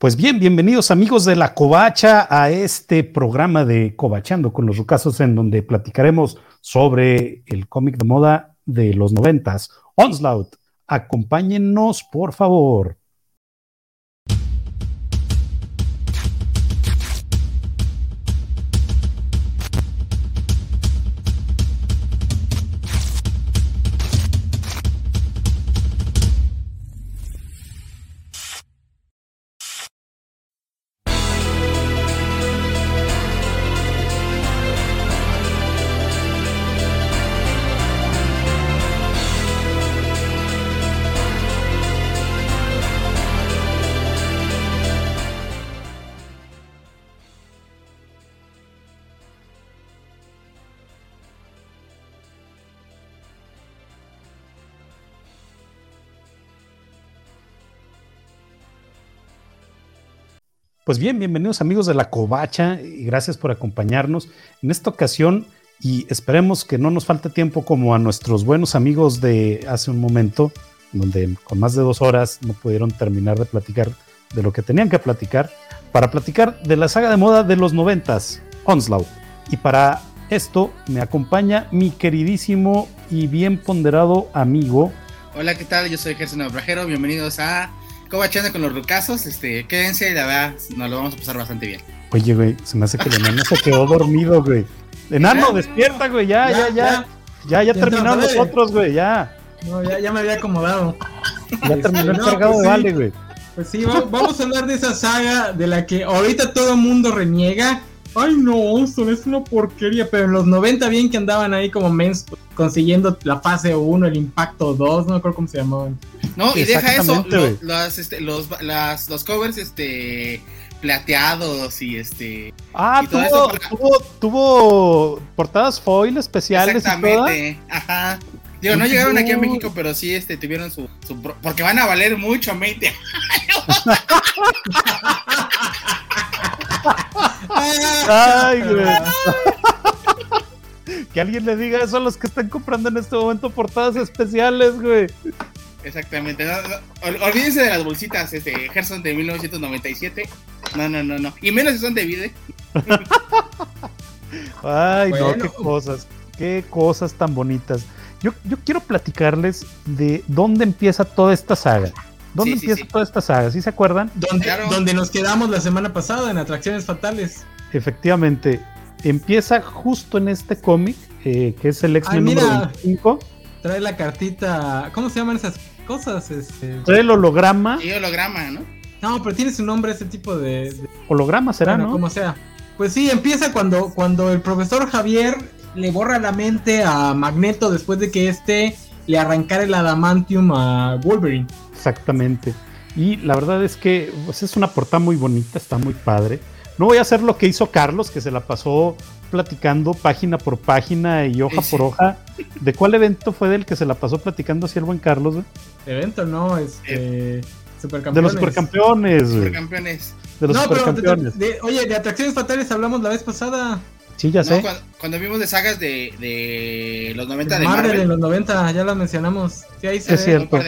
Pues bien, bienvenidos amigos de la Covacha a este programa de Covachando con los Rucasos en donde platicaremos sobre el cómic de moda de los noventas, Onslaught. Acompáñennos, por favor. Pues bien, bienvenidos amigos de la Covacha y gracias por acompañarnos en esta ocasión y esperemos que no nos falte tiempo como a nuestros buenos amigos de hace un momento, donde con más de dos horas no pudieron terminar de platicar de lo que tenían que platicar, para platicar de la saga de moda de los noventas, Onslaught. Y para esto me acompaña mi queridísimo y bien ponderado amigo. Hola, ¿qué tal? Yo soy Gerson bienvenidos a cobachando con los rucazos, este, quédense, la verdad, nos lo vamos a pasar bastante bien. Oye, güey, se me hace que el enano se quedó dormido, güey. Enano, despierta, güey, ya, ya, ya. Ya, ya, terminaron los otros, güey, ya. No, ya, ya me había acomodado. Ya terminó el cargado pues de vale, güey. Pues sí, vamos a hablar de esa saga de la que ahorita todo el mundo reniega. Ay, no, eso es una porquería. Pero en los 90 bien que andaban ahí como mens consiguiendo la fase 1, el impacto 2, no me acuerdo cómo se llamaban. No, y deja eso, los, este, los, las, los covers este plateados y este. Ah, tuvo, tuvo, tuvo, portadas foil especiales. Exactamente, ajá. Digo, no llegaron aquí a México, pero sí este, tuvieron su, su Porque van a valer mucho, 20 Ay, güey. que alguien le diga eso a los que están comprando en este momento portadas especiales, güey. Exactamente. olvídense de las bolsitas, este, Gerson de 1997. No, no, no, no. Y menos si son de Vide. Ay, no, qué cosas. Qué cosas tan bonitas. Yo, yo quiero platicarles de dónde empieza toda esta saga. ¿Dónde empieza toda esta saga? ¿Sí se acuerdan? Donde, nos quedamos la semana pasada en Atracciones Fatales. Efectivamente. Empieza justo en este cómic, eh, que es el X-Men número 25. Trae la cartita. ¿Cómo se llaman esas cosas? Este... Trae el holograma. Y holograma, ¿no? No, pero tiene su nombre ese tipo de. Holograma será, ¿no? Como sea. Pues sí, empieza cuando, cuando el profesor Javier le borra la mente a Magneto después de que este le arrancara el adamantium a Wolverine. Exactamente. Y la verdad es que pues, es una portada muy bonita, está muy padre. No voy a hacer lo que hizo Carlos, que se la pasó platicando página por página y hoja por hoja. ¿De cuál evento fue del que se la pasó platicando así el buen Carlos? Evento, no, este. Supercampeones. De los supercampeones. Supercampeones. De los supercampeones. oye, de atracciones fatales hablamos la vez pasada. Sí, ya sé. cuando, vimos de sagas de, de los 90 de Marvel. Marvel. en los 90, ya las mencionamos. Sí, ahí se es cierto.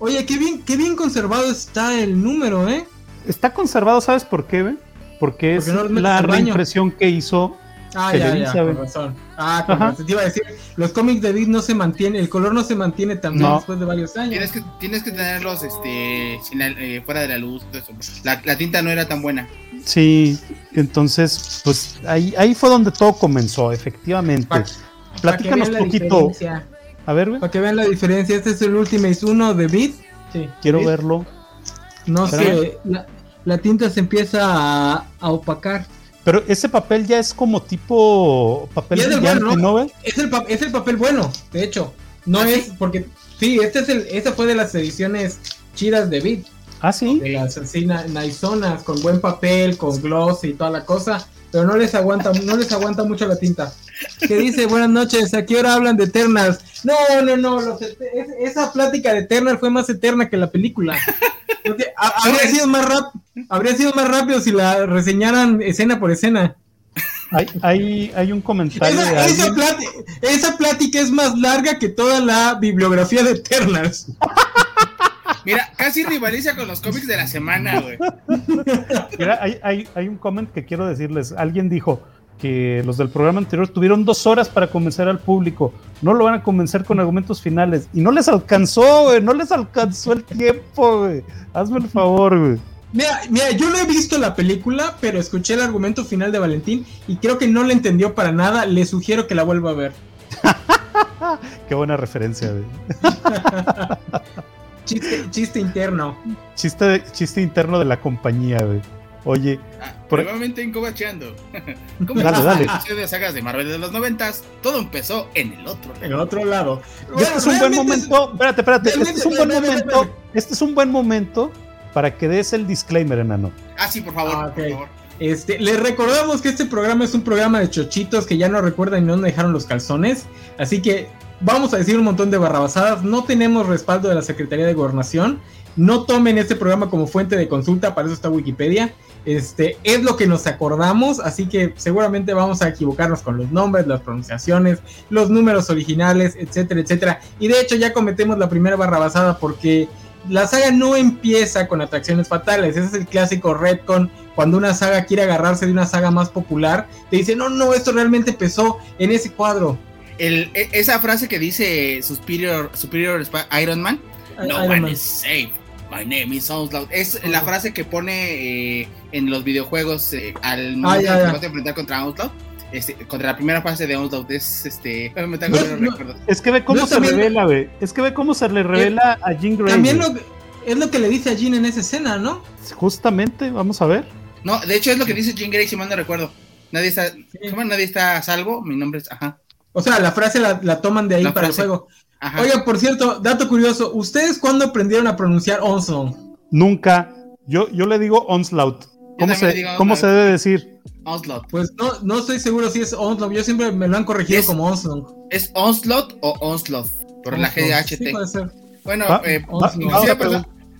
Oye, qué bien, qué bien conservado está el número, ¿eh? Está conservado, ¿sabes por qué, güey? Porque es la reimpresión que hizo Ah, ya, ya, con razón. Ah, con razón. Te iba a decir, los cómics de Beat no se mantiene, el color no se mantiene también después de varios años. Tienes que, tienes que tenerlos este, eh, fuera de la luz. La, la, tinta no era tan buena. Sí, entonces, pues ahí, ahí fue donde todo comenzó, efectivamente. Platícanos un poquito. A ver, güey. Para que vean la diferencia, este es el Ultimate 1 de Beat. Sí. Quiero verlo. No sé, la, la, tinta se empieza a, a opacar. Pero ese papel ya es como tipo papel brillante, ¿no? Es el, es el papel bueno, de hecho. No ¿Ah, es porque sí, este es el esta fue de las ediciones chidas de Beat. Ah, sí. De las así naizonas con buen papel, con gloss y toda la cosa, pero no les aguanta no les aguanta mucho la tinta. Que dice, "Buenas noches, ¿a qué hora hablan de Eternals?" No, no, no, esa plática de Eternals fue más eterna que la película. habría sido más rápido, habría sido más rápido si la reseñaran escena por escena. Hay, hay, hay un comentario. Esa, esa, plática, esa, plática, es más larga que toda la bibliografía de Eternals. Mira, casi rivaliza con los cómics de la semana, güey. Mira, hay, hay, hay un comment que quiero decirles. Alguien dijo que los del programa anterior tuvieron dos horas para convencer al público. No lo van a convencer con argumentos finales. Y no les alcanzó, güey. No les alcanzó el tiempo, güey. Hazme el favor, güey. Mira, mira, yo no he visto la película, pero escuché el argumento final de Valentín y creo que no le entendió para nada. Le sugiero que la vuelva a ver. Qué buena referencia, güey. chiste, chiste interno. Chiste, chiste interno de la compañía, güey. Oye, ah, probablemente encobacheando. Como dale, dale. de sagas de Marvel de los noventas, todo empezó en el otro lado. En el otro lado. este es un buen momento. Espérate, espérate. Este es un buen momento. Este es un buen momento para que des el disclaimer, enano. Ah, sí, por favor, ah, por favor. Este, les recordamos que este programa es un programa de chochitos que ya no recuerdan ni dónde dejaron los calzones. Así que vamos a decir un montón de barrabasadas. No tenemos respaldo de la Secretaría de Gobernación. No tomen este programa como fuente de consulta, para eso está Wikipedia. Este, es lo que nos acordamos, así que seguramente vamos a equivocarnos con los nombres, las pronunciaciones, los números originales, etcétera, etcétera. Y de hecho ya cometemos la primera barrabasada porque la saga no empieza con atracciones fatales. Ese es el clásico retcon. Cuando una saga quiere agarrarse de una saga más popular, te dice, no, no, esto realmente empezó en ese cuadro. El, e, esa frase que dice Superior, Superior Iron Man, no one is safe. My name is Onslaught. Es la frase que pone eh, en los videojuegos eh, al ah, momento que vas a enfrentar contra Onslaught. Este, contra la primera fase de Onslaught es este. es que ve cómo se revela, güey. Es que ve cómo se le revela a Jean Grey. También lo, es lo que le dice a Jean en esa escena, ¿no? Justamente, vamos a ver. No, de hecho es lo que dice Jean Grey, si mal no recuerdo. Nadie está, ¿cómo? Nadie está a salvo. Mi nombre es, ajá. O sea, la frase la, la toman de ahí para el juego. Oiga, por cierto, dato curioso, ¿ustedes cuándo aprendieron a pronunciar Onslaught? Nunca. Yo, yo le digo Onslaught. ¿Cómo, se, ¿cómo se debe decir? Onslaught. Pues no, no estoy seguro si es Onslaught. Yo siempre me lo han corregido como Onslaught. ¿Es Onslaught o Onslaught? Por la GHT. Sí, puede ser. Bueno, ah, eh,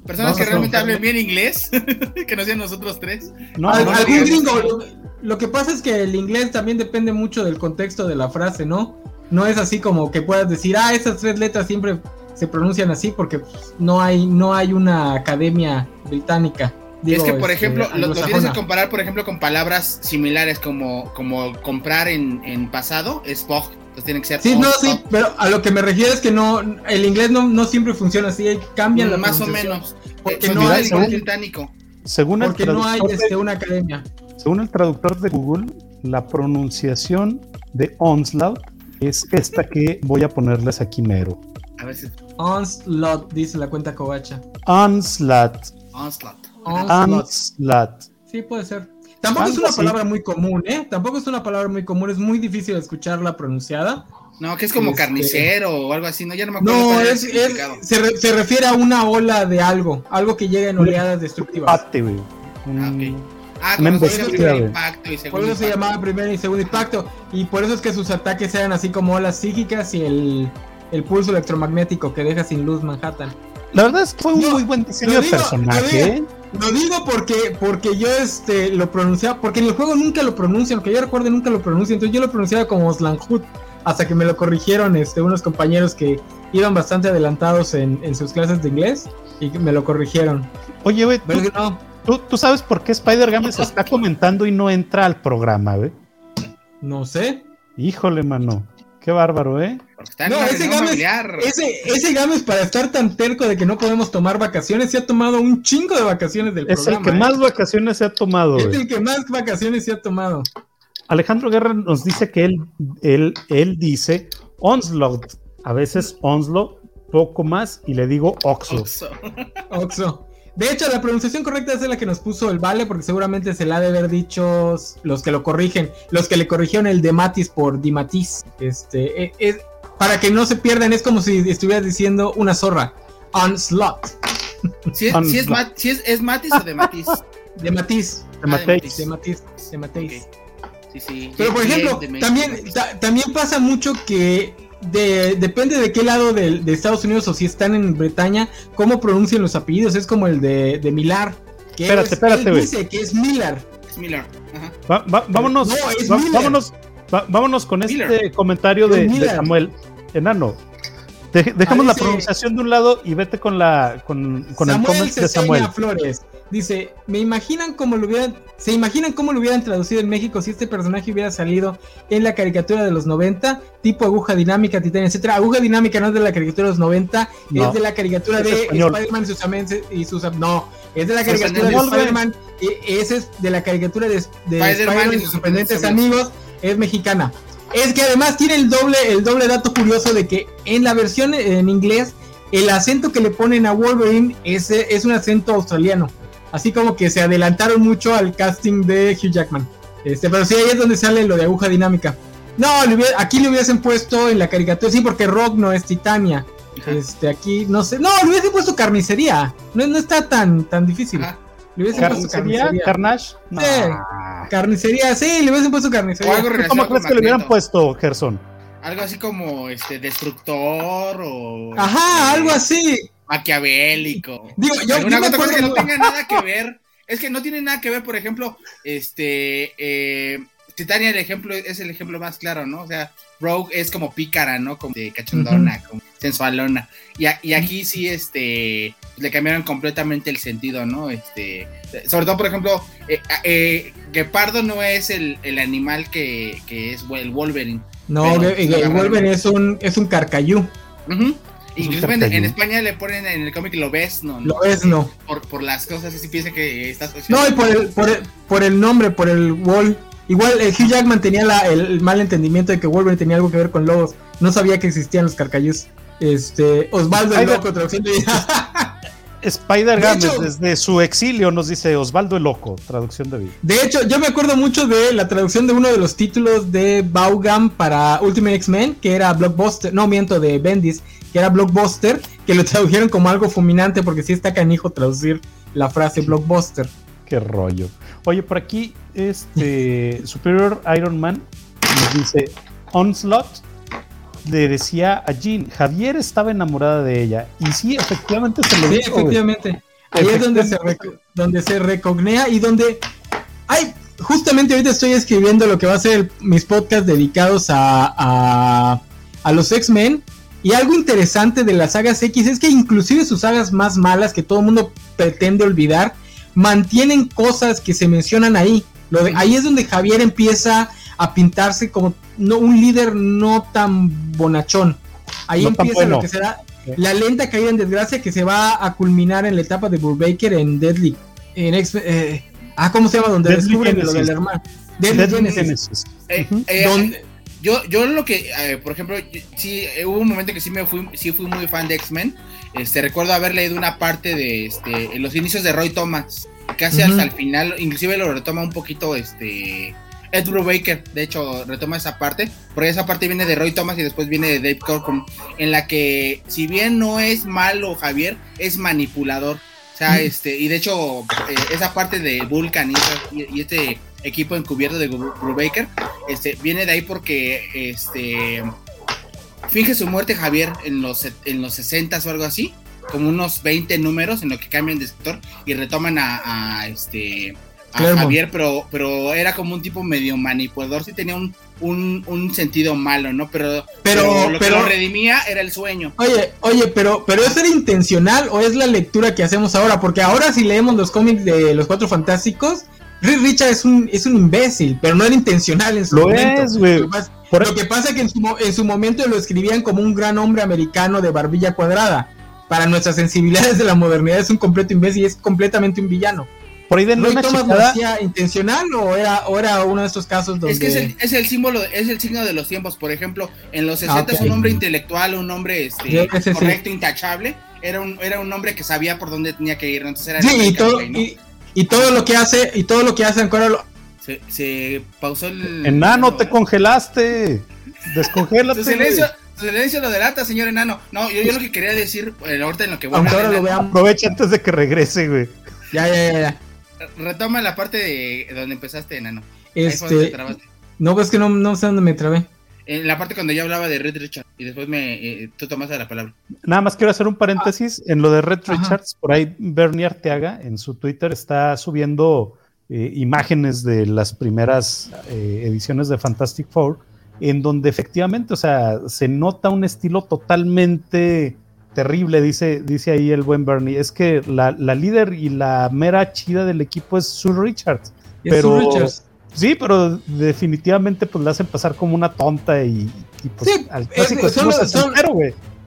personas que realmente hablen bien inglés, que no sean nosotros tres. No, algún gringo. Lo que pasa es que el inglés también depende mucho del contexto de la frase, ¿no? No es así como que puedas decir, ah, esas tres letras siempre se pronuncian así porque no hay, no hay una academia británica. es que, por este, ejemplo, lo, tienes que comparar, por ejemplo, con palabras similares como, como comprar en, pasado, es bog. Entonces tiene que ser. Sí, no, sí, pero a lo que me refiero es que no, el inglés no, no siempre funciona así, cambian la Más o menos. Porque no hay según, británico. Según porque no hay este, una academia. Según el traductor de Google, la pronunciación de onslaught es esta que voy a ponerles aquí mero. A ver si... Onslaught, dice la cuenta covacha. Onslaught. Onslaught. Onslaught. Sí, puede ser. Tampoco es una palabra muy común, ¿eh? Tampoco es una palabra muy común, es muy difícil escucharla pronunciada. No, que es como este, carnicero o algo así, ¿no? Ya no me acuerdo. No, es, se, se, refiere a una ola de algo, algo que llega en oleadas destructivas. Pate, güey. Ah, ok. Ah, por eso se llamaba primer y segundo impacto. Y por eso es que sus ataques eran así como olas psíquicas y el, el pulso electromagnético que deja sin luz Manhattan. La verdad es que fue un muy buen diseño de personaje. Lo digo, porque, porque yo este, lo pronunciaba, porque en el juego nunca lo pronuncian, que yo recuerdo nunca lo pronuncian, entonces yo lo pronunciaba como Slanghut, hasta que me lo corrigieron este, unos compañeros que iban bastante adelantados en, en sus clases de inglés y me lo corrigieron. Oye, güey, no, ¿Tú, sabes por qué Spider Games está comentando y no entra al programa, güey? No sé. Híjole, mano. Qué bárbaro, ¿eh? No, ese Games, ese, ese Games para estar tan terco de que no podemos tomar vacaciones, se ha tomado un chingo de vacaciones del programa. Es el que más ¿eh? vacaciones se ha tomado. Es el que más vacaciones se ha tomado. Alejandro Guerra nos dice que él, él, él dice Onslaught, a veces Onslaught, poco más, y le digo Oxo. Oxo. Oxo. De hecho, la pronunciación correcta es la que nos puso el Vale, porque seguramente se la ha de haber dicho los que lo corrigen, los que le corrigieron el de Matis por Dimatis. Este, es, para que no se pierdan, es como si estuvieras diciendo una zorra. Onslaught. Si es, si es, si es, Matis o de Matis. De Matis. De Matis. De Matis. De Matis. Sí, sí. Pero por ejemplo, también, también pasa mucho que depende de qué lado de, Estados Unidos o si están en Bretaña, cómo pronuncian los apellidos. Es como el de, de Milar. Que espérate, espérate, güey. Dice que es Milar. Es Milar. vámonos, vámonos, vámonos con este comentario de, Samuel Enano. dejamos la pronunciación de un lado y vete con la con, con el comment de Samuel Flores. Dice, me imaginan cómo lo hubieran, se imaginan cómo lo hubieran traducido en México si este personaje hubiera salido en la caricatura de los 90, tipo aguja dinámica, titán, etcétera. Aguja dinámica no es de la caricatura de los 90, es de la caricatura de Spider-Man y sus, y sus no, es de la caricatura de Spider-Man, ese es de la caricatura de, Spider-Man y sus sorprendentes amigos, es mexicana. Es que además tiene el doble, el doble dato curioso de que en la versión en inglés, el acento que le ponen a Wolverine es, es un acento australiano. Así como que se adelantaron mucho al casting de Hugh Jackman. Este, pero sí, ahí es donde sale lo de aguja dinámica. No, aquí le hubiesen puesto en la caricatura, sí, porque Rock no es Titania. Este, aquí, no sé, no, le hubiesen puesto carnicería. No, no está tan, tan difícil. ¿Le hubiesen puesto carnicería? ¿Carnage? Sí, carnicería, sí, le hubiesen puesto carnicería. ¿Cómo crees que le hubieran puesto, Gerson? Algo así como este destructor o. Ajá, algo así. Maquiavélico. Digo, yo, una cosa que no tenga nada que ver. Es que no tiene nada que ver, por ejemplo, este. Eh, Titania el ejemplo es el ejemplo más claro, ¿no? O sea, Rogue es como pícara, ¿no? Como de cachondona, como sensualona. Y, y, aquí sí, este, le cambiaron completamente el sentido, ¿no? Este, sobre todo, por ejemplo, eh, eh, Gepardo no es el, el animal que, que, es el Wolverine. No, el Wolverine es un, es un carcayú. Incluso en, España le ponen en el cómic lo ves, ¿no? Lo ves, no. Por, por las cosas así piensa que estás No, y por el, por el, por el nombre, por el Wall. Igual el Hugh Jackman tenía la, el, mal entendimiento de que Wolverine tenía algo que ver con lobos. No sabía que existían los carcayús. Este, Osvaldo el Loco, traducción de... Spider Games desde su exilio nos dice Osvaldo el Loco, traducción de vida. De hecho, yo me acuerdo mucho de la traducción de uno de los títulos de Vaughan para Ultimate X-Men, que era Blockbuster, no miento, de Bendis, que era Blockbuster, que lo tradujeron como algo fulminante porque sí está canijo traducir la frase Blockbuster. Qué rollo. Oye, por aquí, este Superior Iron Man nos dice Onslaught le decía a Jean, Javier estaba enamorada de ella. Y sí, efectivamente se lo sí, efectivamente. Ahí es donde se, donde se recognea y donde... Ay, justamente ahorita estoy escribiendo lo que va a ser mis podcasts dedicados a, a, a los X-Men. Y algo interesante de las sagas X es que inclusive sus sagas más malas que todo el mundo pretende olvidar, mantienen cosas que se mencionan ahí. Lo ahí es donde Javier empieza a pintarse como no, un líder no tan bonachón. Ahí empieza lo que será la lenta caída en desgracia que se va a culminar en la etapa de Burbaker en Deadly. En eh, ah, ¿cómo se llama? Donde descubren lo del hermano. Deadly, Genesis. Eh, eh, yo, yo lo que, por ejemplo, sí, hubo un momento que sí me fui, sí fui muy fan de X-Men. Este, recuerdo haber leído una parte de este, en los inicios de Roy Thomas, casi hasta el final, inclusive lo retoma un poquito este Ed Brubaker, de hecho, retoma esa parte, porque esa parte viene de Roy Thomas y después viene de Dave Corcoran, en la que, si bien no es malo Javier, es manipulador. O sea, este, y de hecho, eh, esa parte de Vulcan y, este equipo encubierto de Brubaker, este, viene de ahí porque, este, finge su muerte Javier en los, en los 60 o algo así, como unos 20 números en lo que cambian de sector y retoman a este a Javier, pero, pero era como un tipo medio manipulador, sí tenía un, un, sentido malo, ¿no? Pero, pero, lo que lo redimía era el sueño. Oye, oye, pero, pero ¿eso era intencional o es la lectura que hacemos ahora? Porque ahora si leemos los cómics de los Cuatro Fantásticos, Rick Richard es un, es un imbécil, pero no era intencional en su lo Es, güey. Lo, que pasa es que en su, en su momento lo escribían como un gran hombre americano de barbilla cuadrada. Para nuestras sensibilidades de la modernidad es un completo imbécil y es completamente un villano. Por ahí denle una Thomas intencional o era, o era uno de estos casos donde... Es que es el, símbolo, es el signo de los tiempos. Por ejemplo, en los 60 es un hombre intelectual, un hombre este, correcto, intachable. Era un, era un hombre que sabía por dónde tenía que ir. Entonces era sí, y todo, y, todo lo que hace, y todo lo que hace lo... Se, se pausó el... Enano, te congelaste. Descongélate. Su silencio, su silencio lo delata, señor enano. No, yo, yo lo que quería decir, eh, ahorita en lo que voy a lo veamos. Aprovecha antes de que regrese, güey. Ya, ya, ya, ya retoma la parte de donde empezaste, enano. Este, no, pues que no, no sé dónde me trabé. En la parte cuando yo hablaba de Red Richards y después me eh, tú tomaste la palabra. Nada más quiero hacer un paréntesis en lo de Red Richards. Por ahí Bernie Arteaga en su Twitter está subiendo eh, imágenes de las primeras eh, ediciones de Fantastic Four en donde efectivamente, o sea, se nota un estilo totalmente terrible, dice, dice ahí el buen Bernie. Es que la, líder y la mera chida del equipo es Sue Richards. Pero, Richards. Sí, pero definitivamente pues la hacen pasar como una tonta y, pues sí, al clásico son,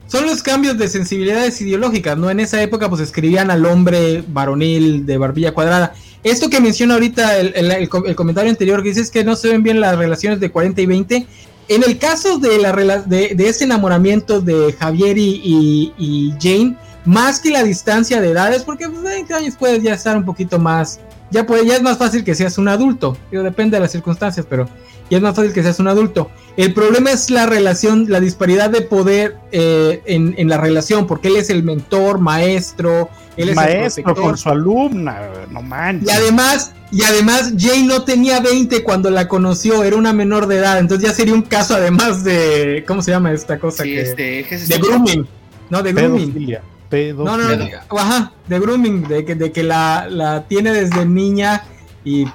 son, los cambios de sensibilidades ideológicas, ¿no? En esa época pues escribían al hombre varonil de barbilla cuadrada. Esto que menciona ahorita el, el, comentario anterior que dice es que no se ven bien las relaciones de 40 y 20, en el caso de, la, de, de ese enamoramiento de Javier y, Jane, más que la distancia de edades, porque 20 pues, años puedes ya estar un poquito más, ya, puede, ya es más fácil que seas un adulto, depende de las circunstancias, pero ya es más fácil que seas un adulto. El problema es la relación, la disparidad de poder eh, en, la relación, porque él es el mentor, maestro, él es maestro con su alumna, no manches. Y además, y además Jane no tenía 20 cuando la conoció, era una menor de edad, entonces ya sería un caso además de ¿cómo se llama esta cosa? que, este, de grooming. No, de grooming. No, no, no, ajá, de grooming, de que, de que la, la tiene desde niña y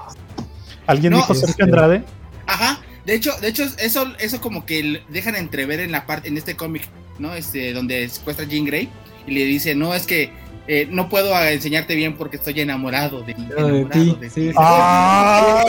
¿Alguien dijo Sergio este, Andrade? Ajá, de hecho, de hecho, eso, eso como que dejan entrever en la parte, en este cómic, ¿no? Este, donde secuestra Jean Grey y le dice, no, es que eh, no puedo enseñarte bien porque estoy enamorado de, enamorado de ti. Ah,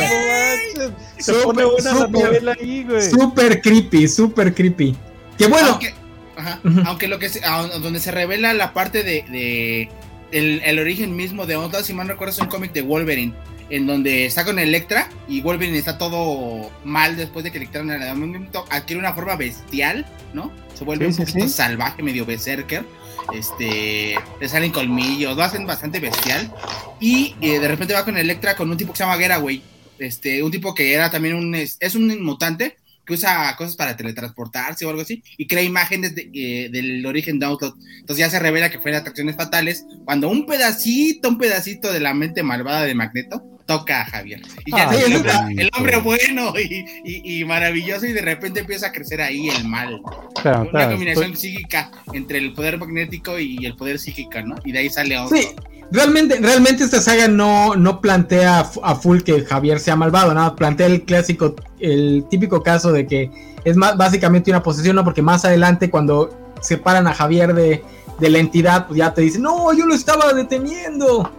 se pone buena la novela ahí, güey. Super creepy, super creepy. Que bueno. Aunque, ajá, aunque lo que se, donde se revela la parte de, de el, el, origen mismo de Onda, si mal recuerdo, es un cómic de Wolverine en donde está con Electra y Wolverine está todo mal después de que le quitaron el momento adquiere una forma bestial, ¿no? Se vuelve un poquito salvaje, medio berserker. Este, le salen colmillos, lo hacen bastante bestial. Y eh, de repente va con Electra con un tipo que se llama Geraway. Este, un tipo que era también un, es, un mutante que usa cosas para teletransportarse o algo así, y crea imágenes eh, del origen de Outlaw. Entonces ya se revela que fue de atracciones fatales, cuando un pedacito, un pedacito de la mente malvada de Magneto toca a Javier. Y ya ah, el, hombre bueno y, maravilloso y de repente empieza a crecer ahí el mal. Una combinación pues psíquica entre el poder magnético y el poder psíquico, ¿no? Y de ahí sale otro. Sí. Realmente, realmente esta saga no, no plantea a full que Javier sea malvado, nada, plantea el clásico, el típico caso de que es más, básicamente una posesión, ¿no? Porque más adelante cuando separan a Javier de, de la entidad, pues ya te dicen, no, yo lo estaba deteniendo.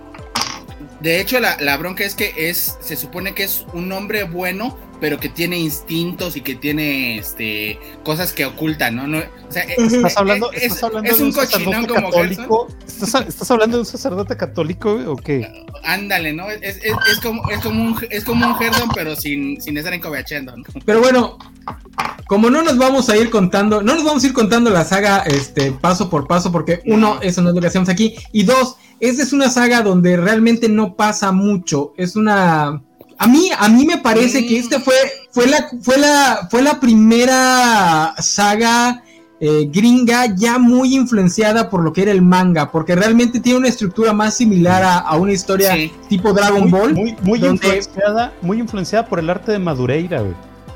De hecho, la, la, bronca es que es, se supone que es un hombre bueno, pero que tiene instintos y que tiene este cosas que ocultan, ¿no? o sea, ¿Estás hablando, es, un, cochinón como católico. ¿Estás, hablando de un sacerdote católico o qué? Ándale, ¿no? Es, como, es como un es como un Herdon, pero sin, sin estar encobeachando, ¿no? Pero bueno, como no nos vamos a ir contando, no nos vamos a ir contando la saga este paso por paso, porque uno, eso no es lo que hacemos aquí, y dos, esta es una saga donde realmente no pasa mucho. Es una. A mí, a mí me parece que esta fue, fue, la, fue, la, fue la primera saga eh, gringa ya muy influenciada por lo que era el manga, porque realmente tiene una estructura más similar a, una historia tipo Dragon Ball. Muy, muy, influenciada, muy influenciada por el arte de Madureira,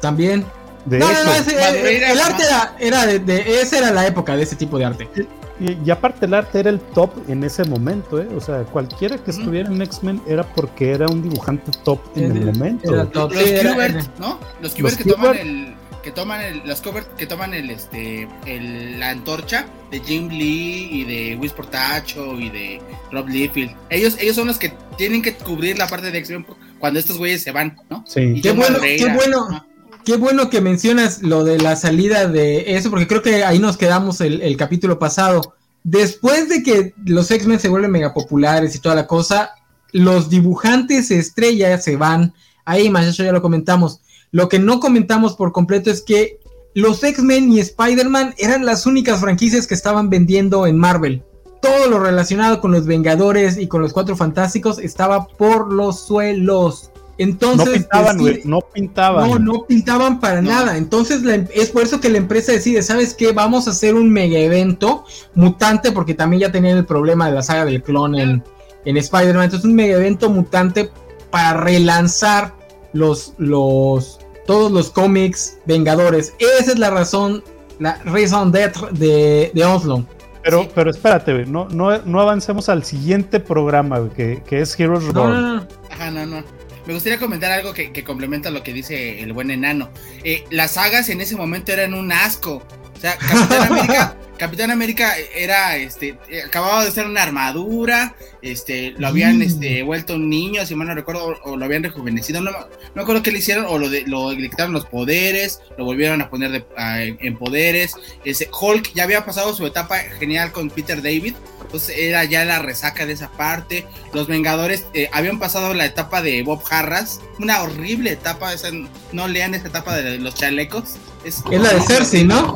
También. De no, no, el, arte era, de, esa era la época de ese tipo de arte. Y, aparte el arte era el top en ese momento, ¿eh? O sea, cualquiera que estuviera en X-Men era porque era un dibujante top en el, momento. Los Qbert, ¿no? Los Qbert que toman el que toman el, los covers que toman el este el, la antorcha de Jim Lee y de Wiz Portacho y de Rob Liefeld. Ellos ellos son los que tienen que cubrir la parte de X-Men cuando estos güeyes se van, ¿no? Sí. qué bueno, qué bueno. Qué bueno que mencionas lo de la salida de eso, porque creo que ahí nos quedamos el, capítulo pasado. Después de que los X-Men se vuelven mega populares y toda la cosa, los dibujantes estrellas se van. Ahí más, eso ya lo comentamos. Lo que no comentamos por completo es que los X-Men y Spider-Man eran las únicas franquicias que estaban vendiendo en Marvel. Todo lo relacionado con los Vengadores y con los Cuatro Fantásticos estaba por los suelos. Entonces, no pintaban, no pintaban. No, no pintaban para nada. Entonces em, es por eso que la empresa decide, ¿sabes qué? Vamos a hacer un mega evento mutante, porque también ya tenían el problema de la saga del clon en, en Spider-Man. Entonces un mega evento mutante para relanzar los, los, todos los cómics Vengadores. Esa es la razón, la reason de, de Oslo. Pero, pero espérate, no, no, no avancemos al siguiente programa, que, que es Heroes no, No, no. Ajá, no, no. Me gustaría comentar algo que, complementa lo que dice el buen enano. Eh, las sagas en ese momento eran un asco. O sea, Capitán América Capitán América era, este, acababa de ser una armadura, este, lo habían, este, vuelto un niño, si mal no recuerdo, o, lo habían rejuvenecido, no, no me acuerdo qué le hicieron, o lo, de, lo le quitaron los poderes, lo volvieron a poner en poderes, ese, Hulk ya había pasado su etapa genial con Peter David, entonces era ya la resaca de esa parte, los Vengadores eh, habían pasado la etapa de Bob Harras, una horrible etapa, esa, no lean esa etapa de los chalecos, es, la de Cersei, ¿no?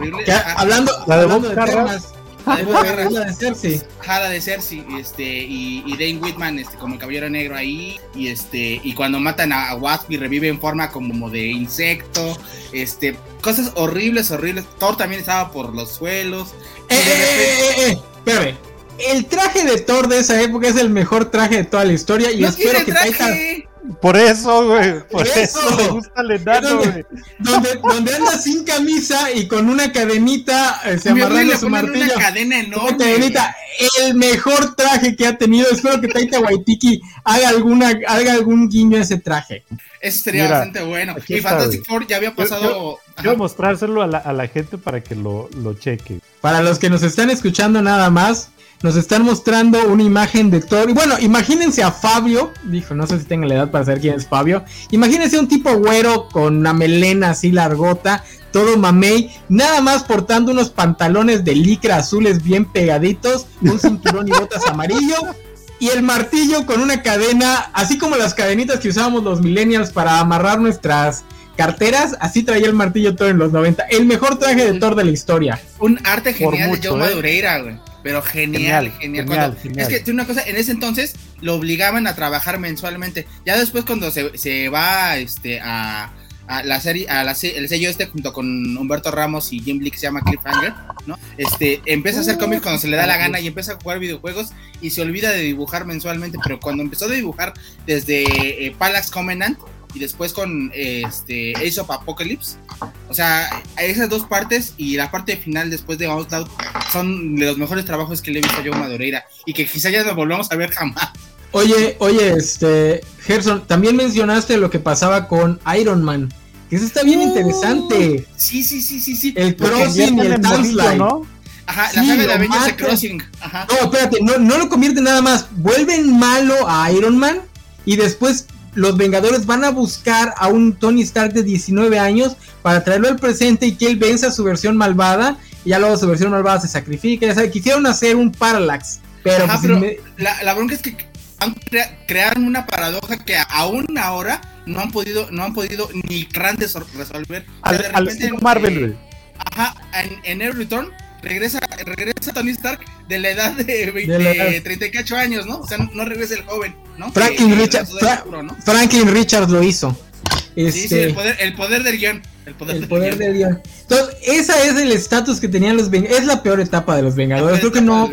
hablando, la de, hablando de Termas. La de, la de Cersei. Ajá, la de Cersei, este, y, y, Dane Whitman, este, como el caballero negro ahí, y este, y cuando matan a, Wasp y revive en forma como de insecto, este, cosas horribles, horribles. Thor también estaba por los suelos. Eh, eh, eh, eh, espérame. El traje de Thor de esa época es el mejor traje de toda la historia y espero que traje. Por eso, güey. Por, eso. me gusta el enano, güey. Donde, donde, anda sin camisa y con una cadenita eh, se amarrando su martillo. Una cadena enorme. cadenita. El mejor traje que ha tenido. Espero que Taita Waitiki haga, alguna, haga algún guiño a ese traje. Eso sería bastante bueno. Y Fantastic Four ya había pasado. Quiero mostrárselo a la, a la gente para que lo, lo cheque. Para los que nos están escuchando nada más, nos están mostrando una imagen de Thor. Y bueno, imagínense a Fabio. Dijo, no sé si tengo la edad para saber quién es Fabio. Imagínense un tipo güero con una melena así largota, todo mamey, nada más portando unos pantalones de licra azules bien pegaditos, un cinturón y botas amarillo. Y el martillo con una cadena, así como las cadenitas que usábamos los millennials para amarrar nuestras carteras, así traía el martillo Thor en los 90. El mejor traje de Thor de la historia. Un arte genial de Joe ¿eh? Madureira, güey. Pero genial, genial. Es que una cosa, en ese entonces lo obligaban a trabajar mensualmente. Ya después cuando se, se va este, a, a, la serie, a la, el sello este junto con Humberto Ramos y Jim Lee que se llama Cliffhanger, ¿no? Este, empieza a hacer cómics cuando se le da la gana y empieza a jugar videojuegos y se olvida de dibujar mensualmente. Pero cuando empezó a dibujar desde eh, Palax Covenant, y después con este Ace of Apocalypse. O sea, esas dos partes y la parte final después de Onslaught son de los mejores trabajos que le he visto a Joe Madureira y que quizá ya no volvamos a ver jamás. Oye, oye, este, Gerson, también mencionaste lo que pasaba con Iron Man. Que eso está bien interesante. Sí, sí, sí, sí, sí. El crossing y el timeline. ¿no? Ajá, la saga de Avengers de Crossing. Ajá. No, espérate, no, no lo convierte nada más. Vuelven malo a Iron Man y después los Vengadores van a buscar a un Tony Stark de 19 años para traerlo al presente y que él venza su versión malvada y ya luego su versión malvada se sacrifica. Ya quisieron hacer un Parallax, pero, pues, la, bronca es que crearon una paradoja que aún ahora no han podido, no han podido ni grandes resolver. Al, Marvel, Ajá, en, en el Return regresa, regresa Tony Stark de la edad de, 20, 38 años, ¿no? O sea, no regresa el joven, ¿no? Franklin, Richard, Franklin Richards lo hizo. Sí, sí, este, el poder, el poder del guion. El poder, del, guion. Entonces, esa es el estatus que tenían los Vengadores. Es la peor etapa de los Vengadores. Creo que no.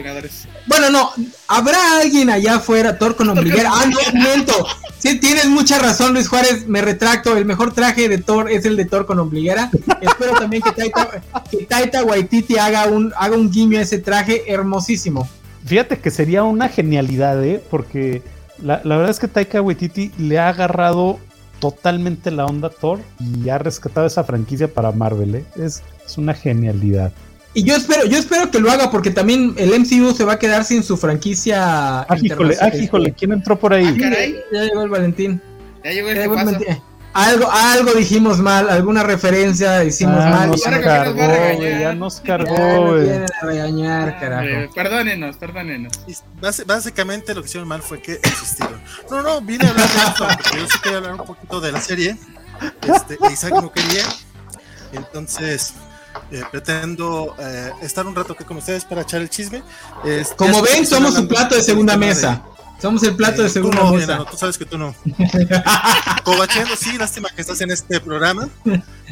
Bueno, no. Habrá alguien allá afuera, Thor con ombliguera. Ah, no, momento. Sí, tienes mucha razón, Luis Juárez. Me retracto. El mejor traje de Thor es el de Thor con ombliguera. Espero también que Taita, que Taita Waititi haga un, haga un guiño a ese traje hermosísimo. Fíjate que sería una genialidad, ¿eh? Porque la, la verdad es que Taika Waititi le ha agarrado totalmente la onda Thor y ha rescatado esa franquicia para Marvel. ¿eh? Es, es, una genialidad. Y yo espero, yo espero que lo haga porque también el MCU se va a quedar sin su franquicia. Ah, híjole, ah, híjole, ¿quién entró por ahí? Ah, ya llegó el Valentín. Ya llegó el, Valentín. Algo, algo dijimos mal, alguna referencia hicimos ah, mal. Nos cargó, ya nos cargó, ya a regañar, carajo. Eh, perdónenos, perdónenos. básicamente lo que hicieron mal fue que existieron. No, no, vine a hablar de esto, porque yo sí quería hablar un poquito de la serie. Este, Isaac no quería. Entonces, eh, pretendo eh, estar un rato aquí con ustedes para echar el chisme. Como ven, somos un plato de segunda mesa. Somos el plato de eh, segunda no, mesa. tú sabes que tú no. Cobachendo, sí, lástima que estás en este programa.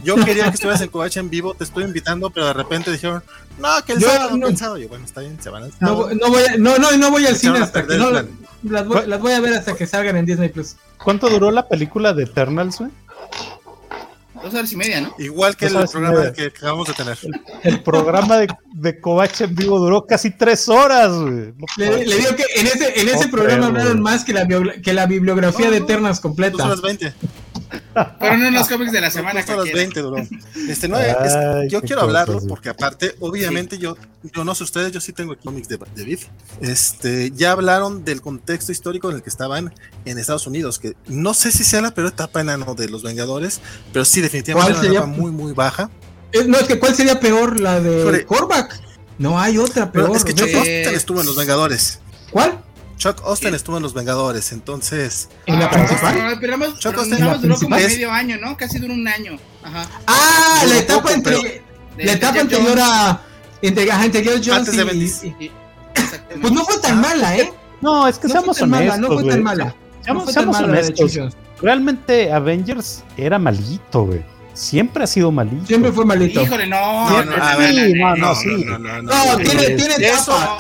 Yo quería que estuvieras en Covache en vivo, te estoy invitando, pero de repente dijeron, no, que el sábado no, pensado. Yo, bueno, está bien, se van al No, no, voy, a, no, no, no voy al cine hasta que no, las, voy, las voy a ver hasta que salgan en Disney Plus. ¿Cuánto duró la película de Eternals, güey? Dos horas y media, ¿no? Igual que el programa que acabamos de tener. El, programa de, de en vivo duró casi tres horas, güey. le, digo que en ese, en ese programa hablaron más que la, que la bibliografía de Eternas completa. Dos horas 20. Pero no en los cómics de la semana. que las 20 duró. Este, no, yo quiero hablarlo porque aparte, obviamente yo, yo no sé ustedes, yo sí tengo cómics de, de Biff. Este, ya hablaron del contexto histórico en el que estaban en Estados Unidos, que no sé si sea la peor etapa enano de los Vengadores, pero sí definitivamente una etapa muy muy baja. Eh, no, es que ¿cuál sería peor? La de Korvac. No hay otra peor. es que Chuck Austin estuvo en los Vengadores. ¿Cuál? Chuck Austin estuvo en los Vengadores, entonces. ¿En la ah, principal? pero, Chuck Austin duró como medio año, ¿no? Casi duró un año. Ajá. Ah, la etapa entre. la etapa anterior a. Entre, entre Jones Antes de y, Pues no fue tan mala, ¿eh? No, es que seamos honestos. no fue tan mala. Seamos, seamos honestos. Realmente Avengers era malito, güey. Siempre ha sido malito. Siempre fue malito. Híjole, no, ver, no, no, sí. No, no, no, tiene, tiene tapa,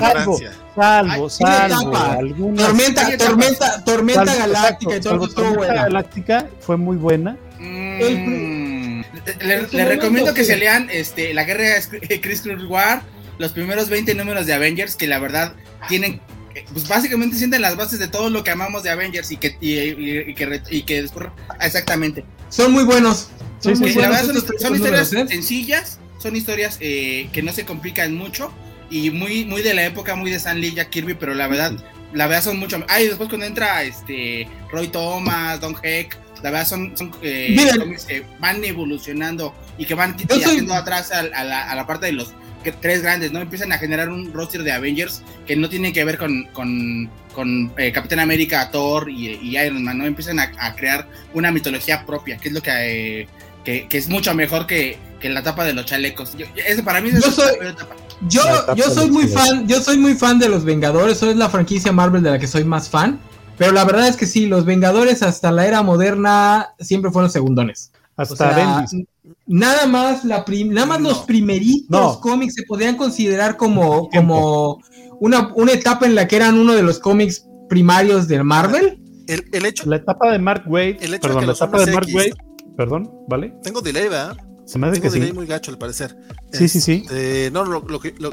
salvo, salvo, salvo, Tormenta, tormenta, tormenta galáctica y todo Tormenta galáctica fue muy buena. Mm, le, le recomiendo que se lean este, La Guerra de Chris War, los primeros 20 números de Avengers, que la verdad tienen pues básicamente sienten las bases de todo lo que amamos de Avengers y que, y, que, y que después, exactamente. Son muy buenos. Son, muy buenos son, historias sencillas, son historias eh, que no se complican mucho y muy, muy de la época, muy de Stan Lee, Jack Kirby, pero la verdad, la verdad son mucho. Ah, y después cuando entra este Roy Thomas, Don Heck, la verdad son, son eh, que van evolucionando y que van haciendo atrás a, la, a la parte de los tres grandes, ¿no? Empiezan a generar un roster de Avengers que no tienen que ver con, con, con eh, Capitán América, Thor y, Iron Man, ¿no? Empiezan a, crear una mitología propia, que es lo que, eh, que, es mucho mejor que, que, la etapa de los chalecos. Yo, para mí es yo soy, Yo, yo soy muy fan, yo soy muy fan de los Vengadores, soy la franquicia Marvel de la que soy más fan. Pero la verdad es que sí, los Vengadores hasta la era moderna siempre fueron segundones. Hasta nada más la nada más los primeritos cómics se podían considerar como, como una, una, etapa en la que eran uno de los cómics primarios de Marvel. El, hecho, la etapa de Mark Wade, perdón, la etapa de Mark Wade, perdón, ¿vale? Tengo delay, ¿verdad? Se me hace que sí. muy gacho al parecer. Sí, sí, sí. Este, no, lo, lo, que, lo,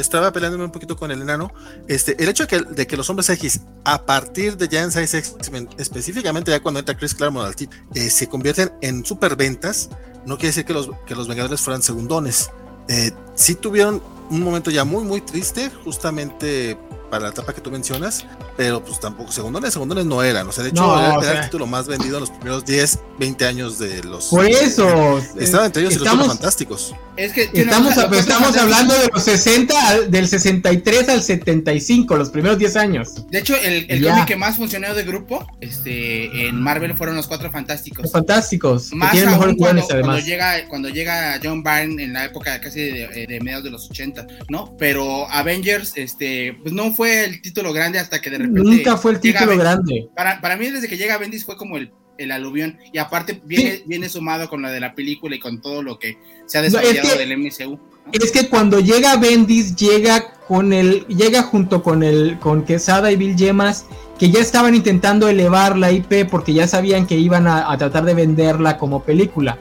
estaba peleándome un poquito con el enano. Este, el hecho de que, de que los hombres X, a partir de en Size X, específicamente ya cuando entra Chris Claremont al eh, se convierten en superventas, no quiere decir que los, que los Vengadores fueran segundones. Eh, sí tuvieron un momento ya muy, muy triste, justamente para la etapa que tú mencionas, pero pues tampoco segundones, segundones no eran, o sea, de hecho era, el título más vendido en los primeros 10, 20 años de los... Por eso... estaban entre ellos y los fantásticos. Es que estamos, estamos hablando de los 60, del 63 al 75, los primeros 10 años. De hecho, el, el cómic que más funcionó de grupo este, en Marvel fueron los Cuatro Fantásticos. Los Fantásticos. Más que aún cuando, cuando, llega, cuando llega John Byrne en la época casi de, de, mediados de los 80, ¿no? Pero Avengers, este, pues no fue el título grande hasta que de repente... Nunca fue el título grande. Para, para mí, desde que llega Bendis fue como el el aluvión y aparte viene, viene sumado con la de la película y con todo lo que se ha desarrollado del MCU. Es que cuando llega Bendis llega con el llega junto con el con Quesada y Bill Yemas que ya estaban intentando elevar la IP porque ya sabían que iban a, tratar de venderla como película.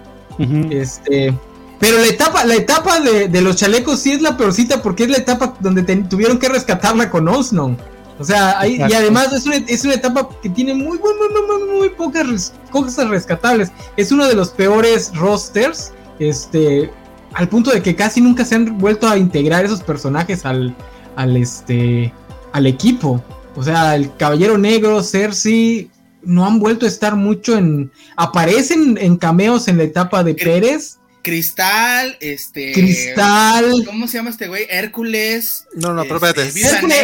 Este, pero la etapa la etapa de, los chalecos sí es la peorcita porque es la etapa donde tuvieron que rescatarla con Osnon. O sea, ahí, y además es una, es una etapa que tiene muy, muy, muy, muy, pocas cosas rescatables. Es uno de los peores rosters, este, al punto de que casi nunca se han vuelto a integrar esos personajes al, al, este, al equipo. O sea, el Caballero Negro, Cersei, no han vuelto a estar mucho en... Aparecen en cameos en la etapa de Pérez, Cristal, este. Cristal. ¿Cómo se llama este güey? Hércules. No, no, pero espérate. Este, Hércules,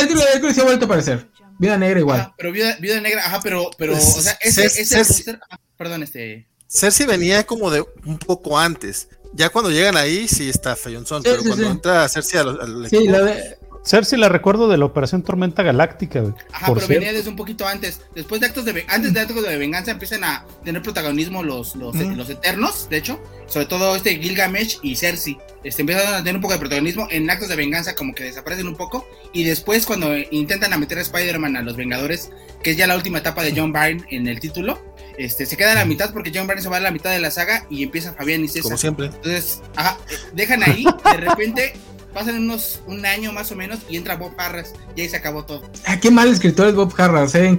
Hércules, Hércules, se ha vuelto a aparecer. Vida negra igual. Ah, pero vida, vida, negra, ajá, pero, pero, o sea, ese, ese perdón, este. Cersei venía como de un poco antes. Ya cuando llegan ahí, sí está Feyonzón, pero cuando entra Cersei al, al Sí, la de, Cersei la recuerdo de la Operación Tormenta Galáctica. Ajá, pero venía desde un poquito antes. Después de actos de antes de actos de venganza empiezan a tener protagonismo los, los, los eternos, de hecho, sobre todo este Gilgamesh y Cersei. Este, empiezan a tener un poco de protagonismo en actos de venganza, como que desaparecen un poco. Y después, cuando intentan a meter a Spider-Man a los Vengadores, que es ya la última etapa de John Byrne en el título, este, se queda a la mitad porque John Byrne se va a la mitad de la saga y empieza Fabián y César. Como siempre. Entonces, ajá, dejan ahí, de repente pasan unos un año más o menos y entra Bob Harras y ahí se acabó todo. Ah, qué mal escritor es Bob Harras, ¿eh?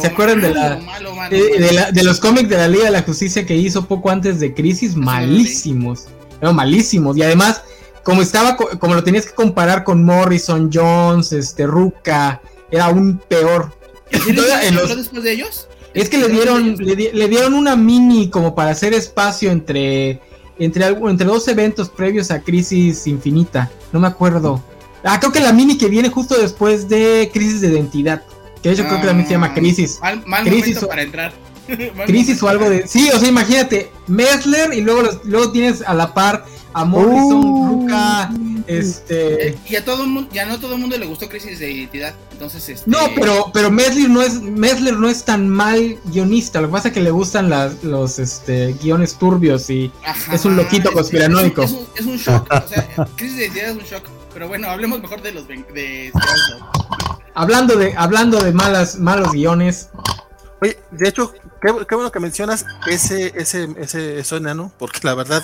¿Se acuerdan de, la, de, los cómics de la Liga de la Justicia que hizo poco antes de Crisis? Malísimos. No, malísimos. Y además, como estaba, como lo tenías que comparar con Morrison, Jones, este, Ruka, era aún peor. los... después de ellos? Es que le dieron, le, dieron una mini como para hacer espacio entre, entre, entre dos eventos previos a Crisis Infinita. No me acuerdo. Ah, creo que la mini que viene justo después de Crisis de Identidad. Que yo creo que también se llama ah, Crisis. Mal, crisis o, para entrar. crisis o algo de. Sí, o sea, imagínate, Messler y luego, luego tienes a la par a Morrison, uh, este. Y a todo mundo, ya no todo el mundo le gustó Crisis de Identidad. Entonces, este... No, pero, pero Messler no es, Messler no es tan mal guionista. Lo que pasa es que le gustan las, los este, guiones turbios y es un loquito conspiranoico. Es, es, un, shock. o sea, Crisis de Identidad es un shock. Pero bueno, hablemos mejor de los de hablando de, hablando de malas, malos guiones. Oye, de hecho, qué, bueno que mencionas ese, ese, ese, eso enano, porque la verdad,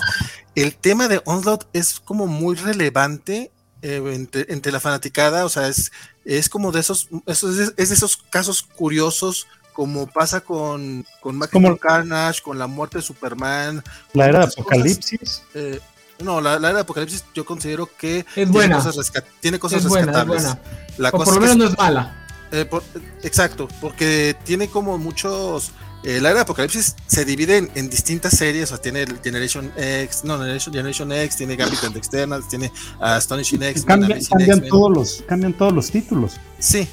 el tema de Onslaught es como muy relevante eh, entre, la fanaticada, o sea, es, es como de esos, es, de esos casos curiosos como pasa con, con como, Carnage, con la muerte de Superman. La era de Apocalipsis. Eh, no, la, era de Apocalipsis yo considero que es tiene buena. cosas, tiene cosas rescatables. La o por lo menos no es mala. Eh, exacto, porque tiene como muchos. Eh, la era de Apocalipsis se divide en, distintas series, o sea, tiene Generation X, no, Generation, X, tiene Gambit and Externals, tiene Astonishing X. Cambian, cambian todos los, cambian todos los títulos. Sí,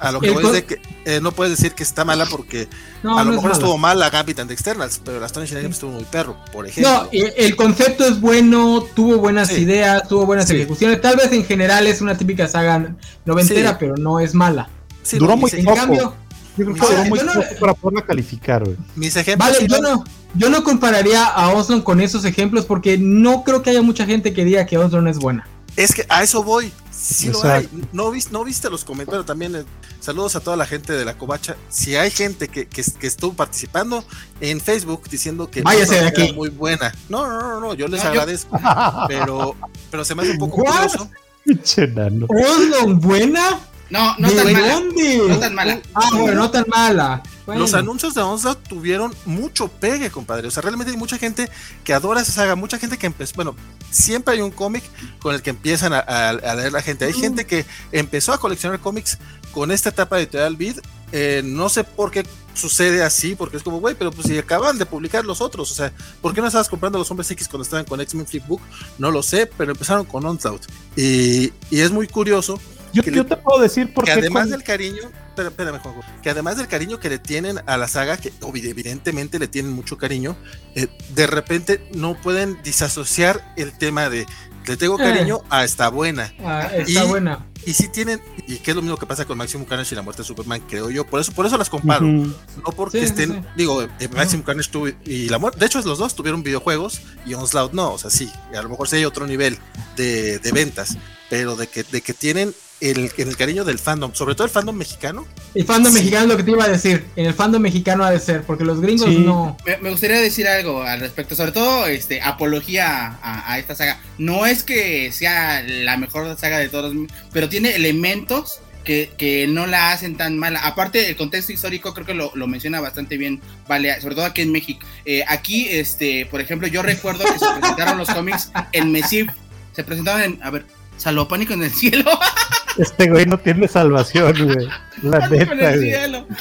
a, lo que voy es de que eh, no puedes decir que está mala porque a lo mejor estuvo mal la Gambit and Externals, pero la Astonishing X estuvo muy perro, por ejemplo. No, el concepto es bueno, tuvo buenas ideas, tuvo buenas ejecuciones. Tal vez en general es una típica saga noventera, pero no es mala duró muy poco. Cambio, yo creo que duró muy poco para poderla calificar, Mis ejemplos. Vale, yo no, yo no compararía a Oslo con esos ejemplos porque no creo que haya mucha gente que diga que Oslo es buena. Es que a eso voy. Sí lo hay. ¿No viste, ¿No viste los comentarios también? Eh, saludos a toda la gente de la covacha. Si hay gente que, que, estuvo participando en Facebook diciendo que Váyase de aquí. muy buena. No, no, no, no, yo les agradezco. pero, pero se me hace un poco curioso. ¿Oslo buena? No, no tan mala. No tan mala. Ah, bueno, no tan mala. Los anuncios de Onslaught tuvieron mucho pegue, compadre. O sea, realmente hay mucha gente que adora esa saga, mucha gente que empezó, bueno, siempre hay un cómic con el que empiezan a, leer la gente. Hay mm. gente que empezó a coleccionar cómics con esta etapa de editorial Vid. Eh, no sé por qué sucede así, porque es como, güey, pero pues si acaban de publicar los otros, o sea, ¿por qué no estabas comprando los hombres X cuando estaban con X-Men Flipbook? No lo sé, pero empezaron con Onslaught. Y, y es muy curioso yo, te puedo decir porque. Que además del cariño, espérame, Juanjo, que además del cariño que le tienen a la saga, que evidentemente le tienen mucho cariño, eh, de repente no pueden disasociar el tema de le tengo cariño a está buena. Ah, está buena. Y si tienen, y que es lo mismo que pasa con Maximum Carnage y la muerte de Superman, creo yo, por eso, por eso las comparo. No porque estén, digo, eh, Maximum Carnage tuvo, y la muerte, de hecho los dos tuvieron videojuegos y Onslaught no, o sea, sí, a lo mejor sí hay otro nivel de, de ventas, pero de que, de que tienen el, el cariño del fandom, sobre todo el fandom mexicano. El fandom mexicano es lo que te iba a decir. En el fandom mexicano ha de ser, porque los gringos no. Me, gustaría decir algo al respecto, sobre todo este apología a, esta saga. No es que sea la mejor saga de todos, pero tiene elementos que, que, no la hacen tan mala. Aparte, el contexto histórico creo que lo, lo menciona bastante bien, vale, sobre todo aquí en México. Eh, aquí, este, por ejemplo, yo recuerdo que se presentaron los cómics en Mesif. Se presentaban en, a ver, Salvo Pánico en el cielo. Este güey no tiene salvación, güey. La neta, güey.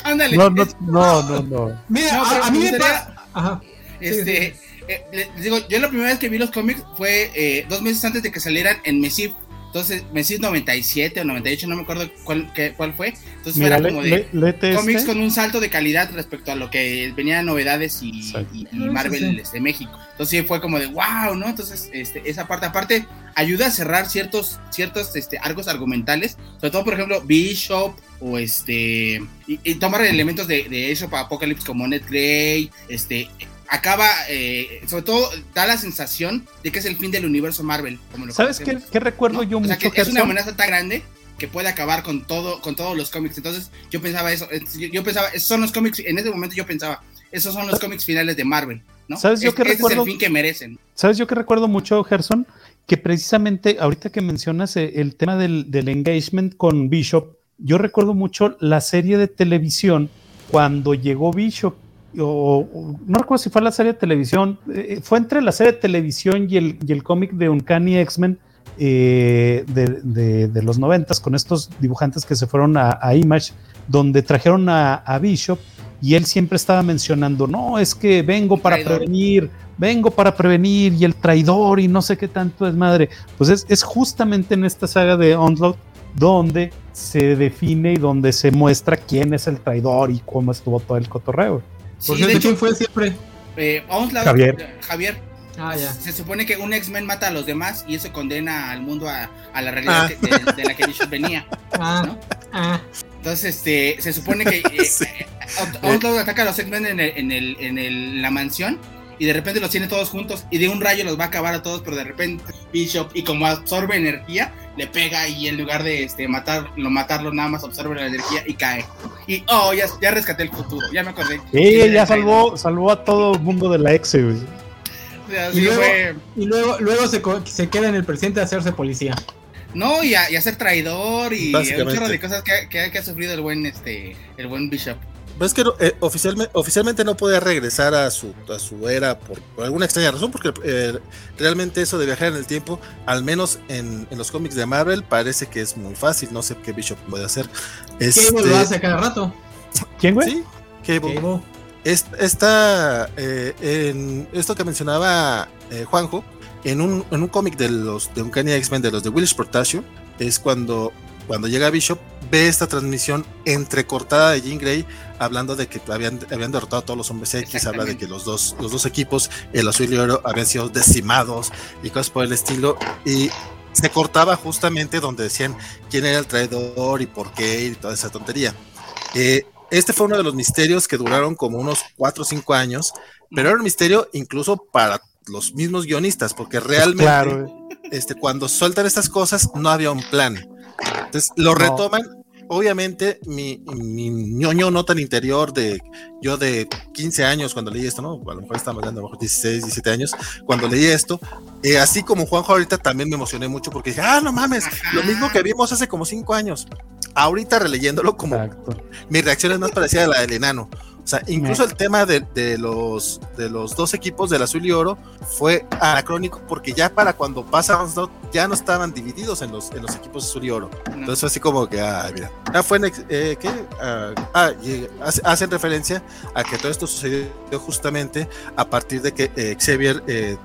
Ándale. No, no, no, no, no. Mira, a, mí me pasa. Ajá. Este, eh, les digo, yo la primera vez que vi los cómics fue eh, dos meses antes de que salieran en Messi entonces, me decís 97 o 98, no me acuerdo cuál, cuál fue. Entonces era como de cómics con un salto de calidad respecto a lo que venían novedades y, Marvel de México. Entonces fue como de wow, ¿no? Entonces, este, esa parte, aparte, ayuda a cerrar ciertos, ciertos este, arcos argumentales. Sobre todo, por ejemplo, Bishop o este. Y, tomar elementos de, de eso para Apocalypse como Ned Grey, este acaba, eh, sobre todo, da la sensación de que es el fin del universo Marvel. ¿Sabes qué, recuerdo yo mucho? que es una amenaza tan grande que puede acabar con todo, con todos los cómics. Entonces, yo pensaba eso, yo pensaba, esos son los cómics, en ese momento yo pensaba, esos son los cómics finales de Marvel. ¿no? ¿Sabes yo que recuerdo? es el fin que merecen. ¿Sabes yo que recuerdo mucho, Gerson? Que precisamente ahorita que mencionas eh, el tema del, del engagement con Bishop, yo recuerdo mucho la serie de televisión cuando llegó Bishop o, no recuerdo si fue la serie de televisión, eh, fue entre la serie de televisión y el, y el cómic de Uncanny X-Men eh, de, de, los noventas con estos dibujantes que se fueron a, Image, donde trajeron a, Bishop y él siempre estaba mencionando, no, es que vengo para prevenir, vengo para prevenir y el traidor y no sé qué tanto es madre. Pues es, es justamente en esta saga de Onslaught donde se define y donde se muestra quién es el traidor y cómo estuvo todo el cotorreo. Por cierto, ¿quién fue siempre? Eh, Javier. Javier. Ah, ya. Se supone que un X-Men mata a los demás y eso condena al mundo a, la realidad ah. de, la que Bishop venía. Ah. ah. Entonces, este, se supone que eh, eh ataca a los X-Men en, en, el, en el, la mansión y de repente los tiene todos juntos y de un rayo los va a acabar a todos, pero de repente Bishop y como absorbe energía, le pega y en lugar de este matarlo, matarlo nada más absorbe la energía y cae. Y oh, ya, ya rescaté el futuro, ya me acordé. Sí, ya salvó, salvó a todo el mundo de la ex, güey. y, luego, luego, se, se, queda en el presente a hacerse policía. No, y a, ser traidor y a un chorro de cosas que, que, que, ha sufrido el buen este el buen Bishop. Ves que eh, oficialmente, oficialmente no puede regresar a su, a su era por, alguna extraña razón, porque eh, realmente eso de viajar en el tiempo, al menos en, los cómics de Marvel, parece que es muy fácil. No sé qué Bishop puede hacer. Este, Cable lo hace cada rato. ¿Quién, güey? Sí, Cable. Esta, eh, en esto que mencionaba Juanjo, en un, en un cómic de los de Uncanny X-Men, de los de Willis Portacio, es cuando cuando llega Bishop, ve esta transmisión entrecortada de Jean Grey hablando de que habían, habían derrotado a todos los hombres X, habla de que los dos, los dos equipos, el azul y el oro, habían sido decimados y cosas por el estilo. Y se cortaba justamente donde decían quién era el traidor y por qué y toda esa tontería. Eh, este fue uno de los misterios que duraron como unos 4 o 5 años, pero era un misterio incluso para los mismos guionistas, porque realmente este, cuando sueltan estas cosas no había un plan. Entonces lo retoman. Obviamente, mi, mi ñoño no tan interior de yo de 15 años cuando leí esto, ¿no? A lo mejor estamos hablando a lo mejor 16, 17 años, cuando leí esto, eh, así como Juanjo ahorita también me emocioné mucho porque dije, ah, no mames, lo mismo que vimos hace como 5 años. Ahorita releyéndolo como mi reacción es más parecida a la del enano. O sea, incluso el tema de, los, de los dos equipos del azul y oro fue anacrónico porque ya para cuando pasa ya no estaban divididos en los, en los equipos azul y oro. Entonces fue así como que, ah, mira. Ah, fue, eh, ¿qué? Ah, ah hacen referencia a que todo esto sucedió justamente a partir de que eh, Xavier eh,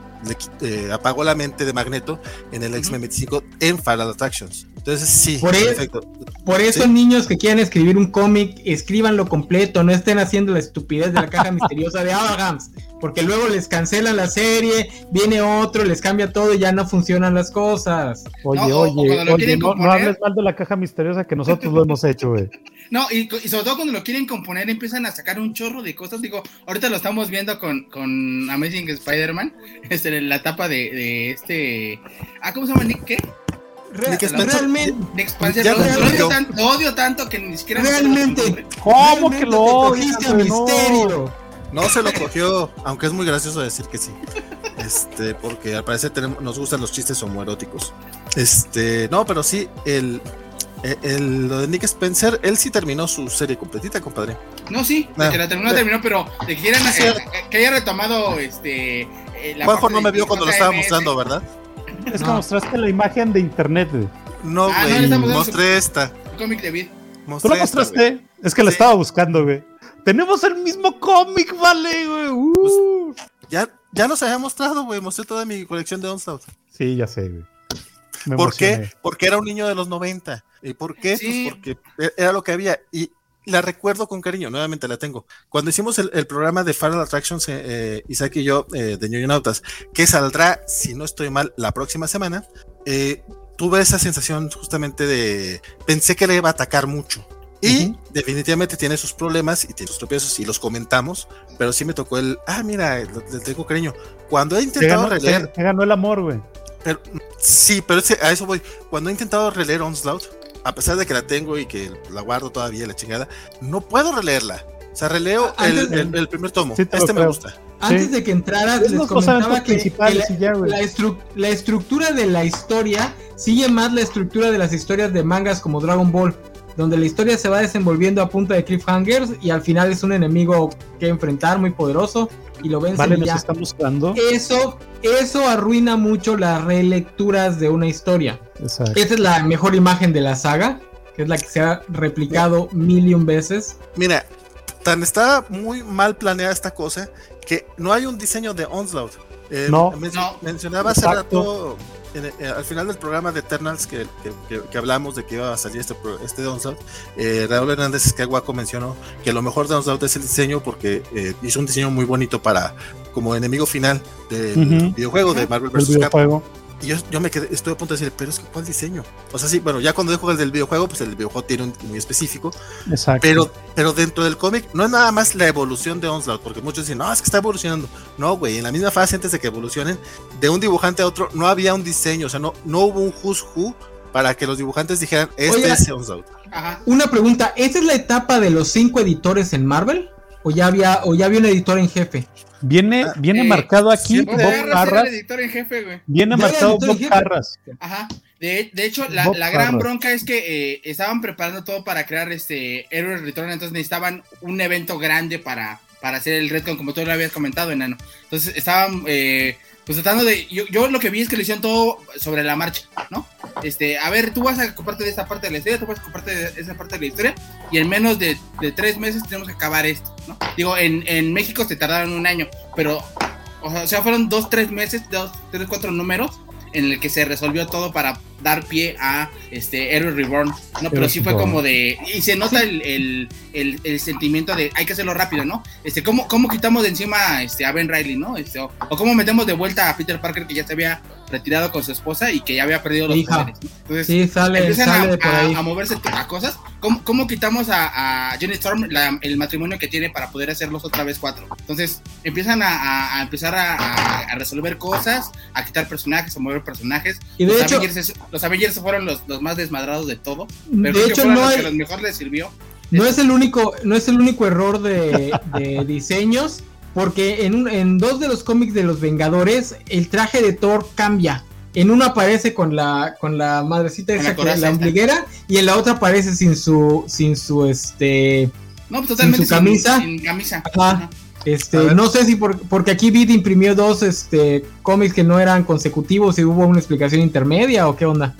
le, apagó la mente de Magneto en el X-Men 25 en Final Attractions. Entonces, sí, por, e- perfecto. por eso, niños que quieran escribir un cómic, escríbanlo completo, no estén haciendo la estupidez de la caja misteriosa de Abrahams, porque luego les cancelan la serie, viene otro, les cambia todo y ya no funcionan las cosas. Oye, oye, oye, no, hables mal de la caja misteriosa que nosotros lo hemos hecho, güey. No, y, sobre todo cuando lo quieren componer, empiezan a sacar un chorro de cosas. Digo, ahorita lo estamos viendo con, con Amazing Spider-Man, este, la etapa de, de este. Ah, ¿cómo se llama? ¿Nick qué? Realmente. odio, tanto, que ni siquiera. Realmente. ¿Cómo que lo cogiste misterio? No se lo cogió, aunque es muy gracioso decir que sí. Este, porque al parecer tenemos, nos gustan los chistes homoeróticos. Este, no, pero sí, el, el, lo de Nick Spencer, él sí terminó su serie completita, compadre. No, sí, ah, que la terminó, terminó, pero de que, eh, que haya retomado este. Eh, Juanjo no me vio cuando lo estaba mostrando, ¿verdad? Es que mostraste la imagen de internet, No, ah, güey, mostré esta. cómic de Vid. ¿Tú lo mostraste? es que la estaba buscando, güey. Tenemos el mismo cómic, vale, güey. Uh. Pues, ya, ya los había mostrado, güey. Mostré toda mi colección de Onslaught. Sí, ya sé, güey. ¿Por qué? Porque era un niño de los 90. ¿Y por qué? Pues porque e, era lo que había. Y la recuerdo con cariño, nuevamente la tengo. Cuando hicimos el, programa de Final Attractions, eh, eh, Isaac y yo, eh, de New Nautas, que saldrá, si no estoy mal, la próxima semana, tuve esa sensación justamente de, pensé que le iba a atacar mucho. Y definitivamente tiene sus problemas y tiene sus tropiezos y los comentamos, pero sí me tocó el, ah, mira, le tengo cariño. Cuando he intentado releer... ganó el amor, güey. sí, pero a eso voy. Cuando he intentado releer Onslaught, a pesar de que la tengo y que la guardo todavía, la chingada, no puedo releerla. O sea, releo el, el, primer tomo. este me gusta. Antes de que entraras, les comentaba que, la, estructura de la historia sigue más la estructura de las historias de mangas como Dragon Ball, donde la historia se va desenvolviendo a punta de cliffhangers y al final es un enemigo que enfrentar muy poderoso y lo ven vale, ya. Estamos eso, eso arruina mucho las relecturas de una historia. Esa es la mejor imagen de la saga, que es la que se ha replicado mil y un veces. Mira, tan está muy mal planeada esta cosa que no hay un diseño de Onslaught. Eh, no, Mencionaba hace rato, eh, al final del programa de Eternals, que, que, hablamos de que iba a salir este, este Onslaught, eh, Raúl Hernández Escaguaco mencionó que lo mejor de Onslaught es el diseño porque eh, hizo un diseño muy bonito para como enemigo final del videojuego de Marvel vs. Capcom. Y yo, yo me quedé, estoy a punto de decir, pero es que ¿cuál diseño? O sea, sí, bueno, ya cuando dejo el del videojuego, pues el videojuego tiene un muy específico. Exacto. Pero, pero dentro del cómic no es nada más la evolución de Onslaught, porque muchos dicen, no, es que está evolucionando. No, güey, en la misma fase antes de que evolucionen, de un dibujante a otro, no había un diseño, o sea, no, no hubo un who's who para que los dibujantes dijeran, este es Onslaught. Ajá. Una pregunta, ¿esta es la etapa de los cinco editores en Marvel? ¿O ya había, o ya había un editor en jefe? Viene, ah, viene eh, marcado aquí Bob Carras. editor en jefe, güey. Viene marcado Bob Carras. Ajá. De, de hecho, la, la gran bronca es que eh, estaban preparando todo para crear este Héroe Return, entonces necesitaban un evento grande para, para hacer el retcon, como tú lo habías comentado, enano. Entonces estaban eh, pues tratando de. Yo, yo, lo que vi es que le hicieron todo sobre la marcha, ¿no? Este, a ver, tú vas a ocuparte de esta parte de la historia, tú vas a ocuparte de esa parte de la historia, y en menos de, de tres meses tenemos que acabar esto, ¿no? Digo, en, en México se tardaron un año, pero, o sea, fueron dos, tres meses, dos, tres, cuatro números en el que se resolvió todo para dar pie a este Hero Reborn, ¿no? Pero sí fue como de. Y se nota el, el, sentimiento de hay que hacerlo rápido, ¿no? Este, ¿cómo, cómo quitamos de encima este, a Ben Riley, ¿no? Este, o, o, cómo metemos de vuelta a Peter Parker que ya se había retirado con su esposa y que ya había perdido los poderes. Entonces, sí, sale, empiezan a, moverse a cosas. ¿Cómo, cómo quitamos a, a, Jenny Storm el matrimonio que tiene para poder hacerlos otra vez cuatro? Entonces empiezan a, empezar a, resolver cosas, a quitar personajes, a mover personajes. Y de los, hecho, Avengers, los Avengers fueron los, los, más desmadrados de todo. Pero de hecho, no los que mejor les sirvió. No es el único, no es el único error de, de diseños porque en, en dos de los cómics de los Vengadores, el traje de Thor cambia. En uno aparece con la, con la madrecita esa, la, la ombliguera, y en la otra aparece sin su, sin su, este, no, pues totalmente sin su camisa. Sin, camisa. Ajá. Este, no sé si por, porque aquí Vid imprimió dos este, cómics que no eran consecutivos y hubo una explicación intermedia o qué onda.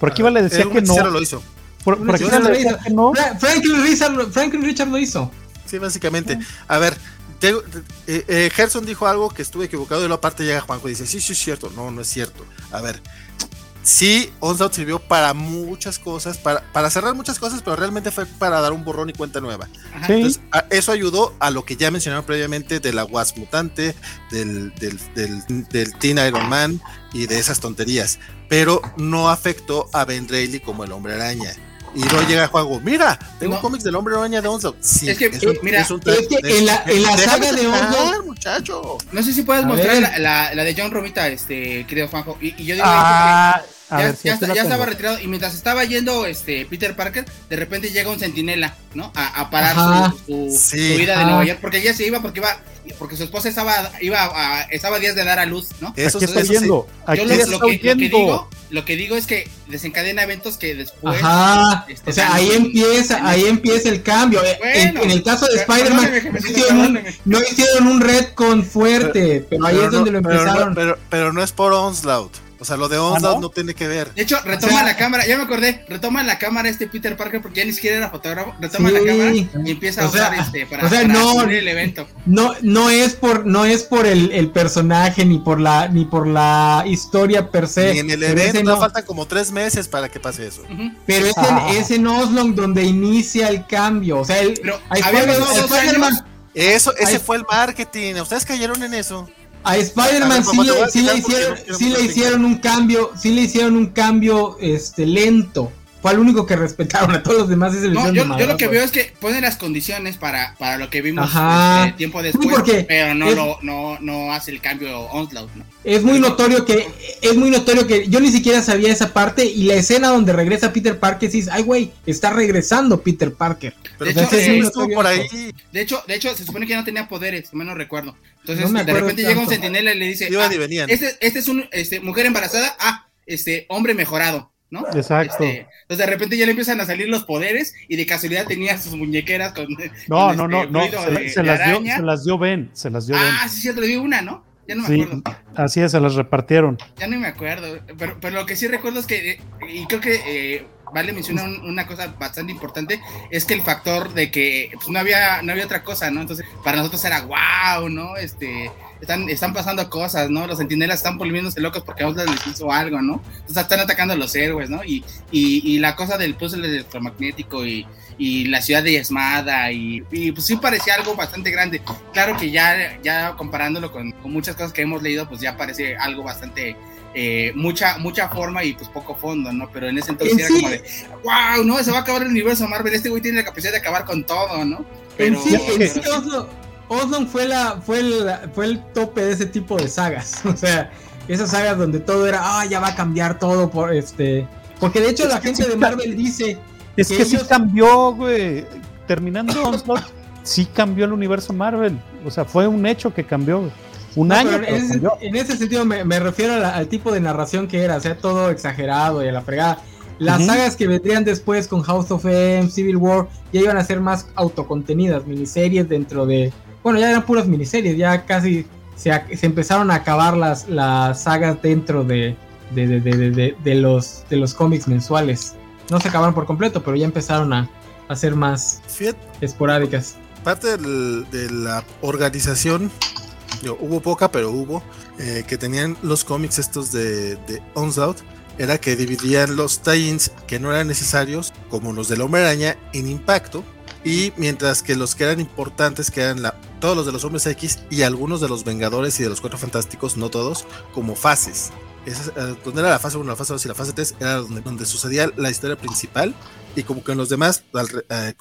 Por aquí vale decir que no. lo hizo. Por, por aquí vale decir que no. Franklin Richard, Franklin Richard lo hizo. Sí, básicamente. A ver, eh, eh, Gerson dijo algo que estuve equivocado y luego aparte llega Juanjo y dice, sí, sí es cierto. No, no es cierto. A ver, sí, Onslaught sirvió para muchas cosas, para, para, cerrar muchas cosas, pero realmente fue para dar un borrón y cuenta nueva. Entonces, eso ayudó a lo que ya mencionaron previamente de la Wasp mutante, del, del, del, del, Teen Iron Man y de esas tonterías, pero no afectó a Ben Reilly como el hombre araña. Y luego llega Juanjo, mira, tengo cómics del hombre araña de Onslaught. Sí, es que, mira, es, un es que en la, en la saga de Onslaught, muchacho. No sé si puedes mostrar la, la, la, de John Romita, este, querido Juanjo. Y, y yo digo, ah, ya, ya, ya estaba retirado y mientras estaba yendo este Peter Parker, de repente llega un sentinela, ¿no? A, a parar su, su, su, vida de Nueva York, porque ella se iba porque iba porque su esposa estaba iba a, estaba a días de dar a luz, ¿no? Eso, Aquí está viendo. Aquí lo, lo, que, lo, que, digo, lo que digo es que desencadena eventos que después. Ajá. Este, o sea, ahí empieza, ahí empieza el cambio. Bueno, en, en, el caso de Spider-Man no, no, hicieron un retcon fuerte, pero, pero ahí es donde lo empezaron. Pero, pero, no es por Onslaught. O sea, lo de Onslaught ¿Ah, no? tiene que ver. De hecho, retoma la cámara, ya me acordé, retoma la cámara este Peter Parker porque ya ni siquiera era fotógrafo, retoma la cámara y empieza a usar este para, o sea, no, el evento. No, no es por, no es por el, el, personaje ni por la, ni por la historia per se. Ni en el evento, no, faltan como tres meses para que pase eso. Uh -huh. Pero es, ah. en, es en Oslo donde inicia el cambio. O sea, el, Pero. Eso, ese fue el marketing. ¿Ustedes cayeron en eso? A Spider-Man sí, le, sí sí le hicieron un cambio, sí le hicieron un cambio este lento, fue el único que respetaron, a todos los demás es el no, yo, yo, lo que veo es que ponen las condiciones para, para lo que vimos este, tiempo después, pero no, lo, no, no hace el cambio Onslaught, ¿no? Es muy notorio que, es muy notorio que yo ni siquiera sabía esa parte y la escena donde regresa Peter Parker, dices, ay güey, está regresando Peter Parker. de, hecho, eh, por ahí. de hecho, de hecho, se supone que ya no tenía poderes, si no recuerdo. Entonces, de repente llega un sentinela y le dice, ah, este, este, es un, este, mujer embarazada, ah, este, hombre mejorado. ¿No? Exacto. Este, entonces de repente ya le empiezan a salir los poderes y de casualidad tenía sus muñequeras con. No, no, no, no. Se, las dio, se, las dio, Ben. Se las dio Ah, sí, sí, le dio una, ¿no? Ya no me acuerdo. Así es, se las repartieron. Ya no me acuerdo. Pero, pero lo que sí recuerdo es que, y creo que eh, Vale menciona una cosa bastante importante, es que el factor de que pues, no había no había otra cosa, ¿no? Entonces, para nosotros era wow, ¿no? Este, están, están pasando cosas, ¿no? Los centinelas están volviéndose locos porque Outlaw les hizo algo, ¿no? Entonces están atacando a los héroes, ¿no? Y, y, y la cosa del puzzle electromagnético y, y la ciudad de Esmada y, y, pues sí parecía algo bastante grande. Claro que ya, ya comparándolo con, con muchas cosas que hemos leído, pues ya parece algo bastante eh, mucha, mucha forma y pues poco fondo, ¿no? Pero en ese entonces era como de, wow, no, se va a acabar el universo Marvel, este güey tiene la capacidad de acabar con todo, ¿no? Pero, en sí, Oslo, fue, la, fue, el, fue el tope de ese tipo de sagas, o sea, esas sagas donde todo era, ah, ya va a cambiar todo por este... Porque de hecho la gente de Marvel dice... Es que, sí cambió, güey. Terminando Onslaught, sí cambió el universo Marvel. O sea, fue un hecho que cambió. Un año. En ese, sentido me, refiero al tipo de narración que era, o sea, todo exagerado y a la fregada. Las sagas que vendrían después con House of M, Civil War, ya iban a ser más autocontenidas, miniseries dentro de... Bueno, ya eran puras miniseries, ya casi se, se empezaron a acabar las, las sagas dentro de, de, los, de los cómics mensuales. No se acabaron por completo, pero ya empezaron a, a ser más esporádicas. Parte de la organización hubo poca, pero hubo, eh, que tenían los cómics estos de, de Onslaught, era que dividían los tie-ins que no eran necesarios, como los de la Hombre Araña, en impacto, y mientras que los que eran importantes, que eran la, todos los de los Hombres X y algunos de los Vengadores y de los Cuatro Fantásticos, no todos, como fases. Esa, eh, donde era la fase 1, la fase 2 y la fase 3, era donde, donde sucedía la historia principal, y como que en los demás, eh,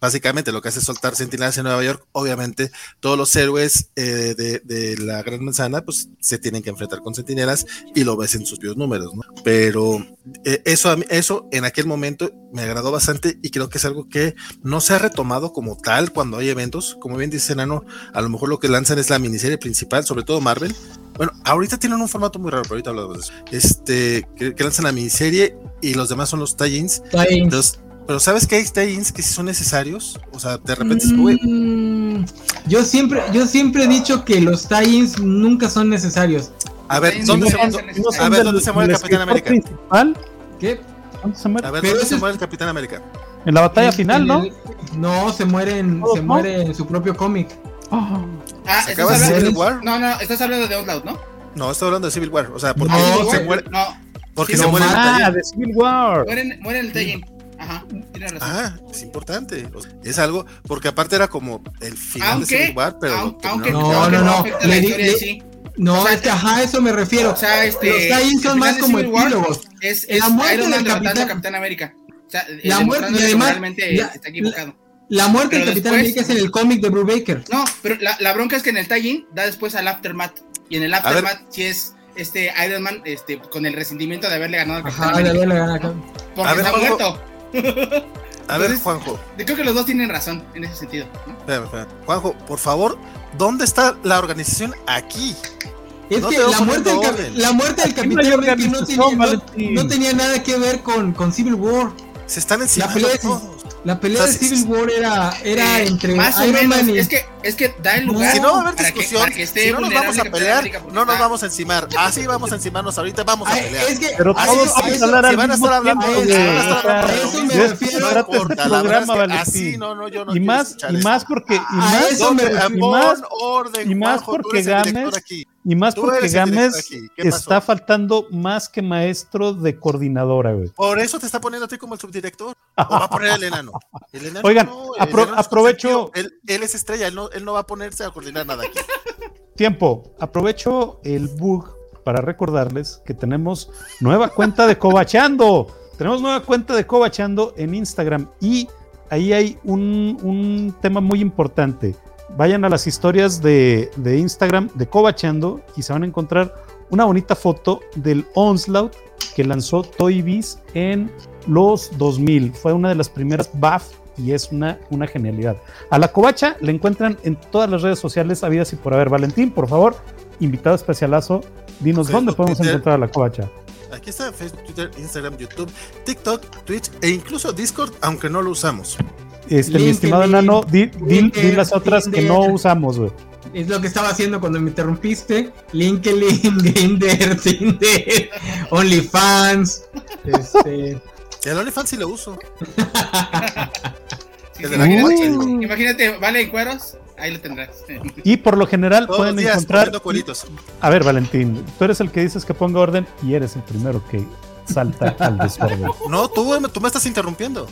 básicamente lo que hace es soltar Centinelas en Nueva York, obviamente todos los héroes eh, de, la Gran Manzana pues se tienen que enfrentar con Centinelas y lo ves en sus propios números, ¿no? Pero eh, eso, eso en aquel momento me agradó bastante y creo que es algo que no se ha retomado como tal cuando hay eventos, como bien dice Nano, a lo mejor lo que lanzan es la miniserie principal, sobre todo Marvel. Bueno, ahorita tienen un formato muy raro, pero ahorita hablamos de eso. Este, que, lanzan la miniserie y los demás son los tie-ins. Entonces, pero ¿sabes que hay tie-ins que sí son necesarios? O sea, de repente mm, yo siempre, yo siempre he dicho que los tie-ins nunca son necesarios. A ver, ¿dónde, se, a ver, ¿dónde se muere el Capitán América? Principal? ¿Qué? ¿Dónde se muere? A ver, ¿dónde se muere el Capitán América? En la batalla final, ¿no? no, se muere en, se muere en su propio cómic. Ah, ¿estás de Civil War? No, no, estás hablando de Outlaw, ¿no? No, estoy hablando de Civil War. O sea, porque no, se muere. No. Porque se muere Ah, de Civil War. Muere, muere el tie Ajá, Ah, es importante. es algo, porque aparte era como el final de Civil War, pero. Aunque, no, no, no. No, es que ajá, eso me refiero. O sea, este. Los tie son más como epílogos. Es, es la muerte del Capitán... Capitán América. O sea, la muerte, y además. está equivocado. La muerte del Capitán América es en el cómic de Brubaker. No, pero la, la, bronca es que en el tie da después al Aftermath. Y en el Aftermath sí es este Iron Man este, con el resentimiento de haberle ganado al Capitán Ajá, América. Porque está muerto. A ver, Juanjo. Creo que los dos tienen razón en ese sentido. Juanjo, por favor, ¿dónde está la organización aquí? Es que la muerte, del, la muerte, del Capitán América no tenía, no, tenía, nada que ver con, con Civil War. Se están encima la pelea de Civil War era, era eh, entre más o menos, es que es que da el lugar si no va a haber discusión si no nos vamos a pelear no nos vamos a encimar. Así vamos a encimarnos ahorita vamos a pelear. es que, pero todos van a hablar al mismo tiempo eso me refiero. así no no yo no y más y más porque y más y más porque Games y más porque Gámez está faltando más que maestro de coordinadora, güey. Por eso te está poniendo a ti como el subdirector. O va a poner el enano. El enano Oigan, aprovecho. Él, es estrella, él no, él no va a ponerse a coordinar nada aquí. Tiempo. Aprovecho el bug para recordarles que tenemos nueva cuenta de Cobachando. tenemos nueva cuenta de Cobachando en Instagram y ahí hay un, un tema muy importante. Vayan a las historias de, de Instagram de Cobachando y se van a encontrar una bonita foto del Onslaught que lanzó Toy Biz en los 2000. Fue una de las primeras buff y es una, una genialidad. A la covacha le encuentran en todas las redes sociales habidas y por haber. Valentín, por favor, invitado especialazo, dinos dónde podemos encontrar a la covacha. Aquí está Facebook, Twitter, Instagram, YouTube, TikTok, Twitch e incluso Discord, aunque no lo usamos. Este, mi estimado enano, di, las otras que no usamos, güey. Es lo que estaba haciendo cuando me interrumpiste. LinkedIn, Grindr, Tinder, OnlyFans. Este. El OnlyFans sí lo uso. imagínate, vale en cueros, ahí lo tendrás. Y por lo general pueden encontrar. A ver, Valentín, tú eres el que dices que ponga orden y eres el primero que salta al desorden. No, tú, tú me estás interrumpiendo.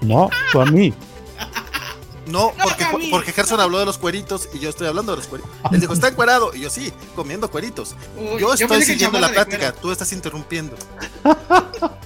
No, tú a mí. No, porque, porque Gerson habló de los cueritos y yo estoy hablando de los cueritos. Él dijo, está encuerado. Y yo, sí, comiendo cueritos. yo estoy siguiendo la plática, tú estás interrumpiendo.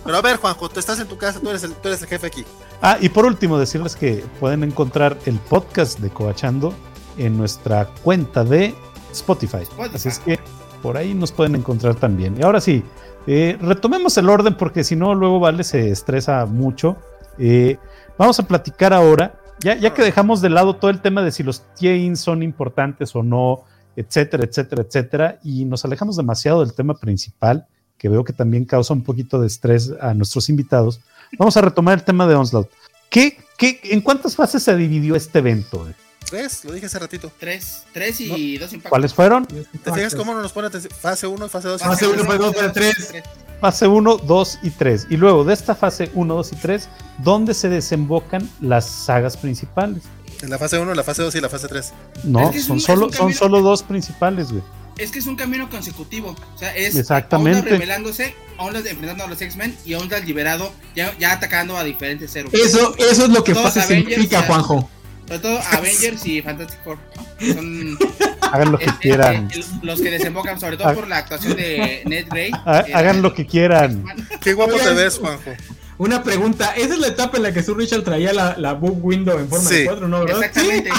Pero a ver, Juanjo, tú estás en tu casa, tú eres, el, tú eres el jefe aquí. Ah, y por último, decirles que pueden encontrar el podcast de Coachando en nuestra cuenta de Spotify. Así es que por ahí nos pueden encontrar también. Y ahora sí, eh, retomemos el orden porque si no, luego Vale se estresa mucho. Eh, vamos a platicar ahora ya, que dejamos de lado todo el tema de si los tie son importantes o no, etcétera, etcétera, etcétera, y nos alejamos demasiado del tema principal, que veo que también causa un poquito de estrés a nuestros invitados, vamos a retomar el tema de Onslaught. ¿Qué, qué, en cuántas fases se dividió este evento? Tres, lo dije hace ratito. Tres, tres y dos impactos. ¿Cuáles fueron? ¿Te fijas cómo nos pone fase 1, fase 2? Fase 1, fase 2, fase 3 fase 1, 2 y 3. Y luego de esta fase 1, 2 y 3, ¿dónde se desembocan las sagas principales? En la fase 1, la fase 2 y la fase 3. No, son, solo, son solo dos principales, güey. Es que es un camino consecutivo. O sea, es Exactamente. revelándose, Ondas enfrentando a los X-Men y Ondas liberado, ya, ya atacando a diferentes héroes. Eso, eso es lo que fase significa, Juanjo. Sobre todo Avengers y Fantastic Four. Son Hagan lo que quieran. los que desembocan, sobre todo por la actuación de Ned Grey. Hagan lo que quieran. Qué guapo te ves, Juanjo. Una pregunta, ¿esa es la etapa en la que Sir Richard traía la, la book window en forma de cuadro, no? Exactamente.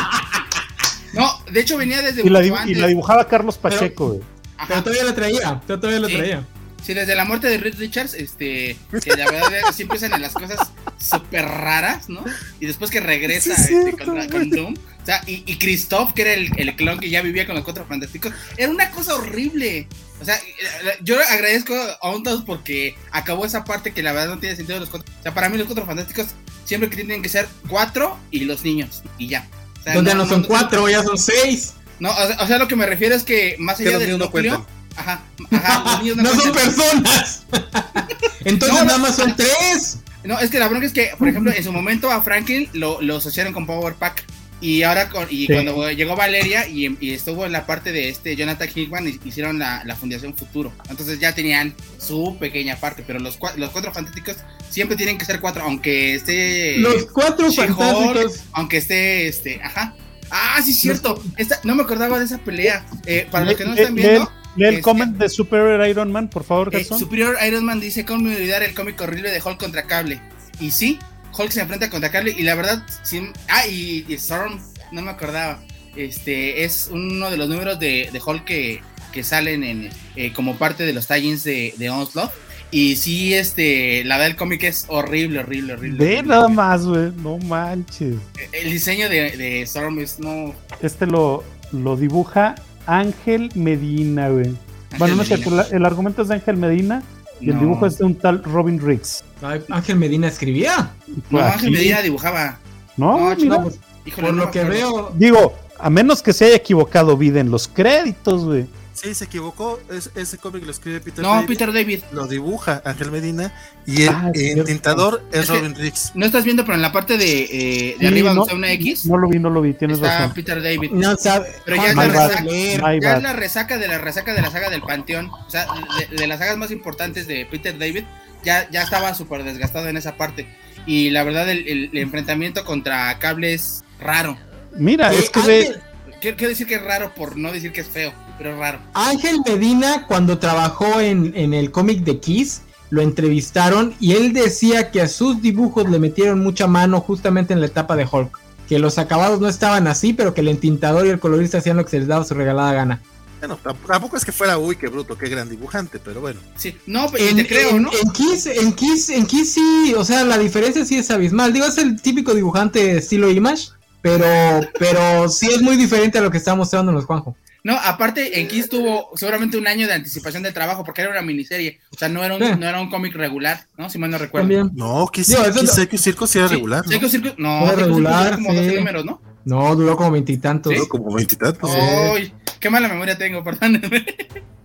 No, de hecho venía desde y la, y la dibujaba Carlos Pacheco, pero, pero, todavía la traía, todavía la traía. Sí, desde la muerte de Reed Richards, este, que la verdad sí empiezan en las cosas súper raras, ¿no? Y después que regresa este, con, Doom. O sea, y, y Christoph, que era el, el, clon que ya vivía con los cuatro fantásticos, era una cosa horrible. O sea, yo agradezco a un todos porque acabó esa parte que la verdad no tiene sentido los cuatro. O sea, para mí los cuatro fantásticos siempre que tienen que ser cuatro y los niños, y ya. O sea, Donde no, son cuatro, ya son seis. No, o sea, lo que me refiero es que más allá del núcleo, Ajá, ajá, no, son personas. Entonces nada más son tres. No, es que la bronca es que, por ejemplo, en su momento a Franklin lo, lo asociaron con Power Pack. Y ahora, con, y cuando llegó Valeria y, estuvo en la parte de este Jonathan Hickman, hicieron la, la, Fundación Futuro. Entonces ya tenían su pequeña parte, pero los, los cuatro fantásticos siempre tienen que ser cuatro, aunque esté. Los cuatro fantásticos. Aunque esté, este, ajá. Ah, sí, cierto. Esta, no me acordaba de esa pelea. Eh, para los que no están viendo. Lee el comment de Superior Iron Man, por favor, eh, Superior Iron Man dice: ¿Cómo olvidar el cómic horrible de Hulk contra Cable? Y sí, Hulk se enfrenta contra Cable. Y la verdad, sí, ah, y, Storm, no me acordaba. Este es uno de los números de, de Hulk que, que salen en, eh, como parte de los tie de, de Onslaught. Y sí, este, la verdad, el cómic es horrible, horrible, horrible. Ve nada más, güey, no manches. El diseño de, de Storm es no. Este lo, lo dibuja Ángel Medina, güey. bueno, no sé, el argumento es de Ángel Medina y el dibujo es de un tal Robin Riggs. Ángel Medina escribía. No, Ángel Medina dibujaba. No, no, pues, por lo que veo. Digo, a menos que se haya equivocado vida en los créditos, güey. Sí, se equivocó. Es, ese cómic lo escribe Peter no, David. No, Peter David. Lo dibuja Ángel Medina. Y el, ah, tintador es, Robin Riggs. No estás viendo, pero en la parte de, eh, de arriba, donde está una X. No lo vi, no lo vi. Tienes está razón. Peter David. No sabe. Pero ya, es la, resaca, ya es la resaca de la resaca de la saga del Panteón. O sea, de, las sagas más importantes de Peter David. Ya, ya estaba súper desgastado en esa parte. Y la verdad, el, el, enfrentamiento contra Cable es raro. Mira, es que. Quiero, decir que es raro por no decir que es feo, pero es raro. Ángel Medina, cuando trabajó en, el cómic de Kiss, lo entrevistaron y él decía que a sus dibujos le metieron mucha mano justamente en la etapa de Hulk. Que los acabados no estaban así, pero que el entintador y el colorista hacían lo que se les daba su regalada gana. Bueno, tampoco es que fuera, uy, qué bruto, qué gran dibujante, pero bueno. Sí, no, pero en, te creo, ¿no? En Kiss, en Kiss, en Kiss sí, o sea, la diferencia sí es abismal. Digo, es el típico dibujante estilo Image, pero, pero sí es muy diferente a lo que está mostrando los Juanjo. No, aparte en Kiss tuvo seguramente un año de anticipación de trabajo porque era una miniserie, o sea, no era un, no era un cómic regular, ¿no? Si mal no recuerdo. No, Kiss, Kiss, Circo sí era regular. ¿no? Circo, no, era regular, como sí. números, ¿no? No, duró como veintitantos. Duró como veintitantos. Ay, qué mala memoria tengo, perdónenme.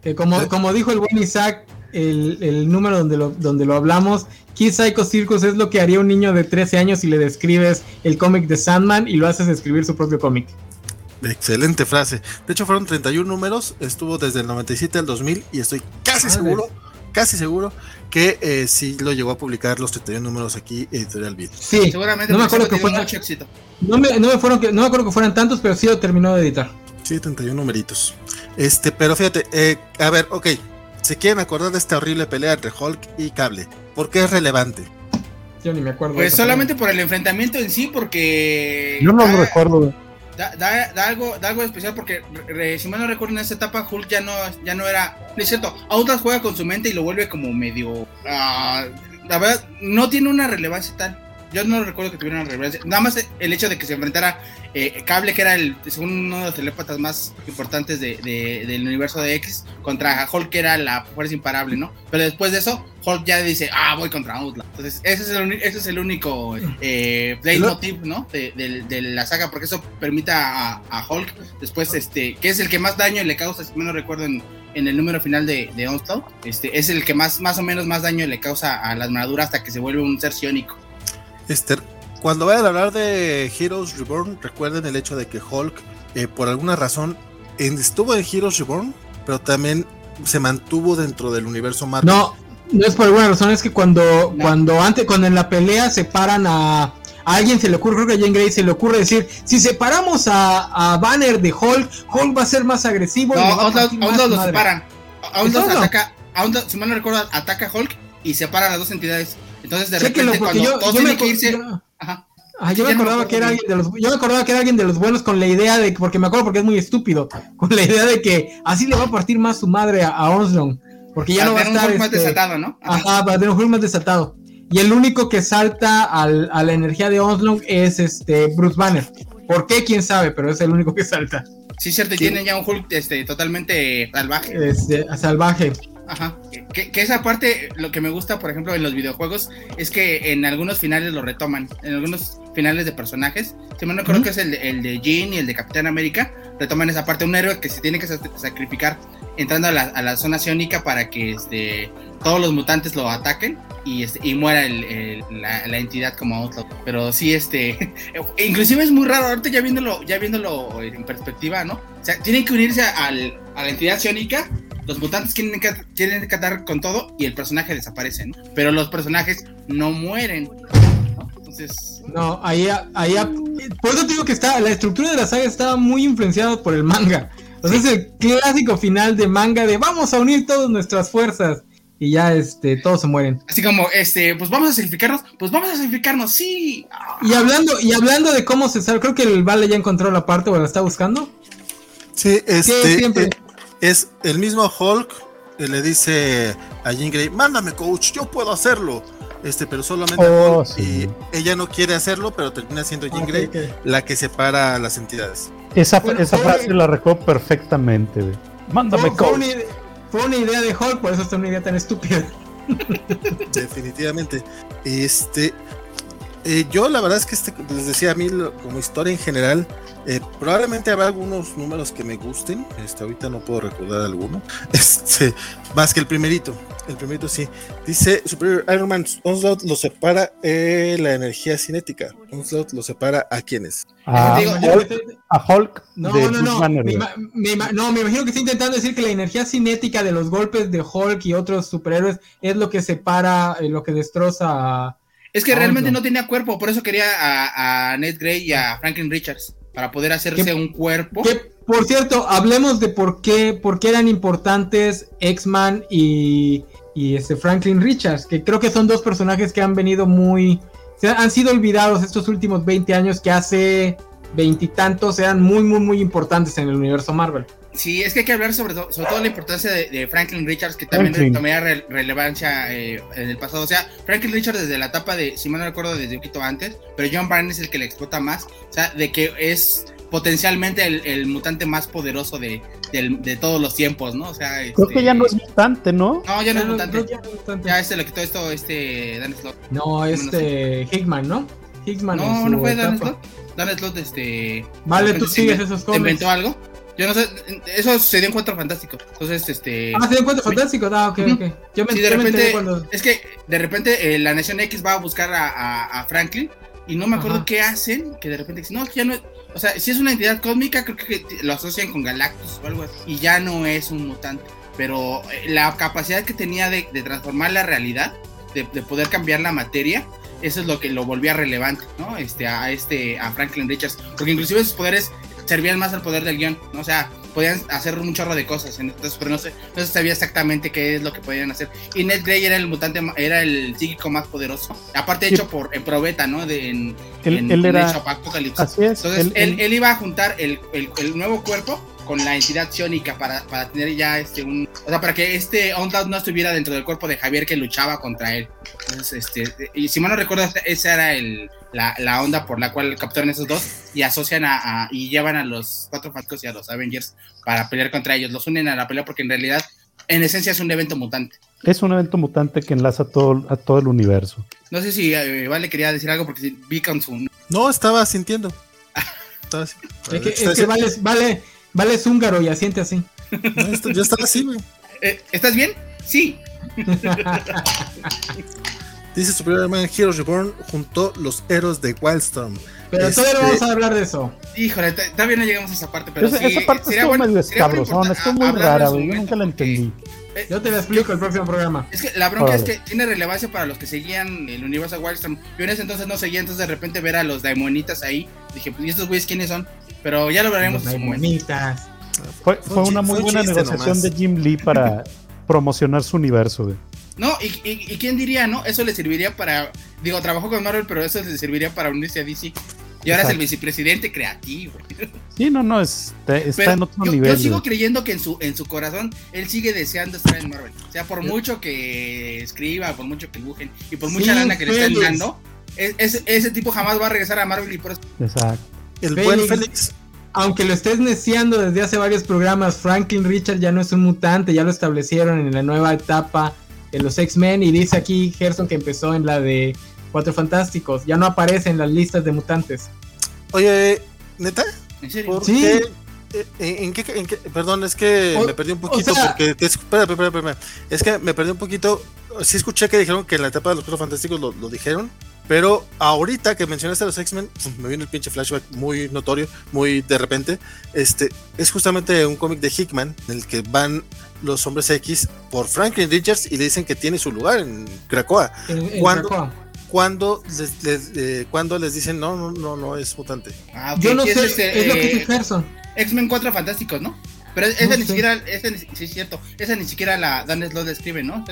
Que como, como dijo el buen Isaac, el, el, número donde lo, donde lo hablamos, Kiss Psycho Circus es lo que haría un niño de 13 años si le describes el cómic de Sandman y lo haces escribir su propio cómic. Excelente frase. De hecho, fueron 31 números, estuvo desde el 97 al 2000 y estoy casi seguro, casi seguro que eh, sí lo llegó a publicar los 31 números aquí Editorial Beat. Sí, seguramente no me acuerdo que mucho éxito. No me, no me fueron, no me acuerdo que fueran tantos, pero sí lo terminó de editar. Sí, 31 numeritos. Este, pero fíjate, eh, a ver, ok, se quieren acordar de esta horrible pelea entre Hulk y Cable. ¿Por qué es relevante? Yo ni me acuerdo. Pues solamente por el enfrentamiento en sí, porque. Yo no lo recuerdo. Da, da, algo, da algo especial porque, si mal no recuerdo, en esa etapa Hulk ya no, ya no era. No es cierto, Outlast juega con su mente y lo vuelve como medio. la verdad, no tiene una relevancia tal yo no recuerdo que tuviera una relevancia. Nada más el hecho de que se enfrentara eh, Cable, que era el, según uno de los telépatas más importantes de, del universo de X, contra Hulk, que era la fuerza imparable, ¿no? Pero después de eso, Hulk ya dice, ah, voy contra Outlaw. Entonces, ese es el, ese es el único eh, leitmotiv, ¿no? De, de, la saga, porque eso permite a, Hulk, después, este, que es el que más daño le causa, si no recuerdo, en, en el número final de, de Onslaught, este, es el que más, más o menos más daño le causa a la armadura hasta que se vuelve un ser ciónico. Esther, cuando vayan a hablar de Heroes Reborn, recuerden el hecho de que Hulk, eh, por alguna razón, estuvo en Heroes Reborn, pero también se mantuvo dentro del universo Marvel. No, no es por alguna razón, es que cuando, cuando antes, cuando en la pelea separan a, a, alguien se le ocurre, creo que a Jane Grey se le ocurre decir, si separamos a, a Banner de Hulk, Hulk va a ser más agresivo. No, a uno lo separan. A uno ataca, a uno, si mal no recuerdo, ataca a Hulk y separa a las dos entidades. Entonces de repente cuando yo, me, que irse... Ajá. Ah, yo me acordaba que era alguien de los yo me acordaba que era alguien de los buenos con la idea de porque me acuerdo porque es muy estúpido con la idea de que así le va a partir más su madre a, a porque ya no va a estar un más este, desatado, ¿no? Ajá, para tener un juego más desatado. Y el único que salta al, a la energía de Onslaught es este Bruce Banner. ¿Por qué? Quién sabe, pero es el único que salta. Sí, cierto, y tienen ya un Hulk este, totalmente salvaje. Este, salvaje. Ajá. Que, esa parte, lo que me gusta, por ejemplo, en los videojuegos, es que en algunos finales lo retoman. En algunos finales de personajes. Si me no creo que es el, el, de Jean y el de Capitán América. Retoman esa parte. Un héroe que se tiene que sacrificar entrando a la, a la zona ciónica para que este, todos los mutantes lo ataquen y, este, y muera el, la, la, entidad como Outlaw. Pero sí, este. inclusive es muy raro. Ahorita ya viéndolo, ya viéndolo en perspectiva, ¿no? O sea, tienen que unirse al, a la entidad ciónica los mutantes quieren, quieren catar con todo y el personaje desaparece, ¿no? Pero los personajes no mueren. ¿no? Entonces. No, ahí, ahí. Por eso te digo que está, la estructura de la saga estaba muy influenciada por el manga. Entonces, sí. el clásico final de manga de vamos a unir todas nuestras fuerzas y ya este todos se mueren. Así como este, pues vamos a sacrificarnos, pues vamos a sacrificarnos, sí. Y hablando y hablando de cómo se sale, creo que el Vale ya encontró la parte o la está buscando. Sí, este siempre? Eh, es el mismo Hulk que le dice a Jean Grey, mándame coach, yo puedo hacerlo. Este, pero solamente oh, sí. y ella no quiere hacerlo, pero termina siendo Jean okay, Grey okay. la que separa a las entidades. Esa, bueno, esa frase la recó perfectamente. Wey. Mándame fue, coach. Fue una, fue una, idea de Hulk, por eso es una idea tan estúpida. Definitivamente. Este, eh, yo la verdad es que este, les decía a mí como historia en general, eh, probablemente habrá algunos números que me gusten. Este, ahorita no puedo recordar alguno. Este, más que el primerito. El primerito sí. Dice Superior Iron Man Onslaught lo separa eh, la energía cinética. Onslaught lo separa a quiénes. A, Digo, Hulk, a Hulk. No, no, no. Me, me, no, me imagino que está intentando decir que la energía cinética de los golpes de Hulk y otros superhéroes es lo que separa, eh, lo que destroza a. Es que realmente no tenía cuerpo, por eso quería a, a Ned Grey y a Franklin Richards para poder hacerse un cuerpo. Que por cierto, hablemos de por qué, por qué eran importantes X-Man y, y este Franklin Richards, que creo que son dos personajes que han venido muy, se han sido olvidados estos últimos 20 años que hace veintitantos eran muy, muy, muy importantes en el universo Marvel. Sí, es que hay que hablar sobre, todo, sobre todo la importancia de, Franklin Richards, que también tomó relevancia eh, en el pasado. O sea, Franklin Richards desde la etapa de, si mal no recuerdo, desde un poquito antes, pero John Byrne es el que le explota más. O sea, de que es potencialmente el, mutante más poderoso de, todos los tiempos, ¿no? O sea, creo que ya no es mutante, ¿no? No, ya no, es mutante. ya, este lo quitó esto, este Dan Slot. No, este Hickman, ¿no? Hickman. No, no fue Dan Slot. Dan Slot, este. Vale, tú sigues esos cómics. ¿Inventó algo? Yo no sé, eso sucedió en Cuatro Fantástico. Entonces, este. Ah, se dio en Cuatro Fantástico, ah, ok, ok. Yo me, sí, de repente, es que de repente eh, la Nación X va a buscar a, a, Franklin y no me acuerdo qué hacen, que de repente dicen, no, ya no, o sea, si es una entidad cósmica, creo que lo asocian con Galactus o algo así. Y ya no es un mutante. Pero eh, la capacidad que tenía de, transformar la realidad, de, poder cambiar la materia, eso es lo que lo volvía relevante, ¿no? Este, a este, a Franklin Richards. Porque inclusive sus poderes servían más al poder del guion, ¿no? O sea, podían hacer un chorro de cosas, entonces, pero no sé, no se sabía exactamente qué es lo que podían hacer. Y Ned Grey era el mutante, era el psíquico más poderoso, aparte hecho por en Probeta, ¿no? De, en, él, en, era... Apocalipsis. Entonces, él, iba a juntar el, el, nuevo cuerpo con la entidad ciónica para, para, tener ya este un o sea para que este Onslaught no estuviera dentro del cuerpo de Javier que luchaba contra él entonces este y si mal no recuerdo esa era el la, la, onda por la cual capturan esos dos y asocian a, y llevan a los cuatro fantásticos y a los Avengers para pelear contra ellos. Los unen a la pelea porque en realidad, en esencia, es un evento mutante. Es un evento mutante que enlaza todo, a todo el universo. No sé si eh, Vale quería decir algo porque vi con su. No, estaba sintiendo. es que, vale, vale, vale es húngaro y asiente así. yo estaba así, güey. Eh, ¿Estás bien? Sí. Dice Superior Man Heroes Reborn junto los héroes de Wildstorm. Pero este... todavía no vamos a hablar de eso. Híjole, todavía no llegamos a esa parte. Pero sí, esa parte sería bueno, medio escabrosón, estuvo muy rara, güey. Yo nunca la entendí. Eh, Yo te la explico el próximo programa. Es que la bronca es que tiene relevancia para los que seguían el universo de Wildstorm. Yo en ese entonces no seguía, entonces de repente ver a los daimonitas ahí, dije, pues, ¿y estos güeyes quiénes son? Pero ya lo veremos. Los daimonitas. Fue, fue una muy buena negociación de Jim Lee para promocionar su universo, güey. No, y, y, quién diría, ¿no? Eso le serviría para. Digo, trabajó con Marvel, pero eso le serviría para unirse a DC. Y ahora es el vicepresidente creativo. Sí, no, no, está, está en otro nivel. Yo sigo creyendo que en su, en su corazón él sigue deseando estar en Marvel. O sea, por mucho que escriba, por mucho que dibujen y por mucha lana que le estén dando, es, ese tipo jamás va a regresar a Marvel y por eso. Exacto. El buen Félix. Aunque lo estés neciando desde hace varios programas, Franklin Richard ya no es un mutante, ya lo establecieron en la nueva etapa en los X-Men y dice aquí Gerson que empezó en la de Cuatro Fantásticos, ya no aparece en las listas de mutantes. Oye, ¿neta? ¿En serio? sí. Eh, ¿En qué, perdón, es que me perdí un poquito porque. espera, espera, espera, Es que me perdí un poquito. Sí, escuché que dijeron que en la etapa de los Cuatro Fantásticos lo, lo dijeron. Pero ahorita que mencionaste a los X-Men, me viene el pinche flashback muy notorio, muy de repente. Este es justamente un cómic de Hickman en el que van los hombres X por Franklin Richards y le dicen que tiene su lugar en Krakoa. cuando, Cuando les, eh, cuando les dicen no, no, no, no es mutante. Ah, Yo no sé, es, lo que dice Gerson. X-Men 4 Fantásticos, ¿no? Pero esa ni siquiera, esa sí es cierto, esa ni siquiera la Dan lo describe, ¿no?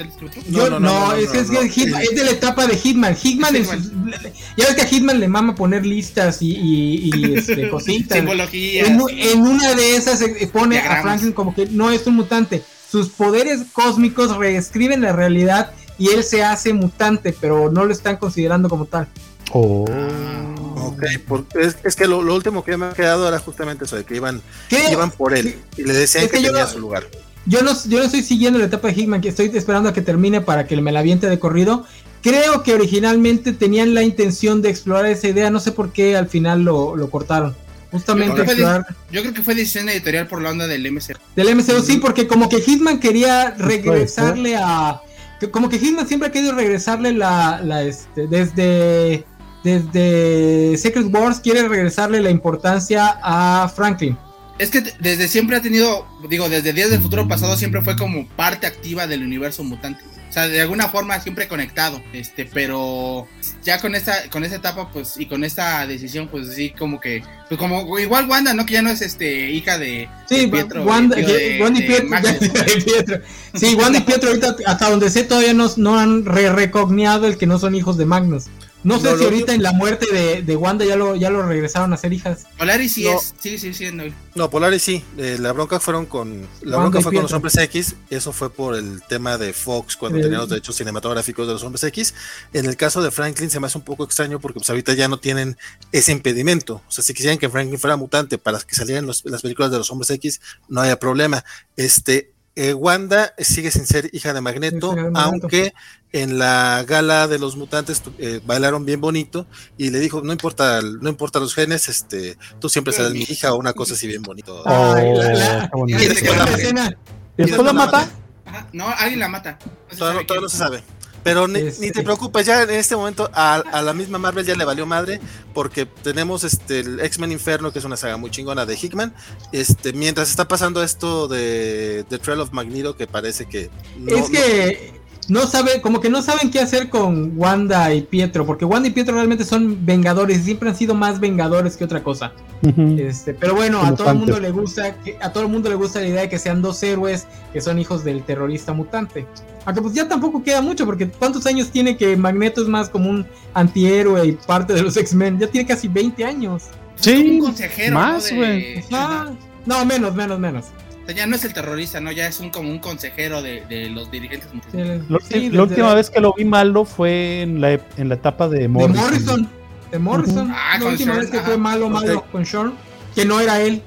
No, no, no, es, es, es, de la etapa de Hitman. Hitman, ya ves que a Hitman le mama poner listas y, y, y este, cositas. Simbologías. En, una de esas pone a Franklin como que no es un mutante. Sus poderes cósmicos reescriben la realidad y él se hace mutante, pero no lo están considerando como tal. Oh. Ok, es, que lo, último que me ha quedado era justamente eso, de que iban, iban por él y le decían que, tenía su lugar. Yo no, yo no estoy siguiendo la etapa de Hickman, que estoy esperando a que termine para que me la aviente de corrido. Creo que originalmente tenían la intención de explorar esa idea, no sé por qué al final lo, lo cortaron. Justamente yo creo, yo creo que fue decisión editorial por la onda del MCU. Del MCU, sí, porque como que Hitman quería regresarle a. Como que Hitman siempre ha querido regresarle la. la este, desde desde Secret Wars quiere regresarle la importancia a Franklin. Es que desde siempre ha tenido, digo, desde Días del Futuro Pasado siempre fue como parte activa del universo mutante. O sea, de alguna forma siempre conectado, este, pero ya con esta, con esta etapa, pues, y con esta decisión, pues sí, como que, pues como igual Wanda, ¿no? Que ya no es este hija de, sí, Pietro. Wanda, Wanda y Pietro, Sí, Wanda y Pietro ahorita, hasta donde sé, todavía no, no han re recogniado el que no son hijos de Magnus. No sé si ahorita en la muerte de, de, Wanda ya lo, ya lo regresaron a ser hijas. Polaris sí es, sí, sí, sí. No, Polaris sí. Eh, la bronca fueron con. La bronca fue con los hombres X. Eso fue por el tema de Fox cuando tenían los derechos cinematográficos de los hombres X. En el caso de Franklin se me hace un poco extraño porque pues ahorita ya no tienen ese impedimento. O sea, si quisieran que Franklin fuera mutante para que salieran las películas de los hombres X, no haya problema. Este, eh, Wanda sigue sin ser hija de Magneto, aunque en la gala de los mutantes eh, bailaron bien bonito y le dijo, no importa, no importa los genes, este, tú siempre serás mi hija o una cosa así bien bonito. Oh, ¿Y después la mata? no, alguien la mata. todavía no se sabe. Pero ni, te preocupes, ya en este momento a, la misma Marvel ya le valió madre, porque tenemos este el X-Men Inferno, que es una saga muy chingona de Hickman. Este, mientras está pasando esto de The Trail of Magneto, que parece que. es que no sabe, como que no saben qué hacer con Wanda y Pietro, porque Wanda y Pietro realmente son vengadores, siempre han sido más vengadores que otra cosa. este, pero bueno, a todo el mundo le gusta, que, a todo el mundo le gusta la idea de que sean dos héroes que son hijos del terrorista mutante. Aunque pues ya tampoco queda mucho, porque ¿cuántos años tiene que Magneto es más como un antihéroe y parte de los X-Men? Ya tiene casi 20 años. Sí, un consejero. Más, güey. no, menos, menos, menos ya no es el terrorista, ¿no? Ya es un como un consejero de, los dirigentes. la última vez que lo vi malo fue en la, en la etapa de Morrison. De Morrison. De Morrison. Ah, la última vez que fue malo, malo con Sean, que no era él.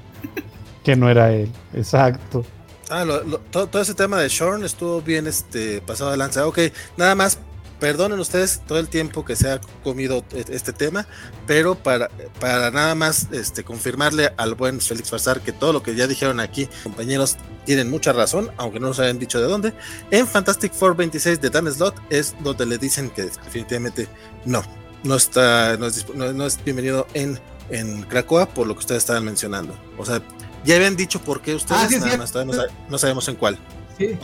que no era él, exacto. Ah, todo, ese tema de Sean estuvo bien este, pasado de lanza. Ok, nada más perdonen ustedes todo el tiempo que se ha comido e-, este tema, pero para, para nada más este, confirmarle al buen Félix Farsar que todo lo que ya dijeron aquí, compañeros, tienen mucha razón, aunque no nos hayan dicho de dónde. En Fantastic Four 26 de Dan Slot es donde le dicen que definitivamente no, no está, no es, bienvenido en, en Cracoa por lo que ustedes estaban mencionando. O sea, ya habían dicho por qué ustedes, ah, nada más todavía no, sabemos en cuál. Sí.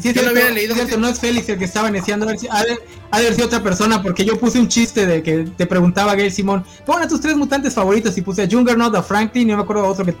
Sí, yo lo había leído. no es Félix el que estaba iniciando. Ha de haber sido otra persona, porque yo puse un chiste de que te preguntaba Gail Simón, pon a tus tres mutantes favoritos. Y puse a Juggernaut, a Franklin, y no me acuerdo de otro que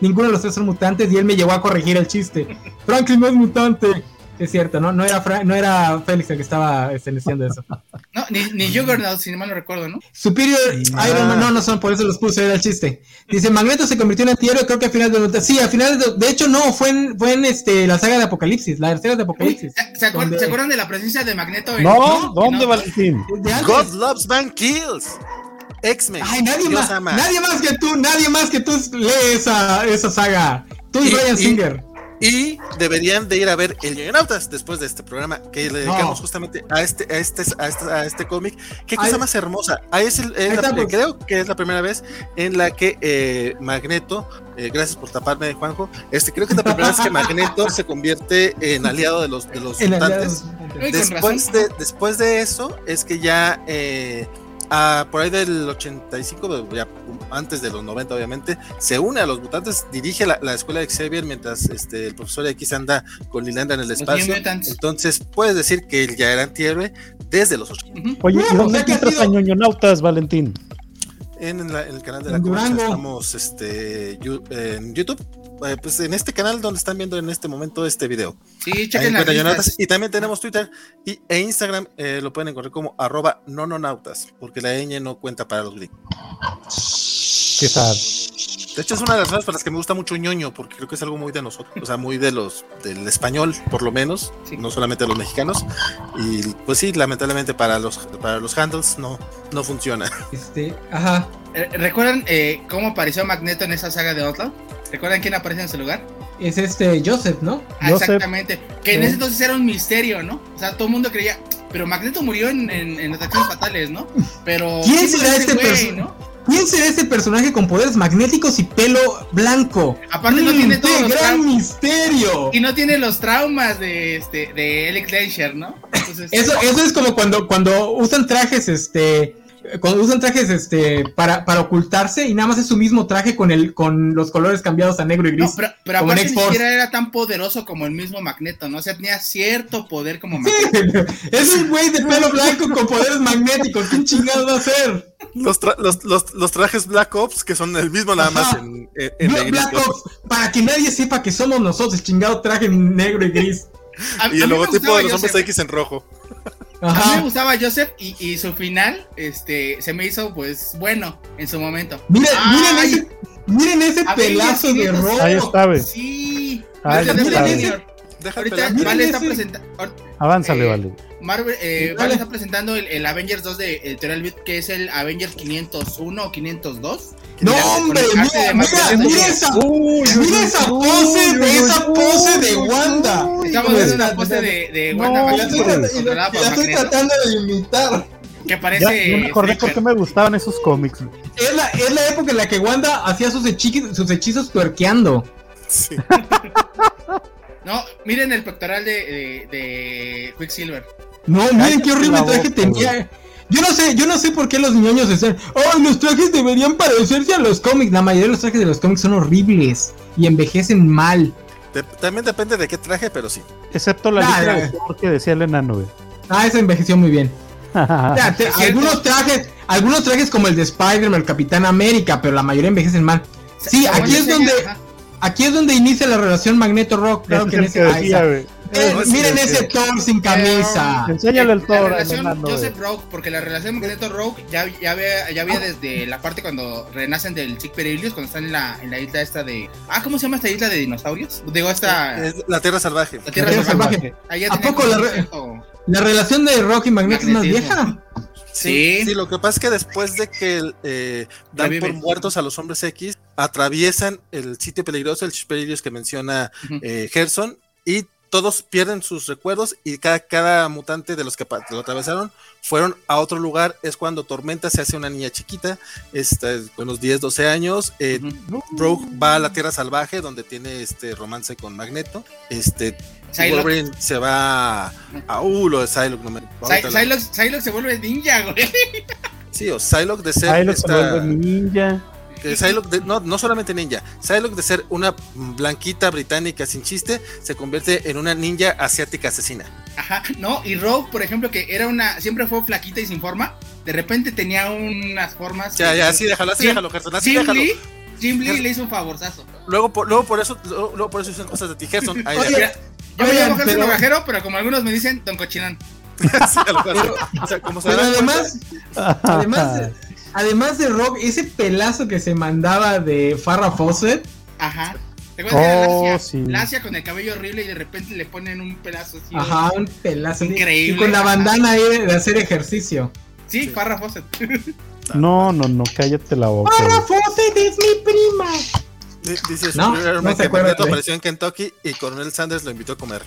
ninguno de los tres son mutantes. Y él me llevó a corregir el chiste. Franklin no es mutante. Es cierto, ¿no? No era, no era Félix el que estaba este, diciendo eso. No, ni, ni Juggernaut, si mal no recuerdo, ¿no? Superior Iron Man, no, no son, por eso los puse, era el chiste. Dice, Magneto se convirtió en antihéroe, creo que al final de... Sí, al final, de, de hecho, no, fue en, fue en este, la saga de Apocalipsis, la tercera de Apocalipsis. ¿Se, acuerdan, de la presencia de Magneto? En, no, ¿dónde, Valentín? God loves man kills. X-Men. Ay, nadie más, nadie más que tú, nadie más que tú lee esa, esa saga. Tú y, Brian Singer. Y deberían de ir a ver El Ñoñonautas después de este programa que le dedicamos justamente a este, a este, a este, a este cómic. Qué cosa más hermosa. Ahí es, creo que es la primera vez en la que eh, Magneto, eh, gracias por taparme, Juanjo. Este, creo que es la primera vez que Magneto se convierte en aliado de los, de los mutantes. Después de, después de eso, es que ya eh, por ahí del 85, ya antes de los 90 obviamente, se une a los mutantes, dirige la, escuela de Xavier mientras este, el profesor X anda con Lilandra en el espacio. Entonces puedes decir que él ya era antihéroe desde los 80. Oye, ¿y dónde encuentras a ñoñonautas, Valentín? En, el canal de la Covacha estamos este, en YouTube eh, pues en este canal donde están viendo en este momento este video. Sí, chequen Y también tenemos Twitter y, e Instagram, eh, lo pueden encontrar como arroba nononautas, porque la ñ no cuenta para los gringos. ¿Qué tal? De hecho, es una de las razones para las que me gusta mucho ñoño, porque creo que es algo muy de nosotros, o sea, muy de los, del español, por lo menos, no solamente de los mexicanos. Y pues sí, lamentablemente para los, para los handles no, no funciona. Este, ajá. Eh, ¿Recuerdan cómo apareció Magneto en esa saga de Outlaw? ¿Recuerdan quién aparece en su lugar? Es este Joseph, ¿no? Ah, exactamente. Que en ese entonces era un misterio, ¿no? O sea, todo el mundo creía. Pero Magneto murió en, en, en ataques fatales, ¿no? Pero. ¿Quién será este personaje? ¿Quién será este personaje con poderes magnéticos y pelo blanco? Aparte no tiene todo gran misterio. Y no tiene los traumas de este de Alex Glacier, ¿no? eso, eso es como cuando, cuando usan trajes este cuando usan trajes este para, para ocultarse y nada más es su mismo traje con el con los colores cambiados a negro y gris. pero, pero aparte ni siquiera era tan poderoso como el mismo Magneto, ¿no? O sea, tenía cierto poder como Magneto. es un güey de pelo blanco con poderes magnéticos. ¿Qué chingado va a ser? Los, los, los, los, trajes Black Ops que son el mismo nada más en, en, Black Ops, para que nadie sepa que somos nosotros, chingado traje negro y gris. y el logotipo de los hombres X en rojo. A mí me gustaba Joseph y, su final este, se me hizo pues bueno en su momento. Miren, miren ese, miren ese pelazo de rojo. Ahí está, Sí. miren ese, Ahorita Vale está presentando. Avánzale, eh, Vale. Marvel, eh, vale está presentando el, Avengers 2 de Editorial Beat, que es el Avengers 501 o 502. No, hombre, mira, mira, mira, esa, mira esa pose de esa pose de Wanda. Estamos viendo una pose de, de Wanda. No, la estoy, tratando de imitar. Que parece. Ya, me acordé por qué me gustaban esos cómics. Es la, es la época en la que Wanda hacía sus hechizos, sus hechizos tuerqueando. Sí. no, miren el pectoral de, de, de Quicksilver. No, miren qué horrible traje tenía. Yo no sé, yo no sé por qué los niños dicen, oh, los trajes deberían parecerse a los cómics. La mayoría de los trajes de los cómics son horribles y envejecen mal. también depende de qué traje, pero sí. Excepto la lista de que decía el enano, Ah, esa envejeció muy bien. algunos trajes, algunos trajes como el de Spider-Man, el Capitán América, pero la mayoría envejecen mal. Sí, aquí es donde aquí es donde inicia la relación Magneto Rock, claro que en ese eh, miren ese Thor sin camisa. Enséñale el Thor. Joseph Rogue, porque la relación Magneto Rogue ya, ya, había, ya había desde la parte cuando renacen del Sick Perilius, cuando están en la, en la isla esta de. Ah, ¿cómo se llama esta isla de dinosaurios? Digo, esta. Es la Tierra Salvaje. La Tierra, Salvaje. ¿A poco la, la, relación de Rock y Magneto es más vieja? Sí. sí. lo que pasa es que después de que eh, dan por muertos a los hombres X, atraviesan el sitio peligroso, el Perilius que menciona eh, Gerson, y todos pierden sus recuerdos y cada, cada mutante de los que lo atravesaron fueron a otro lugar. Es cuando Tormenta se hace una niña chiquita, este, unos 10, 12 años. Eh, Rogue va a la Tierra Salvaje, donde tiene este romance con Magneto. Este, Wolverine se va a. Uh, lo de Psylocke. No me, Psylocke, se vuelve ninja, güey. Sí, o Psylocke de ser. se vuelve ninja no, no solamente ninja, Psylocke de ser una blanquita británica sin chiste, se convierte en una ninja asiática asesina. Ajá, no, y Rogue, por ejemplo, que era una, siempre fue flaquita y sin forma, de repente tenía unas formas. Ya, ya, así déjalo, así déjalo, Gerson, así Jim déjalo. Lee, Jim Lee le hizo un favorzazo. Luego por, luego por eso, luego, por eso hicieron cosas de ti, Gerson. Ahí Oye, yo me llamo Gerson pero... pero como algunos me dicen, Don Cochinán. pero, o sea, como se pero además, además además de Rock, ese pelazo que se mandaba de Farrah Fawcett. Ajá. ¿Te acuerdas oh, Lacia, con el cabello horrible y de repente le ponen un pelazo así. Ajá, un pelazo. Increíble. Y con la bandana ahí de hacer ejercicio. Sí, sí. Farrah Fawcett. no, no, no, cállate la boca. Farrah Fawcett es mi prima. Dice, no, no se acuerda. apareció en Kentucky y Coronel Sanders lo invitó a comer.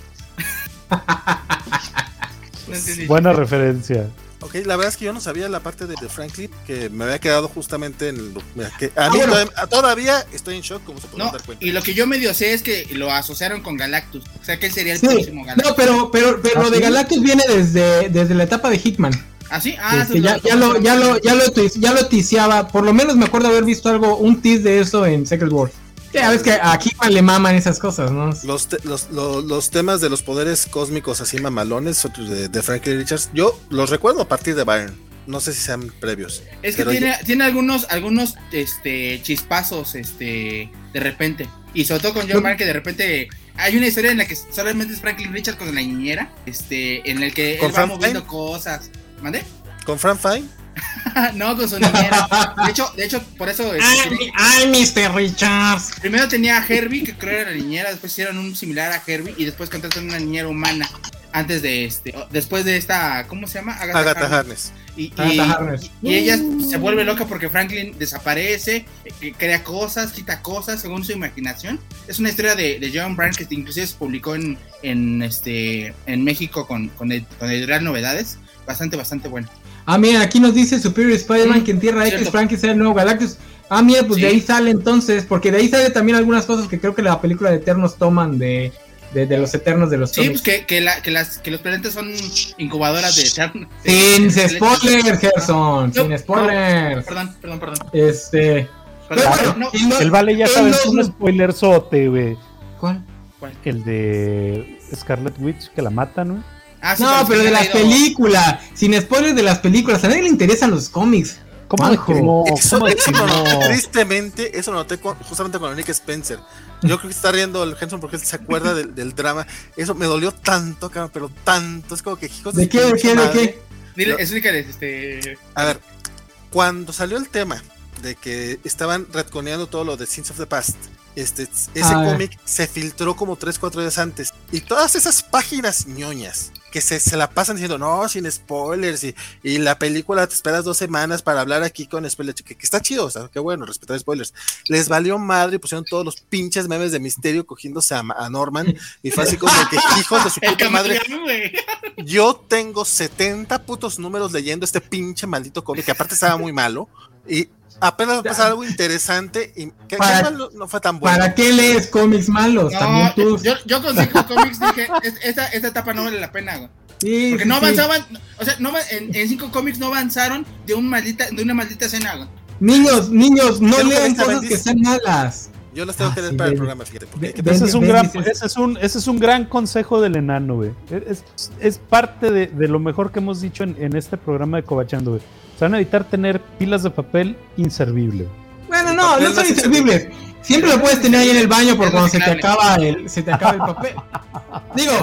Buena referencia. Ok, la verdad es que yo no sabía la parte de, Franklin, que me había quedado justamente en el. Que a mí ah, todavía, estoy en shock, como se puede dar cuenta. Y lo que yo medio sé es que lo asociaron con Galactus. O sea que él sería el próximo Galactus. No, pero, pero, pero lo de Galactus viene desde, desde la etapa de Hitman. ¿Ah, sí? Ah, este, ya, ya, lo, ya, lo, ya, lo, ya lo ticiaba. Por lo menos me acuerdo haber visto algo, un tease de eso en Secret Wars. Ya ves que a Kickman le maman esas cosas, ¿no? Los, los, los, temas de los poderes cósmicos así mamalones de, de, Franklin Richards, yo los recuerdo a partir de Byron. No sé si sean previos. Es que tiene, tiene algunos, algunos este, chispazos este, de repente. Y sobre todo con John Mark, que de repente hay una historia en la que solamente es Franklin Richards con la niñera, este, en el que él va moviendo cosas. ¿Mande? ¿Con Frank Fine? no, con su niñera. De hecho, de hecho por eso. Este, ay, Mr. Richards. Primero tenía a Herbie, que creo era la niñera. Después hicieron un similar a Herbie. Y después contrataron una niñera humana. Antes de este. Después de esta. ¿Cómo se llama? Agatha, Harness. Y, y, ella se vuelve loca porque Franklin desaparece, eh, crea cosas, quita cosas según su imaginación. Es una historia de, de John Bryan que inclusive se publicó en, en, este, en México con, con, el, con Editorial Novedades. Bastante, bastante bueno. Ah, mira, aquí nos dice Superior Spider-Man que en Tierra X Frank es el nuevo Galactus. Ah, mira, pues de ahí sale entonces, porque de ahí sale también algunas cosas que creo que la película de Eternos toman de, de, los eternos de los Sí, pues que, que, la, que, las, que los planetas son incubadoras de eternos. Sin spoilers, Gerson, sin spoilers. perdón, perdón, perdón. Este. el Vale ya sabes, un spoiler sote, güey. ¿Cuál? ¿Cuál? El de Scarlet Witch que la matan, ¿no? Ah, no, pero de las películas. Sin spoilers de las películas. A nadie le interesan los cómics. ¿Cómo eso, tristemente, eso lo noté justamente con Nick Spencer. Yo creo que está riendo el Henson porque él se acuerda del, drama. Eso me dolió tanto, cabrón, pero tanto. Es como que hijos de, qué? ¿De qué? ¿De qué? Dile, este. A ver, cuando salió el tema de que estaban retconeando todo lo de Sins of the Past, este, ese cómic se filtró como 3, 4 días antes. Y todas esas páginas ñoñas que se, se la pasan diciendo, no, sin spoilers, y, y, la película te esperas dos semanas para hablar aquí con spoilers, que, que está chido, o sea, qué bueno, respetar spoilers. Les valió madre y pusieron todos los pinches memes de misterio cogiéndose a, Norman, y fue así como que, hijos de su puta madre. Yo tengo 70 putos números leyendo este pinche maldito cómic, que aparte estaba muy malo, y apenas va a pasar algo interesante y que, para, no, fue tan bueno. ¿Para qué lees cómics malos? También tú. Yo, yo con cinco cómics dije, esta, esta etapa no vale la pena, güey. Sí, Porque no avanzaban, o sea, no, en, en, cinco cómics no avanzaron de, un maldita, de una maldita escena, güey. Niños, niños, no lean cosas que sean malas. Yo las tengo que leer para el programa, fíjate. ese, es un gran, ese, es un, ese es un gran consejo del enano, güey. Es, es, parte de, de, lo mejor que hemos dicho en, en este programa de Cobachando, güey van a evitar tener pilas de papel inservible. Bueno, no, no son inservibles. Siempre lo puedes tener ahí en el baño por cuando se te acaba el, se te acaba el papel. Digo,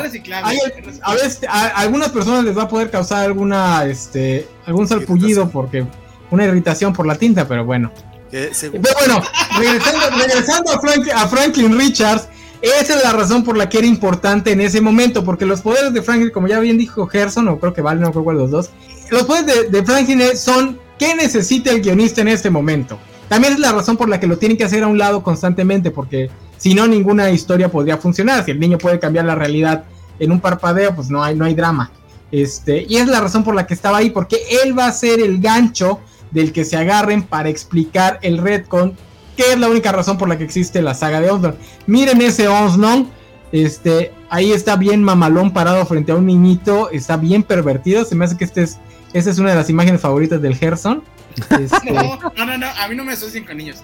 a veces a, algunas personas les va a poder causar alguna, este, algún salpullido porque una irritación por la tinta, pero bueno. Pero bueno, regresando, a, a Franklin Richards, esa es la razón por la que era importante en ese momento, porque los poderes de Franklin, como ya bien dijo Gerson, o creo que vale, no creo cuál de los dos, los poderes de, Franklin son qué necesita el guionista en este momento. También es la razón por la que lo tienen que hacer a un lado constantemente, porque si no, ninguna historia podría funcionar. Si el niño puede cambiar la realidad en un parpadeo, pues no hay, no hay drama. Este, y es la razón por la que estaba ahí, porque él va a ser el gancho del que se agarren para explicar el retcon que es la única razón por la que existe la saga de Osnon. Miren ese Osnon, este, ahí está bien mamalón parado frente a un niñito, está bien pervertido, se me hace que este es, esta es una de las imágenes favoritas del Gerson. Este, no, no, no, a mí no me asocian con niños.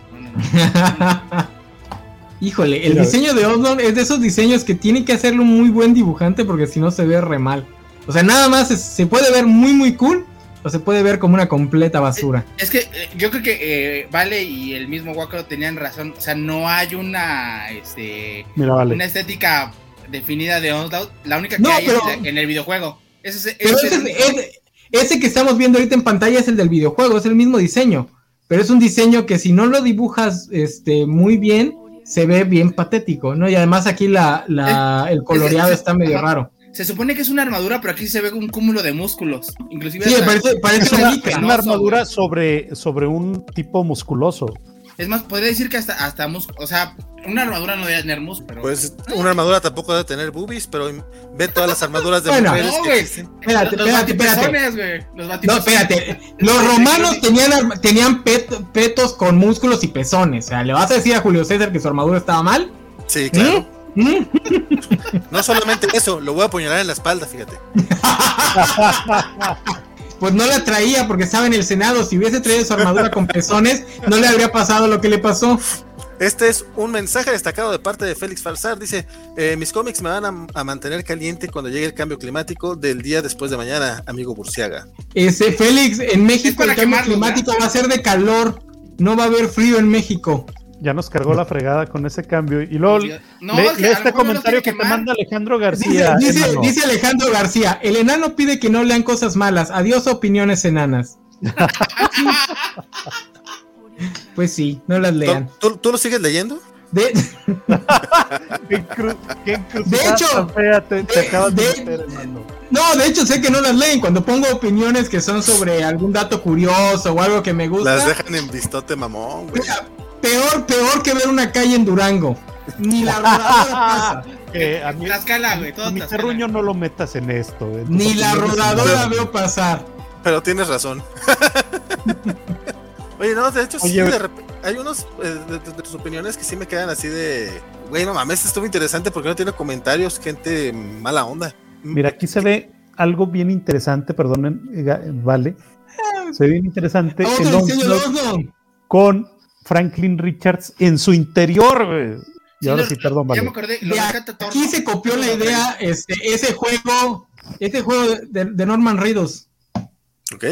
Híjole, el diseño de Osnon es de esos diseños que tiene que hacerlo un muy buen dibujante porque si no se ve re mal. O sea, nada más se puede ver muy muy cool, o se puede ver como una completa basura. Es, que eh, yo creo que eh, Vale y el mismo Wacko tenían razón. O sea, no hay una, este, una estética definida de Onslaught. La única que hay es en el videojuego. Ese, ese, que estamos viendo ahorita en pantalla es el del videojuego, es el mismo diseño. Pero es un diseño que si no lo dibujas este, muy bien, se ve bien patético, ¿no? Y además aquí la, la el coloreado está medio raro. Se supone que es una armadura, pero aquí se ve un cúmulo de músculos. Inclusive sí, parece, una, armadura sobre, sobre un tipo musculoso. Es más, podría decir que hasta, hasta o sea, una armadura no debe tener músculos. Pues una armadura tampoco debe tener boobies, pero ve todas las armaduras de mujeres. No, güey. Espérate, los, espérate, espérate. no, espérate. Los romanos tenían, tenían petos con músculos y pezones. O sea, ¿le vas a decir a Julio César que su armadura estaba mal? Sí, claro. ¿Mm? No solamente eso, lo voy a apuñalar en la espalda, fíjate. Pues no la traía porque estaba en el Senado. Si hubiese traído su armadura con pezones, no le habría pasado lo que le pasó. Este es un mensaje destacado de parte de Félix Falsar. Dice: eh, Mis cómics me van a, mantener caliente cuando llegue el cambio climático del día después de mañana, amigo Burciaga. Ese Félix, en México el cambio climático va a ser de calor. No va a haber frío en México ya nos cargó la fregada con ese cambio. Y luego no, este comentario que te manda Alejandro García. Dice, Alejandro García, el enano pide que no lean cosas malas. Adiós opiniones enanas. pues sí, no las lean. ¿Tú, lo sigues leyendo? De, hecho, no, de hecho sé que no las leen. Cuando pongo opiniones que son sobre algún dato curioso o algo que me gusta. Las dejan en vistote mamón, güey peor, peor que ver una calle en Durango. Ni la rodadora pasa. a mí, Tlaxcala, güey. Todo mi terruño no lo metas en esto. Ni la rodadora veo pasar. Pero tienes razón. Oye, no, de hecho, sí, hay unos eh, de, tus opiniones que sí me quedan así de. Güey, no mames, estuvo interesante porque no tiene comentarios, gente mala onda. Mira, aquí se ve algo bien interesante, perdonen, vale. Se ve bien interesante el con Franklin Richards en su interior. Y ahora sí, perdón, vale. aquí se copió la idea, este, ese juego, ese juego de, Norman Reedus. Ok.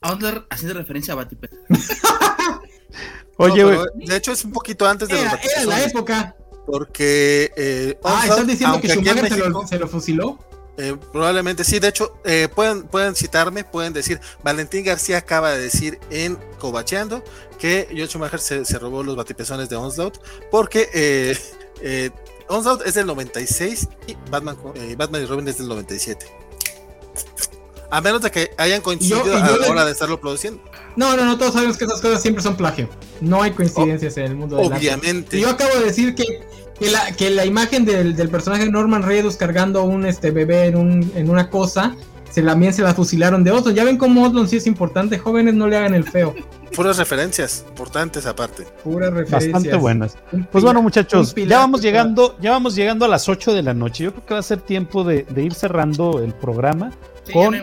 Outlaw haciendo referencia a Batipet. Oye, de hecho es un poquito antes de era, Era la época. Porque. Eh, ah, ¿estás diciendo que Schumacher se, lo, se lo fusiló? Eh, probablemente sí, de hecho, eh, pueden, pueden citarme, pueden decir, Valentín García acaba de decir en Cobacheando que Joel Schumacher se, se robó los batipezones de Onslaught, porque eh, eh, Onslaught es del 96 y Batman, Batman y Robin es del 97. A menos de que hayan coincidido a la hora de estarlo produciendo. No, no, no, todos sabemos que esas cosas siempre son plagio. No hay coincidencias en el mundo del Obviamente. yo acabo de decir que que la, que la imagen del, del personaje Norman Reedus cargando un este bebé en, un, en una cosa, se, también se la fusilaron de Oslon. Ya ven cómo Oslon sí es importante, jóvenes no le hagan el feo. Puras referencias, importantes aparte. Puras referencias. Bastante buenas. Pues bueno, muchachos, ya vamos llegando, ya vamos llegando a las 8 de la noche. Yo creo que va a ser tiempo de, de ir cerrando el programa con,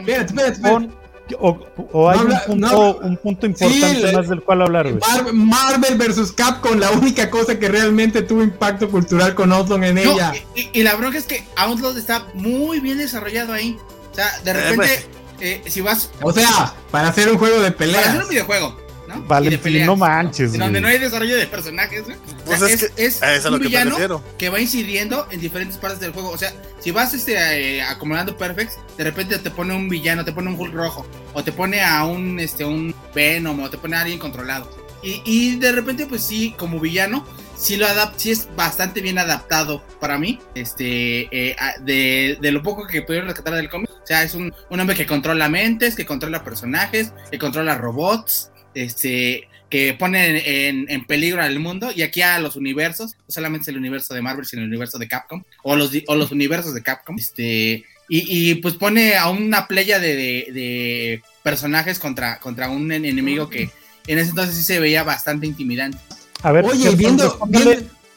con o, hay un, punto, importante más del cual hablar, Marvel vs. Capcom, la única cosa que realmente tuvo impacto cultural con Outlaw en ella. Y, la bronca es que Outlaw está muy bien desarrollado ahí. O sea, de repente, pues. eh, si vas. O sea, para hacer un juego de pelea. Para hacer un videojuego. ¿No? no manches. Donde no hay desarrollo de personajes, pues es, un villano que, va incidiendo en diferentes partes del juego. O sea, si vas este, eh, acumulando perfects, de repente te pone un villano, te pone un Hulk rojo, o te pone a un, este, un Venom, o te pone a alguien controlado. Y, de repente, pues sí, como villano, sí lo adap sí es bastante bien adaptado para mí. Este, eh, de, de, lo poco que pudieron rescatar del cómic. O sea, es un, un, hombre que controla mentes, que controla personajes, que controla robots este, que ponen en, peligro al mundo y aquí a los universos, no solamente el universo de Marvel, sino el universo de Capcom, o los, o los universos de Capcom, este, y, pues pone a una playa de, personajes contra, contra un enemigo que en ese entonces sí se veía bastante intimidante. A ver, Oye, viendo,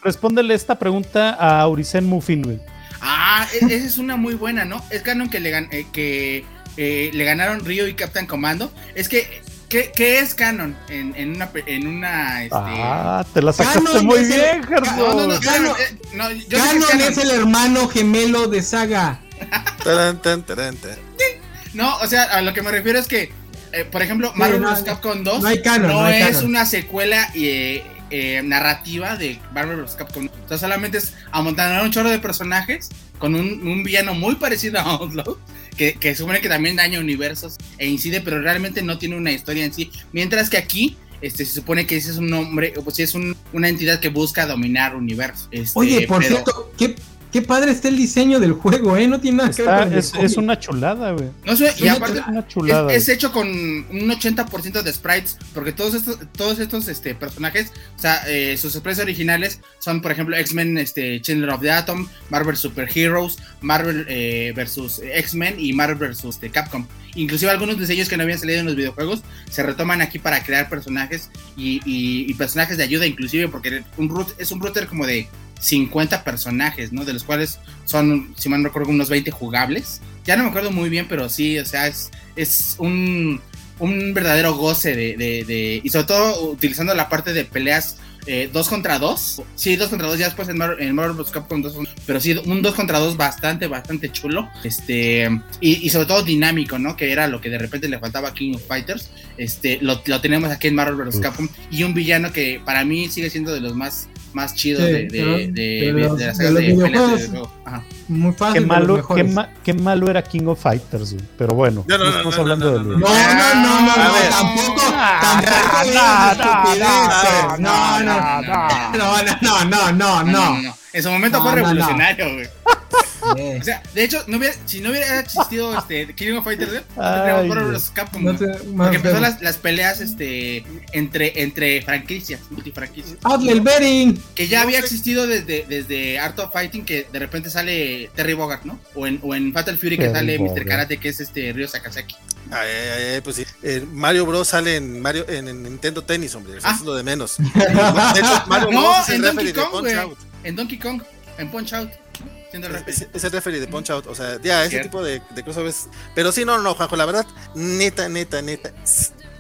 respóndele, esta pregunta a Auricen Muffin, Ah, e, esa es una muy buena, ¿no? Es canon que le, eh, que, eh, le ganaron Rio y Captain Commando. Es que ¿Qué, es canon en, en una, en una este... Ah, te la sacaste muy bien, Gerson. No, no, no, canon, eh, canon, es el hermano gemelo de Saga. no, o sea, a lo que me refiero es que, eh, por ejemplo, Marvel vs. Capcom 2 no, es una secuela eh, eh, narrativa de Marvel vs. Capcom. O sea, solamente es amontonar un chorro de personajes con un, un villano muy parecido a Outlaw que, que supone que también daña universos e incide, pero realmente no tiene una historia en sí. Mientras que aquí este, se supone que ese es un hombre, pues es una entidad que busca dominar universos. Este, Oye, por cierto, ¿qué, Qué padre está el diseño del juego, ¿eh? No tiene nada que ver es, es, una chulada, güey. No sé, y aparte es, hecho con un 80% de sprites, porque todos estos, todos estos este, personajes, o sea, eh, sus sprites originales son, por ejemplo, X-Men, este, Chandler of the Atom, Marvel Super Heroes, Marvel eh, versus X-Men y Marvel versus este, Capcom. Inclusive algunos diseños que no habían salido en los videojuegos se retoman aquí para crear personajes y, y, y personajes de ayuda, inclusive porque un root, es un router como de 50 personajes, ¿no? De los cuales son, si mal no recuerdo, unos 20 jugables. Ya no me acuerdo muy bien, pero sí, o sea, es, es un, un verdadero goce de, de, Y sobre todo utilizando la parte de peleas eh, dos contra dos. Sí, dos contra dos, ya después en, Marvel vs. Capcom 2, pero sí, un dos contra dos bastante, bastante chulo. Este, y, y, sobre todo dinámico, ¿no? Que era lo que de repente le faltaba a King of Fighters. Este, lo, lo tenemos aquí en Marvel vs. Capcom. Y un villano que para mí sigue siendo de los más más chido de, de, de, de, de, las sagas de, videojuegos. Muy fácil. Qué malo, qué, ma, qué, malo era King of Fighters, pero bueno, no, no, no estamos hablando de No, no, no, no, tampoco, tampoco no, no, no, no, no, no, no, En su momento fue revolucionario, güey. O sea, de hecho, no hubiera, si no hubiera existido este King of Fighters, tendríamos Capcom. No porque empezó las, las, peleas este entre, entre franquicias, multifranquicias. Hazle el betting. Que ya había existido desde, desde Art of Fighting, que de repente sale Terry Bogart, ¿no? O en, o en Fatal Fury que sale Mr. Karate, que es este Ryo Sakazaki. Ay, pues sí. Mario Bros sale en Mario en, Nintendo Tennis, hombre. Eso ah. es lo de menos. de hecho, Mario Bros Out. En Donkey Kong, en Punch Out. Es, es, el referee de Punch Out. O sea, ya, ese tipo de, de crossovers. Pero sí, no, no, Juanjo, la verdad, neta, neta, neta.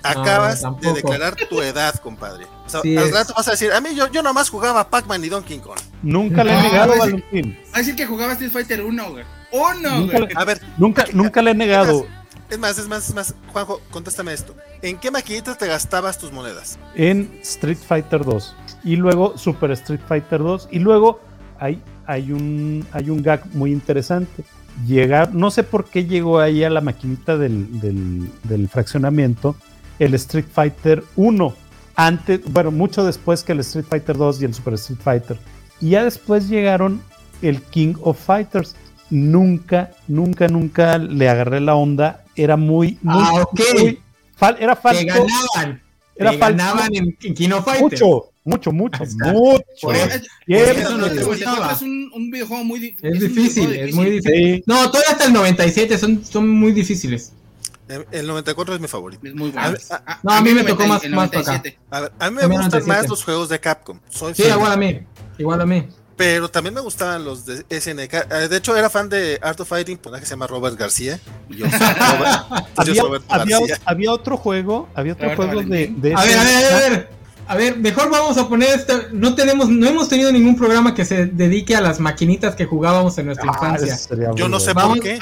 Acabas de declarar tu edad, compadre. O sea, al rato vas a decir, a mí yo, yo nomás jugaba Pac-Man y Donkey Kong. Nunca le he negado, Valentín. Va a decir que jugaba Street Fighter 1, güey. Uno, güey. A ver, nunca, nunca le he negado. Es más, es más, es más. Juanjo, contéstame esto. ¿En qué maquinitas te gastabas tus monedas? En Street Fighter 2. Y luego Super Street Fighter 2. Y luego hay, hay, un, hay un gag muy interesante. Llegar, no sé por qué llegó ahí a la maquinita del, del, del fraccionamiento el Street Fighter 1. Antes, bueno, mucho después que el Street Fighter 2 y el Super Street Fighter. Y ya después llegaron el King of Fighters. Nunca, nunca, nunca le agarré la onda. Era muy, muy, ah, ok. era falso. Ganaban. Era que ganaban en, King of Fighters. Mucho, mucho, mucho, mucho. eso, no te gustaba. Es un, un, videojuego muy difícil. Es difícil, es muy difícil. No, todavía hasta el 97 son, son muy difíciles. El 94 es mi favorito. Es muy bueno. A, no, a, mí, me tocó más, más acá. A, mí me gustan más los juegos de Capcom. Soy sí, igual a mí. Igual a mí. Pero también me gustaban los de SNK. Eh, de hecho, era fan de Art of Fighting, pues que se llama Robert García. Yo, había, había, había, otro juego, había otro juego de, de, A ver, a ver, a ver. A ver, mejor vamos a poner esta. No tenemos, no hemos tenido ningún programa que se dedique a las maquinitas que jugábamos en nuestra ah, infancia. Yo no sé por qué.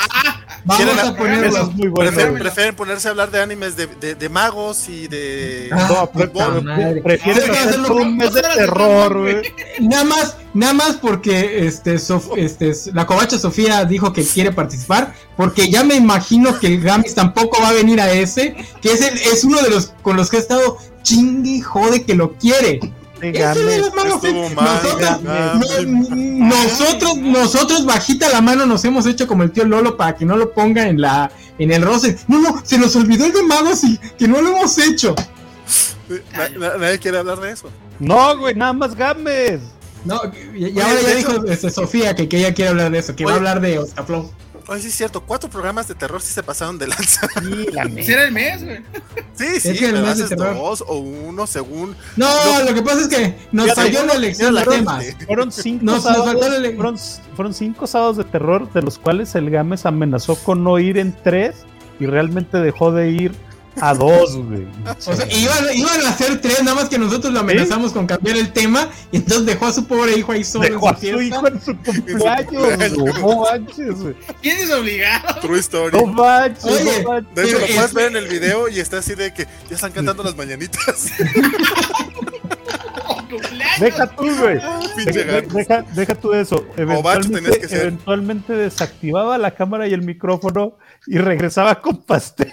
Vamos a ponerlo. Muy bueno, prefieren, ponerse a hablar de animes de, de, de magos y de. Ah, no, prefieren hacerlo un mes de terror, güey. Nada más, nada más porque este, este, la covacha Sofía dijo que quiere participar. Porque ya me imagino que el Gamis tampoco va a venir a ese. Que es, el, es uno de los con los que he estado chingue jode que lo quiere. Nosotros, nosotros, bajita la mano nos hemos hecho como el tío Lolo para que no lo ponga en la en el roce. No, no, se nos olvidó el de magos y que no lo hemos hecho. Nadie quiere hablar de eso. No, güey, nada más Gámez. No, y, ahora ya dijo este, Sofía que, que, ella quiere hablar de eso, que va a hablar de Oscaflow. Ay, sí es cierto, cuatro programas de terror sí se pasaron de lanza. Sí, la era el mes, güey. Sí, sí, es el mes de terror. dos o uno según. No, lo, que pasa es que nos salió la elección de temas. Fueron cinco, sábados, fueron, cinco sábados de terror, de los cuales el Games amenazó con no ir en tres y realmente dejó de ir a dos, güey. O sea, iban, a hacer tres, nada más que nosotros lo amenazamos con cambiar el tema y entonces dejó a su pobre hijo ahí solo. Dejó a su hijo en su cumpleaños, no manches, güey. ¿Quién es obligado? True story. No manches, Oye, De hecho, lo puedes ver en el video y está así de que ya están cantando las mañanitas. Deja tú, güey. Deja, deja, tú eso. Eventualmente, eventualmente desactivaba la cámara y el micrófono y regresaba con pastel.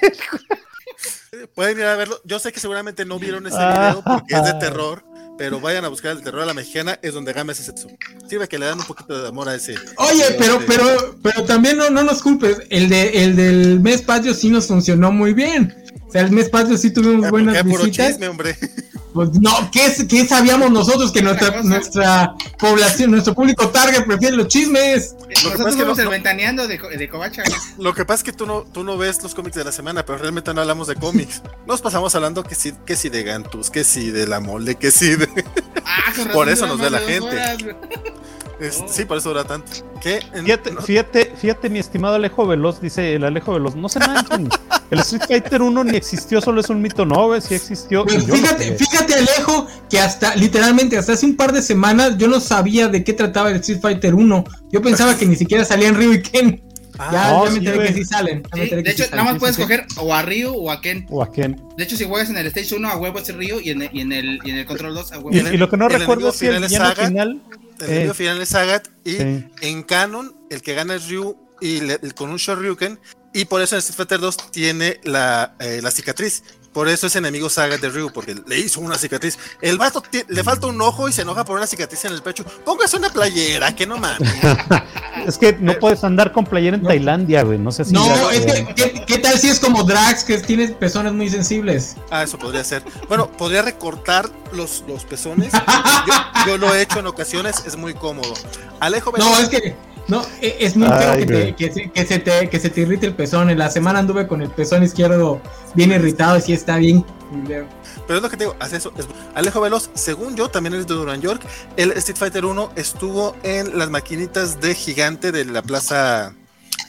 Pueden ir a verlo. Yo sé que seguramente no vieron ese video porque es de terror, pero vayan a buscar el terror a la mexicana, es donde Game ese Setsu. Sirve que le dan un poquito de amor a ese. Oye, pero, pero, pero también no, no nos culpes. El de el del mes patio sí nos funcionó muy bien. O sea, el mes patio sí tuvimos buenas visitas. Chisme, hombre. Pues no, ¿qué, ¿qué, sabíamos nosotros que nuestra, nuestra población, nuestro público target prefiere los chismes? Lo que pasa es que no, el ventaneando de, de Covacha. Lo que pasa es que tú no, tú no ves los cómics de la semana, pero realmente no hablamos de cómics. Nos pasamos hablando que sí, que sí de Gantus, que sí de la mole, que sí de. Ah, Por eso nos ve la gente. Sí, por eso dura tanto. ¿Qué? Fíjate, fíjate, fíjate, mi estimado Alejo Veloz, dice el Alejo Veloz, no se manchen. El Street Fighter 1 ni existió, solo es un mito, no, sí existió. Pues fíjate, fíjate, Alejo, que hasta, literalmente, hasta hace un par de semanas yo no sabía de qué trataba el Street Fighter 1. Yo pensaba que ni siquiera salían Ryu y Ken. Ah, ya, ya me enteré que sí salen. de hecho, nada más puedes escoger o a Ryu o a Ken. O a Ken. De hecho, si juegas en el Stage 1 a huevo es Ryu y en, el, y en, el, y en el Control 2 a huevo. Y, y lo que no recuerdo es que el final el enemigo final es Sagat y en canon el que gana es Ryu y con un Shoryuken y por eso en Street Fighter 2 tiene la, eh, la cicatriz. Por eso es enemigo Saga de Ryu, porque le hizo una cicatriz. El vato le falta un ojo y se enoja por una cicatriz en el pecho. Póngase una playera, que no mames. es que no puedes andar con playera en Tailandia, güey. No sé si. No, es que, ¿qué, tal si es como Drax, que tiene pezones muy sensibles? Ah, eso podría ser. Bueno, podría recortar los, los pezones. yo, lo he hecho en ocasiones, es muy cómodo. Alejo No, es que No, e, es muy feo que, te, que, que, se te, que se te irrite el pezón. En la semana anduve con el pezón izquierdo bien irritado y sí está bien. Pero es lo que te digo, hace eso. Es... Alejo Veloz, según yo, también es de Duran York. El Street Fighter 1 estuvo en las maquinitas de gigante de la plaza.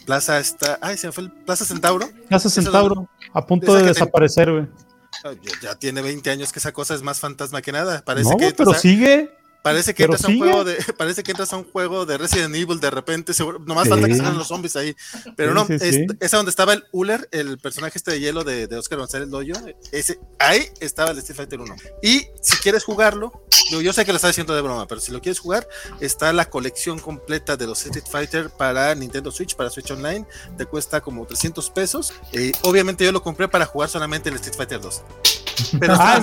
Plaza esta. Ay, se me fue el Plaza Centauro. Plaza Centauro, a punto de, desaparecer, güey. Ya, tiene 20 años que esa cosa es más fantasma que nada. Parece no, que. Pero sigue. Parece que, entras a un juego de, parece que entras a un juego de Resident Evil de repente, seguro, nomás falta que salgan los zombies ahí. Pero no, es, esa donde estaba el Uller, el personaje este de hielo de, de Oscar González Loyo, ese, ahí estaba el Street Fighter 1. Y si quieres jugarlo, yo, sé que lo está diciendo de broma, pero si lo quieres jugar, está la colección completa de los Street Fighter para Nintendo Switch, para Switch Online, te cuesta como 300 pesos. Eh, obviamente yo lo compré para jugar solamente el Street Fighter 2. Pero ah,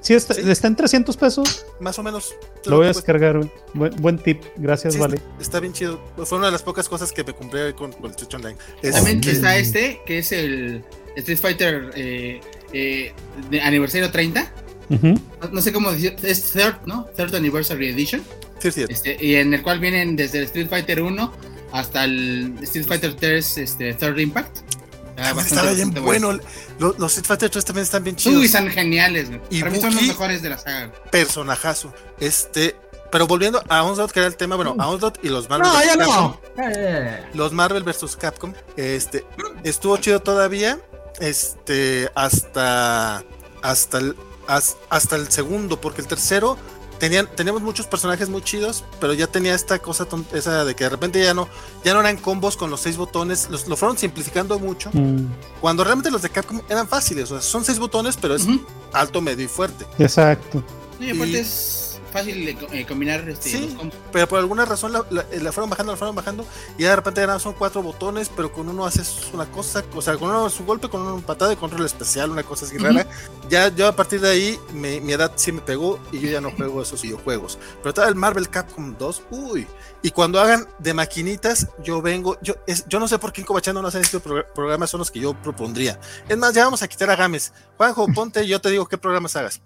¿Sí está, está, en 300 pesos. Más o menos. Lo voy a descargar, buen, tip. Gracias, Vale. Está, bien chido. Fue una de las pocas cosas que me compré con, el Switch Online. También está este, que es el Street Fighter eh, eh, de aniversario 30. No, sé cómo decir, es third, ¿no? Third Anniversary Edition. Sí, sí. Este, y en el cual vienen desde el Street Fighter 1 hasta el Street Fighter 3 este, Third Impact. Ah, estaba bien bueno. Los, los Street Fighter 3 también están bien chidos. Uy, están geniales, Y Para mí son los mejores de la saga. Personajazo. Este, pero volviendo a Onslaught, que era el tema, bueno, a Onslaught y los Marvel. No, ya no. Los Marvel vs Capcom. Este, estuvo chido todavía. Este, hasta. Hasta el, hasta el segundo, porque el tercero tenían, teníamos muchos personajes muy chidos, pero ya tenía esta cosa esa de que de repente ya no, ya no eran combos con los seis botones, los, lo fueron simplificando mucho. Mm. Cuando realmente los de Capcom eran fáciles, o sea, son seis botones, pero es alto, medio y fuerte. Exacto. y aparte es fácil de eh, combinar este, sí, pero por alguna razón la, la, fueron bajando, la fueron bajando y de repente ya son cuatro botones, pero con uno haces una cosa, o sea, con uno su golpe, con uno un patada de control especial, una cosa así rara. Ya yo a partir de ahí mi edad sí me pegó y yo ya no juego esos videojuegos. Pero todo el Marvel Capcom 2, uy, y cuando hagan de maquinitas, yo vengo, yo, es, yo no sé por qué en Cobachando no hacen estos programas, son los que yo propondría. Es más, ya vamos a quitar a Games. Juanjo, ponte, yo te digo qué programas hagas.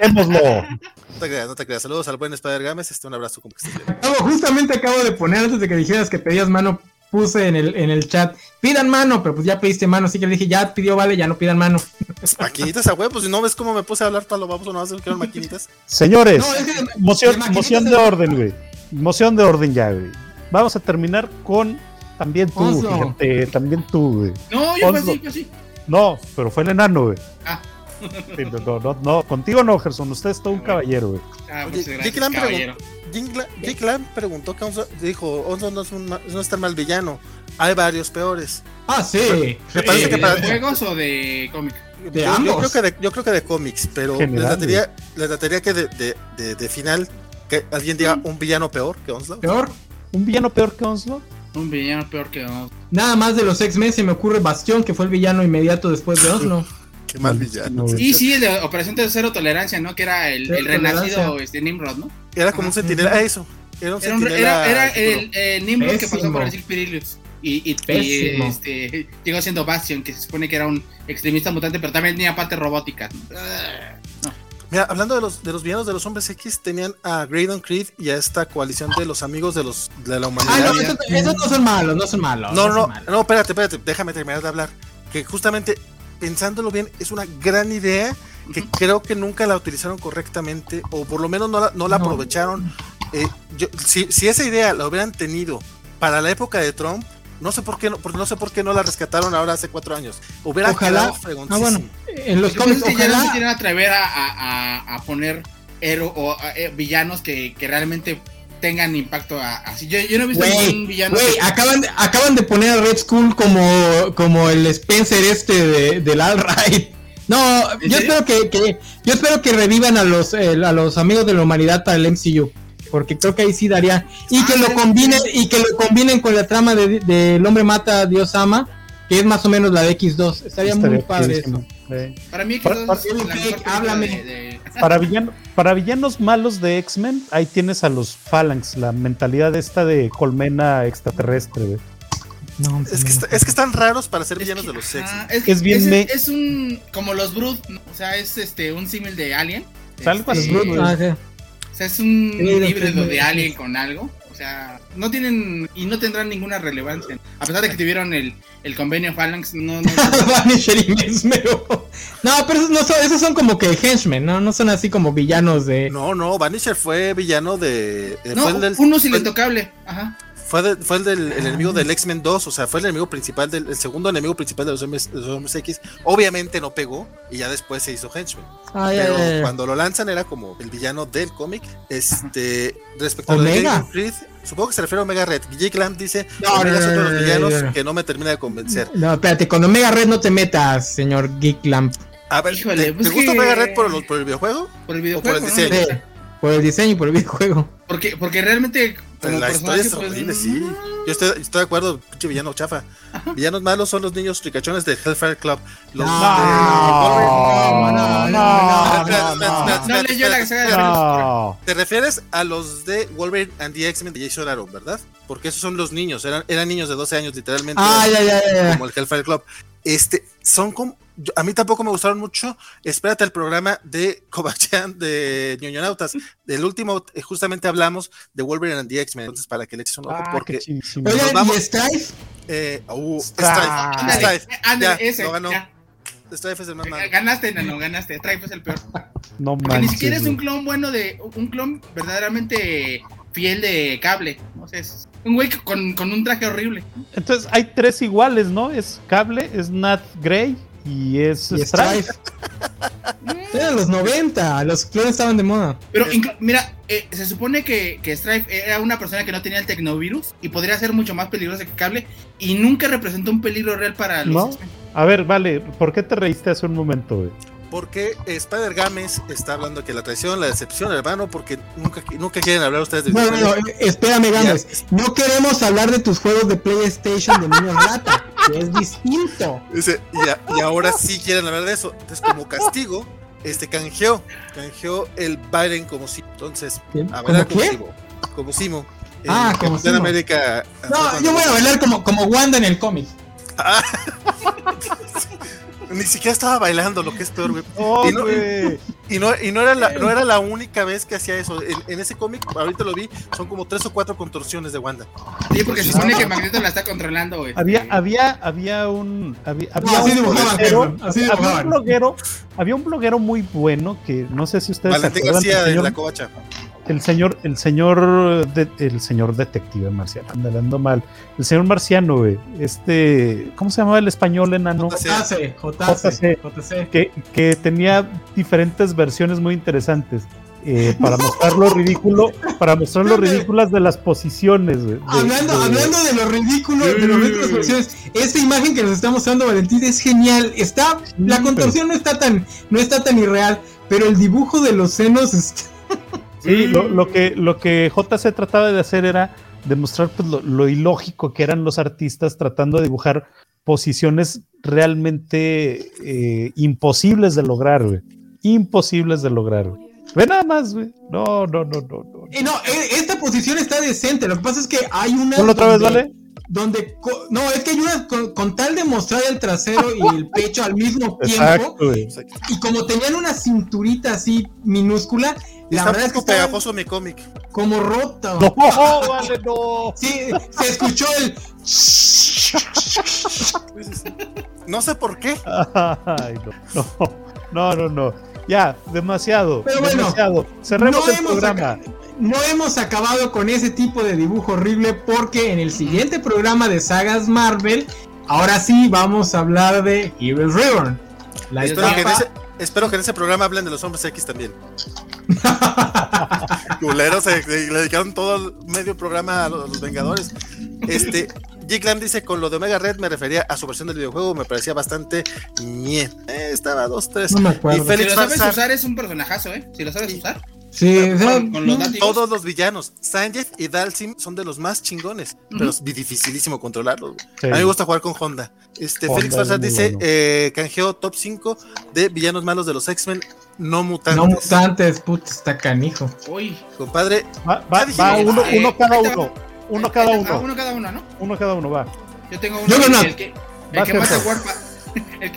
Hémoslo. No te creas, no te creas. Saludos al buen Spider Games, este un abrazo como que estés justamente acabo de poner antes de que dijeras que pedías mano, puse en el, en el chat, pidan mano, pero pues ya pediste mano, así que le dije, ya pidió, vale, ya no pidan mano. Maquinitas a huevo, pues si no ves cómo me puse a hablar para lo vamos o no vas a quiero maquinitas. Señores, moción, moción de orden, güey moción de orden ya, güey. Vamos a terminar con también tú, fíjate, también tú, güey. No, yo fue así, No, pero fue el enano, güey. Ah. no, no, no, contigo no, Gerson, usted es todo un caballero, güey. Ah, pues Oye, Jake Lamb preguntó que Onzo, dijo, Onzo no es, un, no es tan mal villano, hay varios peores. Ah, sí. Me parece que para... ¿De juegos o de cómics? De yo, yo, creo que de, yo creo que de cómics, pero les trataría, les trataría que de, de, de, de final que alguien diga un villano peor que Onslaught. ¿Peor? ¿Un villano peor que Onslaught? Un villano peor que Onslaught. Nada más de los X-Men se me ocurre Bastión, que fue el villano inmediato después de Oslo. Qué mal villano. Y sí, el de Operación de Cero Tolerancia, ¿no? Que era el, el renacido este, Nimrod, ¿no? Era como un sentinela, ah, eso. Era, un era, era, era el, el, Nimrod que pasó por el Pirilius. Y, y, y este, llegó siendo Bastion, que se supone que era un extremista mutante, pero también tenía parte robótica. No. Mira, hablando de los, de los villanos de los hombres X, tenían a Graydon Creed y a esta coalición de los amigos de los de la humanidad. Ah, no, esos, no son malos, no son malos. No, no, no, espérate, espérate, déjame terminar de hablar. Que justamente, pensándolo bien, es una gran idea que creo que nunca la utilizaron correctamente, o por lo menos no la, no la aprovecharon. Eh, yo, si, si esa idea la hubieran tenido para la época de Trump, no sé por qué no, no sé por qué no la rescataron ahora hace cuatro años. Hubiera ojalá, ah, bueno, en los cómics ojalá, ya no se quieren atrever a, a, a poner o eh, villanos que, que, realmente tengan impacto así. Yo, yo, no he visto ningún villano. Wey, acaban, de, acaban de poner a Red Skull como, como el Spencer este de, del All Right. No, yo espero que, que, yo espero que revivan a los, a los amigos de la humanidad para el MCU porque creo que ahí sí daría y que lo combinen y que lo combinen con la trama de, El hombre mata Dios ama que es más o menos la de X2 estaría, muy padre eso. para mí para, para, para villanos malos de X-Men ahí tienes a los Phalanx la mentalidad esta de colmena extraterrestre No, es, que es que están raros para ser villanos de los X. es, bien es, un como los Brood, o sea, es este un símil de Alien. Este, sea, es un híbrido de Alien con algo. sea, no tienen y no tendrán ninguna relevancia. A pesar de que tuvieron el, el convenio Phalanx, no. No, Vanisher y Mesmero. No, pero esos, no son, esos son como que henchmen, ¿no? No son así como villanos de. No, no, Vanisher fue villano de. Eh, no, fue el del, uno sin intocable. Ajá. Fue, fue el del el enemigo del X-Men 2, o sea, fue el enemigo principal, del, el segundo enemigo principal de los hombres, de los hombres X. Obviamente no pegó y ya después se hizo Henchman. Pero cuando lo lanzan era como el villano del cómic. Este, respecto Omega. a Creed, supongo que se refiere a Omega Red. Jake Lamb dice no, Omega son los villanos que no me termina de convencer. No, espérate, con Omega Red no te metas, señor Geek Lamp. A ver, Híjole, ¿te, pues ¿te gusta Omega Red por, por, el videojuego? Por el videojuego. por el diseño. Sí, por el diseño y por el videojuego. Porque, porque realmente la historia es pues, horrible, sí. Yo estoy, estoy de acuerdo, pinche villano chafa. Villanos malos son los niños ricachones de Hellfire Club. Los no, no, no, no, Te refieres a los de Wolverine and the X-Men de Jason Aaron, ¿verdad? Porque esos son los niños, eran, eran niños de 12 años literalmente. Ah, ya, ya, ya. Como el Hellfire Club. Este, son como a mí tampoco me gustaron mucho. Espérate el programa de Kobachian de Ñoñonautas. Del último, eh, justamente hablamos de Wolverine and the X-Men. Entonces, para que le eches un ojo, ah, porque. Oye, vamos, ¿y Strife? Eh, uh, Strife. Strife. ya, ese, lo ganó. Strife es el más malo. Ganaste, no, ganaste. Strife es el peor. No manches. Ni siquiera es un clon bueno de. Un clon verdaderamente fiel de cable. No sé, es un güey con, con un traje horrible. Entonces, hay tres iguales, ¿no? Es cable, es Nat Gray y es y Strife. Eran los 90, los clones estaban de moda. Pero mira, eh, se supone que, que, Strife era una persona que no tenía el tecnovirus y podría ser mucho más peligrosa que Cable y nunca representó un peligro real para los ¿No? A ver, vale, ¿por qué te reíste hace un momento, güey? Porque Spider Games está hablando que la traición, la decepción, hermano, porque nunca, nunca quieren hablar ustedes de No, no, no, espérame, Games. No queremos hablar de tus juegos de PlayStation de niños rata, que es distinto. Dice, y, ahora sí quieren hablar de eso. Entonces, como castigo, este canjeó, canjeó el Biden como si. Entonces, a ver, como Simo. Como Simo. Ah, como Simo. América. No, yo voy a bailar como, como Wanda en el cómic. Ah. Ni siquiera estaba bailando, lo que es peor, güey. y, no, y, no, y, no, era la, no era la única vez que hacía eso. En, ese cómic, ahorita lo vi, son como tres o cuatro contorsiones de Wanda. Sí, porque se supone que Magneto la está controlando, güey. Había, había, había un. Había, había un, bloguero, había un bloguero. Había un bloguero muy bueno que no sé si ustedes. Valentín García de la Covacha el señor, el señor, de, el señor detective marciano, ando mal. El señor marciano, güey. Este, ¿cómo se llamaba el español enano? JC, JC, JC. Que, que tenía diferentes versiones muy interesantes. Eh, para mostrar lo ridículo, para mostrar lo ridículas de las posiciones. De, hablando, de, hablando de lo ridículo, de lo ridículo de las posiciones, esta imagen que nos está mostrando Valentín es genial. Está, la contorsión no está tan, no está tan irreal, pero el dibujo de los senos está Sí, lo, que, lo que JC trataba de hacer era demostrar pues, lo, ilógico que eran los artistas tratando de dibujar posiciones realmente eh, imposibles de lograr, güey. Imposibles de lograr, güey. Ve nada más, güey. No, no, no, no. No, no e, esta posición está decente. Lo que pasa es que hay una. otra vez, ¿vale? Donde no es que hay una con, tal de mostrar el trasero y el pecho al mismo tiempo y como tenían una cinturita así minúscula la verdad es que pegajoso mi cómic. como roto. No vale no. Sí se escuchó el no sé por qué. Ay, no, no no no ya demasiado demasiado. Cerremos el programa no hemos acabado con ese tipo de dibujo horrible porque en el siguiente programa de sagas Marvel, ahora sí vamos a hablar de Heroes Reborn. espero, que en ese, programa hablen de los hombres X también. Culeros se, le dedicaron todo el medio programa a los, Vengadores. Este, Jake Lamb dice con lo de Omega Red me refería a su versión del videojuego, me parecía bastante ñe. Eh, estaba dos, tres. No me acuerdo. Y Félix si lo sabes usar es un personajazo, ¿eh? Si lo sabes usar. Sí, todos los villanos, Sanjay y Dalsim son de los más chingones, pero es dificilísimo controlarlos. A mí me gusta jugar con Honda. Este, Félix Farsad dice, eh, canjeo top 5 de villanos malos de los X-Men no mutantes. No mutantes, puta, está canijo. Uy. Compadre. Va, uno, uno, cada uno. Uno cada uno. Uno cada uno, ¿no? Uno cada uno, va. Yo tengo uno. No, no, El que, el que a Warpath.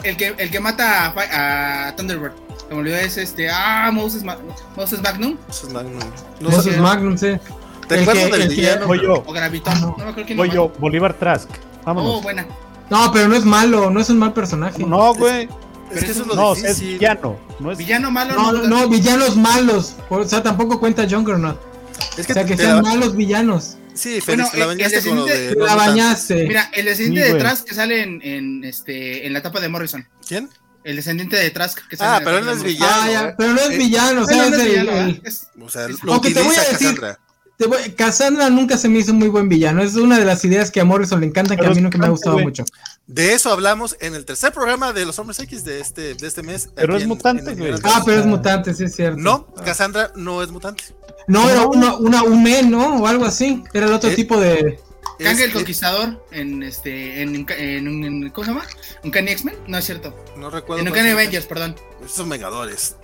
El, que, el que mata a, a Thunderbird. Se me olvidó es este. Ah, Moses, Moses Magnum. Moses Magnum. Moses Magnum, sí. ¿Te acuerdas del villano? Voy yo. O Gravitón. No, me acuerdo quién Voy yo, Bolívar Trask. Vámonos. Oh, buena. No, pero no es malo, no es un mal personaje. no, güey. Es que eso es lo No, es difícil. villano. No es Villano malo. No, no, no, villanos malos. O sea, tampoco cuenta Juggernaut. Es O que, sea, que sean la- malos villanos. Sí, Bueno, la el- bañaste el con lo de. la bañaste. Mira, el descendiente Sí, de. Trask que sale en, en, este, en la etapa de Morrison. ¿Quién? El descendiente de Trask que sale Ah, en la pero etapa él no de es Morrison. villano. ah, ya, ¿eh? pero no es Eh, villano, o sea, Bueno, es no es villano, el- ¿verdad? Es- O sea, lo Aunque te voy a decir- Cassandra. te voy- Cassandra nunca se me hizo muy buen villano. Es una de las ideas que a Morrison le encantan, que Pero a mí nunca me ha gustado güey. mucho. De eso hablamos en el tercer programa de los Hombres X de este, de este mes. Pero es en- mutante, en güey. Ah, pero es mutante, sí es cierto. No, Cassandra no es mutante. No, era una, una un men, ¿no? O algo así. Era el otro tipo de. Es- Kang el Conquistador en este en, en, un- en- ¿cómo se llama? ¿Un Kanye X-Men? No es cierto. no recuerdo. En un cuál Kanye fue. Avengers, perdón. Esos son Vengadores.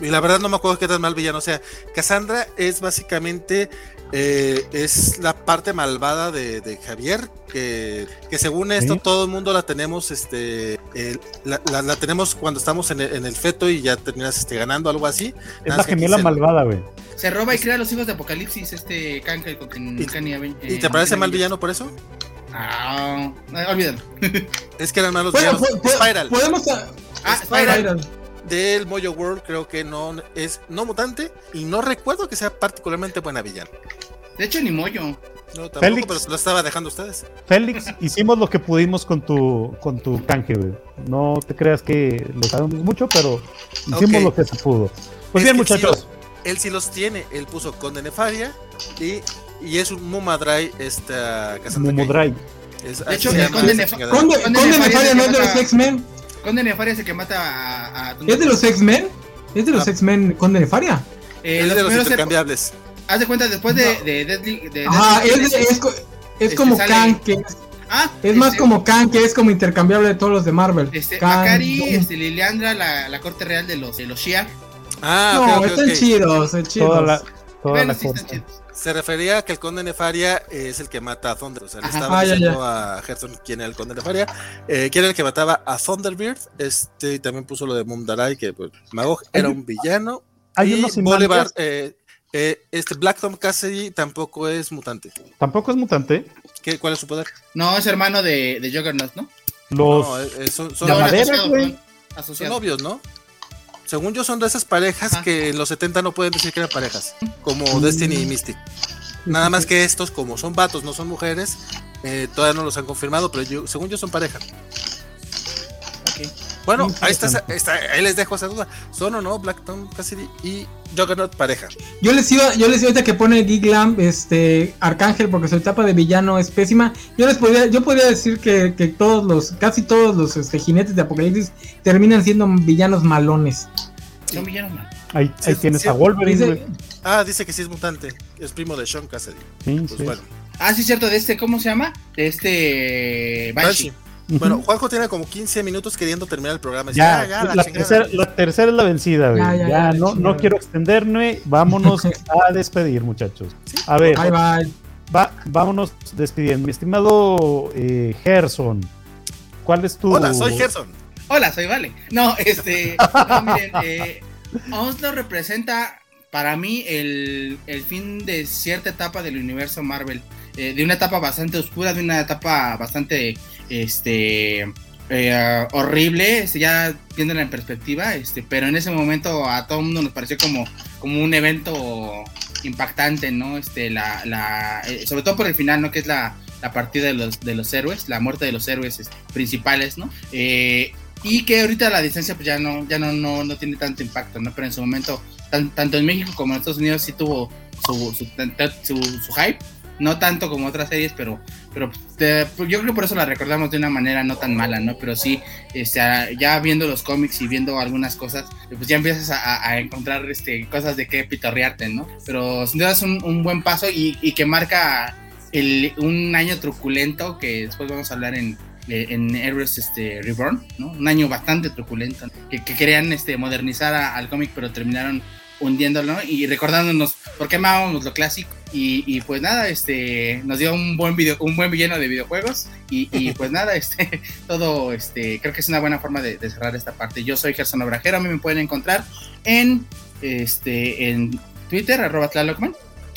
Y la verdad no me acuerdo qué tan mal villano. O sea, Cassandra es básicamente eh, es la parte malvada de, de Javier. Que, que según esto, Sí. todo el mundo la tenemos, este, eh, la, la- la tenemos cuando estamos en el, en el feto y ya terminas este, ganando algo así. Es Nada la gemela malvada, güey. Se roba y crea a los hijos de Apocalipsis, este en ¿Y- Kanye Aven- ¿Y en te parece mal villano por eso? Ah, no, olvídalo. Es que eran malos Bueno, villanos. po- po- Spiral. podemos. a- Ah, Spiral. Spiral. Del Mojo World creo que no es no mutante y no recuerdo que sea particularmente buena villana. De hecho, ni Moyo. No, tampoco, Félix. pero se lo estaba dejando a ustedes. Félix, hicimos lo que pudimos con tu, con tu canje, güey. No te creas que lo sabemos mucho, pero hicimos lo que se pudo. Pues Es bien, sí muchachos. Él sí los tiene, él puso Conde Nefaria y, y es un Mumadrai esta. Es- De hecho, Conde Nefaria no es de los X-Men. Conde Nefaria es el que mata a. a ¿Es de los X-Men? ¿Es de los Ah. X-Men Conde Nefaria? Eh, es los de los intercambiables. Haz de cuenta, después de, No. de Deadly. De Ajá, Deadly es, es, es Este, como sale- Kang, que es, Ah, es más este, como Kang, que es como intercambiable de todos los de Marvel. Este, Kang, Akari, este, Liliandra, la, la corte real de los, de los Shia. Ah, no, ok, ok, están chidos, están chidos. Toda la, toda Bueno, la sí, están cosa. chidos. Se refería a que el Conde Nefaria es el que mata a Thunder. O sea, le Ajá. estaba Ah, ya, diciendo a Gerson quién era el Conde Nefaria. Eh, quién era el que mataba a Thunderbird. Este, y también puso lo de Mundarai, que pues, Magog era un villano. Hay y unos Bolivar, eh, eh, este Black Tom Cassidy tampoco es mutante. Tampoco es mutante. ¿Qué, ¿Cuál es su poder? No, es hermano de, de Juggernaut, ¿no? Los. No, eh, son, son, La No, madera, asociado, güey. perdón, son novios, ¿no? Según yo, son de esas parejas Ajá. que en los 70 no pueden decir que eran parejas, como Destiny y Mystic. Nada más que estos, como son vatos, no son mujeres, eh, todavía no los han confirmado, pero yo, según yo son pareja. Ok. Bueno, ahí está, está- ahí les dejo esa duda. ¿Son o no Black Tom Cassidy y Juggernaut pareja? Yo les iba, yo les iba ahorita que pone Geek Lamb, este, Arcángel, porque su etapa de villano es pésima. Yo les podría, yo podría decir que, que todos los, casi todos los este, jinetes de Apocalipsis terminan siendo villanos malones. Son villanos, man. Ahí, Sí, ahí tienes sí. a Wolverine, Dice-. Ah, dice que sí es mutante, es primo de Sean Cassidy. Sí, Pues sí. bueno, Ah, sí, cierto, de este, ¿cómo se llama? De este. Banshee. Banshee. Bueno, Juanjo tiene como 15 minutos queriendo terminar el programa. Dice, ya, "Ah, ya, la la, chingada". tercera, la tercera es la vencida, güey. Ya, Ya, ya, ya, no, no quiero extenderme. Vámonos a despedir, muchachos. A ver, Bye bye. va, vámonos despidiendo. Mi estimado eh, Gerson, ¿cuál es tu. Hola, soy Gerson. Hola, soy Vale. No, este. No, miren, eh, Oslo representa para mí el, el fin de cierta etapa del universo Marvel. Eh, de una etapa bastante oscura, de una etapa bastante. Este. eh, horrible, este, ya viéndola en perspectiva, este, pero en ese momento a todo el mundo nos pareció como, como un evento impactante, ¿no? Este, la, la, eh, sobre todo por el final, ¿no? Que es la, la partida de los, de los héroes, la muerte de los héroes este, principales, ¿no? Eh, y que ahorita la distancia pues ya no, ya no, no, no tiene tanto impacto, ¿no? Pero en su momento, tan- tanto en México como en Estados Unidos sí tuvo su, su, su hype, no tanto como otras series, pero, pero eh, pues, yo creo que por eso la recordamos de una manera no tan mala, ¿no? Pero sí, este, ya viendo los cómics y viendo algunas cosas, pues ya empiezas a, encontrar este, cosas de qué pitorrearte, ¿no? Pero sin duda es un, buen paso y, y que marca un año truculento que después vamos a hablar en, eh, en Heroes este, Reborn, ¿no? Un año bastante truculento, que, que querían este, modernizar al cómic, pero terminaron hundiéndolo y recordándonos por qué amábamos lo clásico. Y, y, pues nada este nos dio un buen video un buen villano de videojuegos. Y, y pues nada este todo este creo que es una buena forma de, de, cerrar esta parte. Yo soy Gerson Obrajero a mí me pueden encontrar en este en Twitter arroba Tlalocman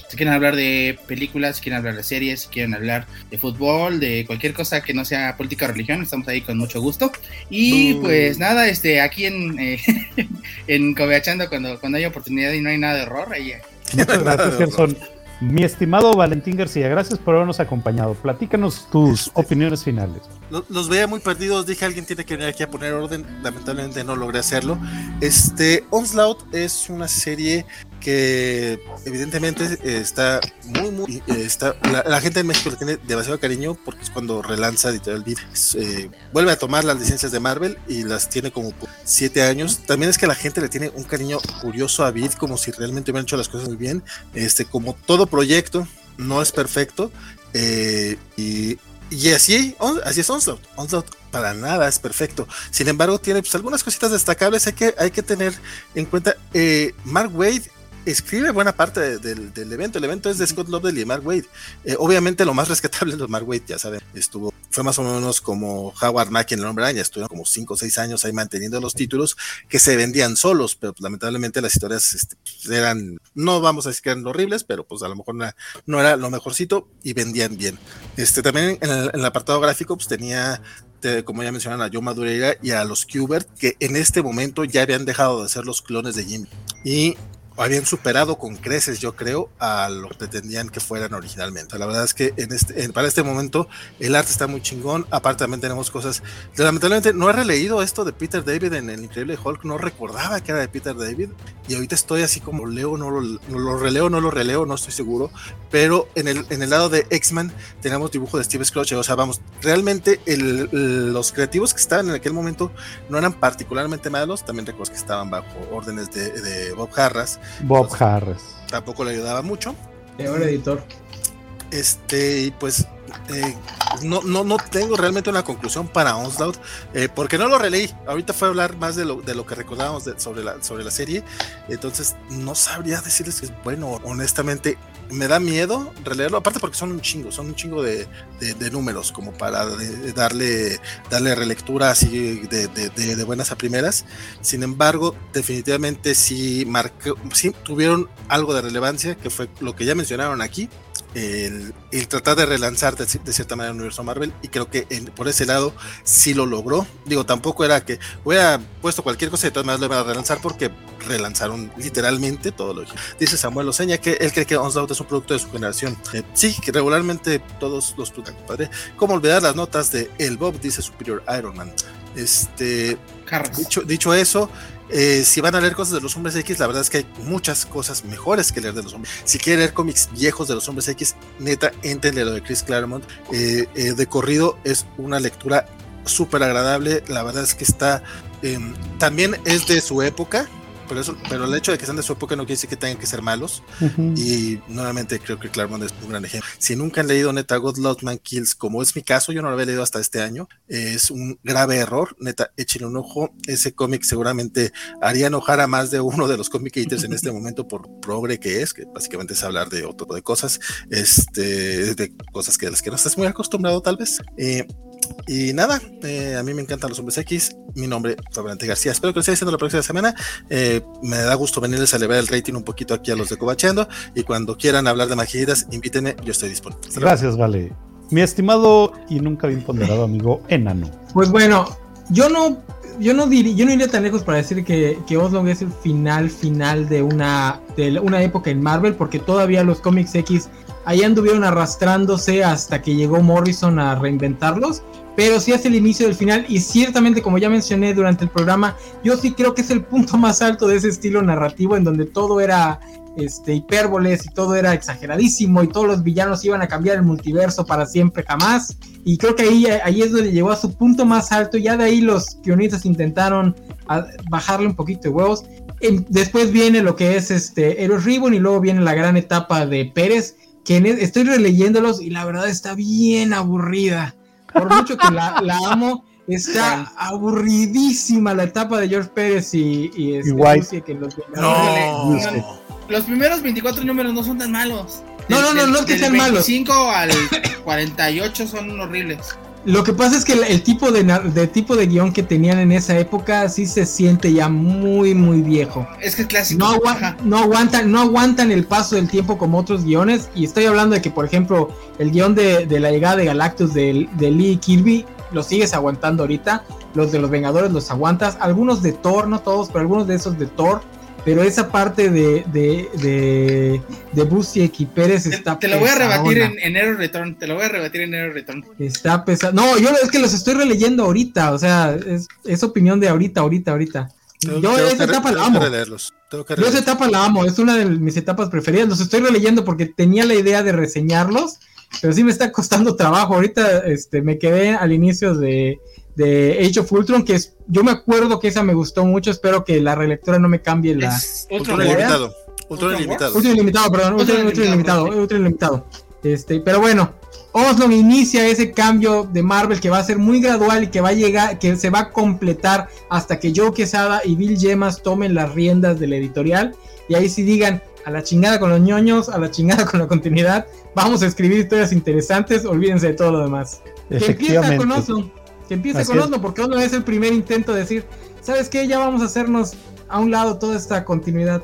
Si quieren hablar de películas, si quieren hablar de series, si quieren hablar de fútbol, de cualquier cosa que no sea política o religión, estamos ahí con mucho gusto. Y pues nada, este, aquí en, eh, en Cobeachando, cuando, cuando hay oportunidad y no hay nada de horror, ahí. Muchas gracias, Gerson. Mi estimado Valentín García, gracias por habernos acompañado. Platícanos tus opiniones finales. Los, veía muy perdidos, dije alguien tiene que venir aquí a poner orden, lamentablemente no logré hacerlo. Este, Onslaught es una serie que evidentemente está muy, muy, está, la, gente en México le tiene demasiado cariño porque es cuando relanza Editorial Vid, eh, vuelve a tomar las licencias de Marvel y las tiene como por siete años. También es que la gente le tiene un cariño curioso a Vid, como si realmente hubieran hecho las cosas muy bien. Este, como todo proyecto, no es perfecto. Eh, y, y así, así es Onslaught. Onslaught para nada es perfecto. Sin embargo, tiene pues, algunas cositas destacables. Hay que, hay que tener en cuenta. Eh, Mark Wade escribe buena parte del, evento. El evento es de Scott Lobdell y Mark Wade. Eh, obviamente lo más rescatable es de Mark Wade, ya saben, estuvo, fue más o menos como Howard Mackey en el Hombre Araña, estuvieron como 5 o 6 años ahí manteniendo los títulos que se vendían solos, pero pues, lamentablemente las historias este, pues, eran, no vamos a decir que eran horribles, pero pues a lo mejor no, era lo mejorcito y vendían bien. Este, también en el, apartado gráfico pues tenía como ya mencionan, a Joe Madureira y a los Qbert, que en este momento ya habían dejado de ser los clones de Jimmy. Y habían superado con creces, yo creo, a lo que pretendían que fueran originalmente. La verdad es que en este, para este momento el arte está muy chingón. Aparte también tenemos cosas. Lamentablemente no he releído esto de Peter David en el Increíble Hulk. No recordaba que era de Peter David. Y ahorita estoy así como leo, no lo, no lo releo, no lo releo, no estoy seguro. Pero en el, en el lado de X-Men tenemos dibujo de Steve Scrooge. O sea, vamos, realmente los creativos que estaban en aquel momento no eran particularmente malos. También recuerdo que estaban bajo órdenes de, de Bob Harras Bob Harris. Tampoco le ayudaba mucho. Peor editor. Este, y pues eh, no, no, no tengo realmente una conclusión para Onslaught, eh, porque no lo releí. Ahorita fue a hablar más de lo, de lo que recordábamos sobre, la, sobre la serie, entonces no sabría decirles que es bueno, honestamente. Me da miedo releerlo, aparte porque son un chingo, son un chingo de, números, como para darle, darle relectura así de, buenas a primeras. Sin embargo, definitivamente sí, marcó, sí tuvieron algo de relevancia, que fue lo que ya mencionaron aquí, el, tratar de relanzar de, cierta manera el universo Marvel y creo que por ese lado sí lo logró. Digo, tampoco era que hubiera puesto cualquier cosa y de todas maneras lo iban a relanzar porque relanzaron literalmente todo lo que dice Samuel Oseña que él cree que Onslaught es un producto de su generación. Eh, sí, que regularmente todos los padre. ¿Cómo olvidar las notas de El Bob dice Superior Iron Man? Este, dicho, dicho eso, eh, si van a leer cosas de los hombres X, la verdad es que hay muchas cosas mejores que leer de los hombres. Si quieren leer cómics viejos de los hombres X, neta, entrenle lo de Chris Claremont. Eh, eh, de corrido es una lectura súper agradable. La verdad es que está. Em, también es de su época pero, eso, pero el hecho de que sean de su época no quiere decir que tengan que ser malos. Y nuevamente creo que Claremont es un gran ejemplo. Si nunca han leído neta God Man Kills, como es mi caso, yo no lo había leído hasta este año, es un grave error. Neta, échenle un ojo. Ese cómic seguramente haría enojar a más de uno de los comic editors en este momento por progre que es, que básicamente es hablar de otro tipo de cosas, este, de cosas que las que no estás muy acostumbrado tal vez. Eh, y nada, eh, a mí me encantan los hombres X. Mi nombre es Valente García. Espero que lo estéis haciendo la próxima semana. Eh, me da gusto venirles a elevar el rating un poquito aquí a los de Cobacheando. Y cuando quieran hablar de magidas, invítenme, yo estoy disponible. Gracias, Vale. Mi estimado y nunca bien ponderado amigo Enano. Pues bueno, yo no, yo no diría, yo no iría tan lejos para decir que, que Oslong es el final final de una, de una época en Marvel, porque todavía los cómics X ahí anduvieron arrastrándose hasta que llegó Morrison a reinventarlos pero sí es el inicio del final y ciertamente como ya mencioné durante el programa, yo sí creo que es el punto más alto de ese estilo narrativo en donde todo era este, hipérboles y todo era exageradísimo y todos los villanos iban a cambiar el multiverso para siempre jamás y creo que ahí, ahí es donde llegó a su punto más alto, ya de ahí los guionistas intentaron bajarle un poquito de huevos. Después viene lo que es este Eros Ribbon y luego viene la gran etapa de Pérez, que e, estoy releyéndolos y la verdad está bien aburrida por mucho que la, amo, está aburridísima la etapa de George Pérez y, y, este, que los, los primeros 24 números no son tan malos. No, no, no, no es que sean malos. 5 al 48 son horribles. Lo que pasa es que el, tipo de, de, tipo de guion que tenían en esa época sí se siente ya muy muy viejo. Es que es clásico. No, no, aguantan, no aguantan el paso del tiempo como otros guiones. Y estoy hablando de que, por ejemplo, el guion de, la llegada de Galactus de, de Lee Kirby lo sigues aguantando ahorita. Los de los Vengadores los aguantas. Algunos de Thor, no todos, pero algunos de esos de Thor pero esa parte de, de, de, de y Pérez está Te, lo voy a rebatir en, en Return, te lo voy a rebatir en Error Return. Está pesado. No, yo es que los estoy releyendo ahorita, o sea, es, es opinión de ahorita, ahorita, ahorita. yo esa etapa la amo. yo esa etapa la amo, es una de mis etapas preferidas. Los estoy releyendo porque tenía la idea de reseñarlos, pero sí me está costando trabajo. Ahorita este, me quedé al inicio de, de Age of Ultron, que es, yo me acuerdo que esa me gustó mucho, espero que la relectura no me cambie la... Ultron ilimitado. Ultron ilimitado. Ultron ilimitado, perdón, Ultron, ilimitado, Ultron ilimitado. Este, pero bueno, Oslo inicia ese cambio de Marvel que va a ser muy gradual y que va a llegar, que se va a completar hasta que Joe Quesada y Bill Gemas tomen las riendas de la editorial y ahí sí digan a la chingada con los ñoños, a la chingada con la continuidad, vamos a escribir historias interesantes, olvídense de todo lo demás. Que empieza con Oslo que empiece con Oslo, porque Oslo es el primer intento de decir, ¿sabes qué? Ya vamos a hacernos a un lado toda esta continuidad.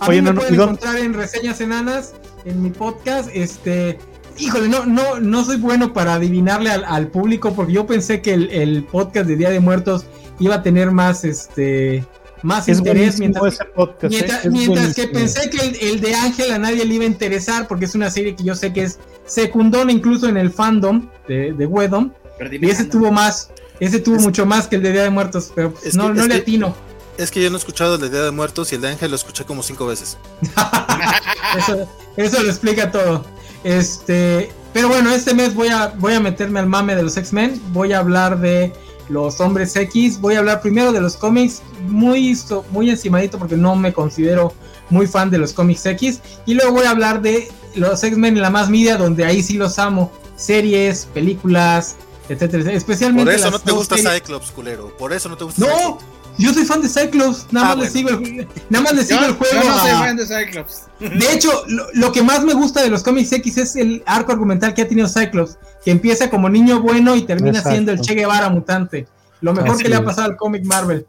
A mí me pueden encontrar en reseñas enanas, en mi podcast, este... Híjole, no, no, no soy bueno para adivinarle al, público porque yo pensé que el, podcast de Día de Muertos iba a tener más este más interés mientras, podcast, mientras, ¿eh? que pensé que el, de Ángel a nadie le iba a interesar porque es una serie que yo sé que es secundona incluso en el fandom de, de Wedom y ese tuvo más, ese tuvo mucho más que el de Día de Muertos, pero no, no le atino. Es que yo no he escuchado el de Día de Muertos y el de Ángel lo escuché como cinco veces. eso, lo explica todo. Este, pero bueno, este mes voy a, voy a meterme al mame de los X-Men. Voy a hablar de los hombres X. Voy a hablar primero de los cómics, muy, muy encimadito porque no me considero muy fan de los cómics X. Y luego voy a hablar de los X-Men en la más media, donde ahí sí los amo. Series, películas, etcétera, Especialmente. Por eso no te gusta Cyclops, culero. Por eso no te gusta No, yo soy fan de Cyclops. Nada ah, más le sigo el, nada más le sigo el juego. Yo no soy fan de Cyclops. De hecho, lo, que más me gusta de los cómics X es el arco argumental que ha tenido Cyclops, que empieza como niño bueno y termina siendo el Che Guevara mutante. Lo mejor que le ha pasado al cómic Marvel.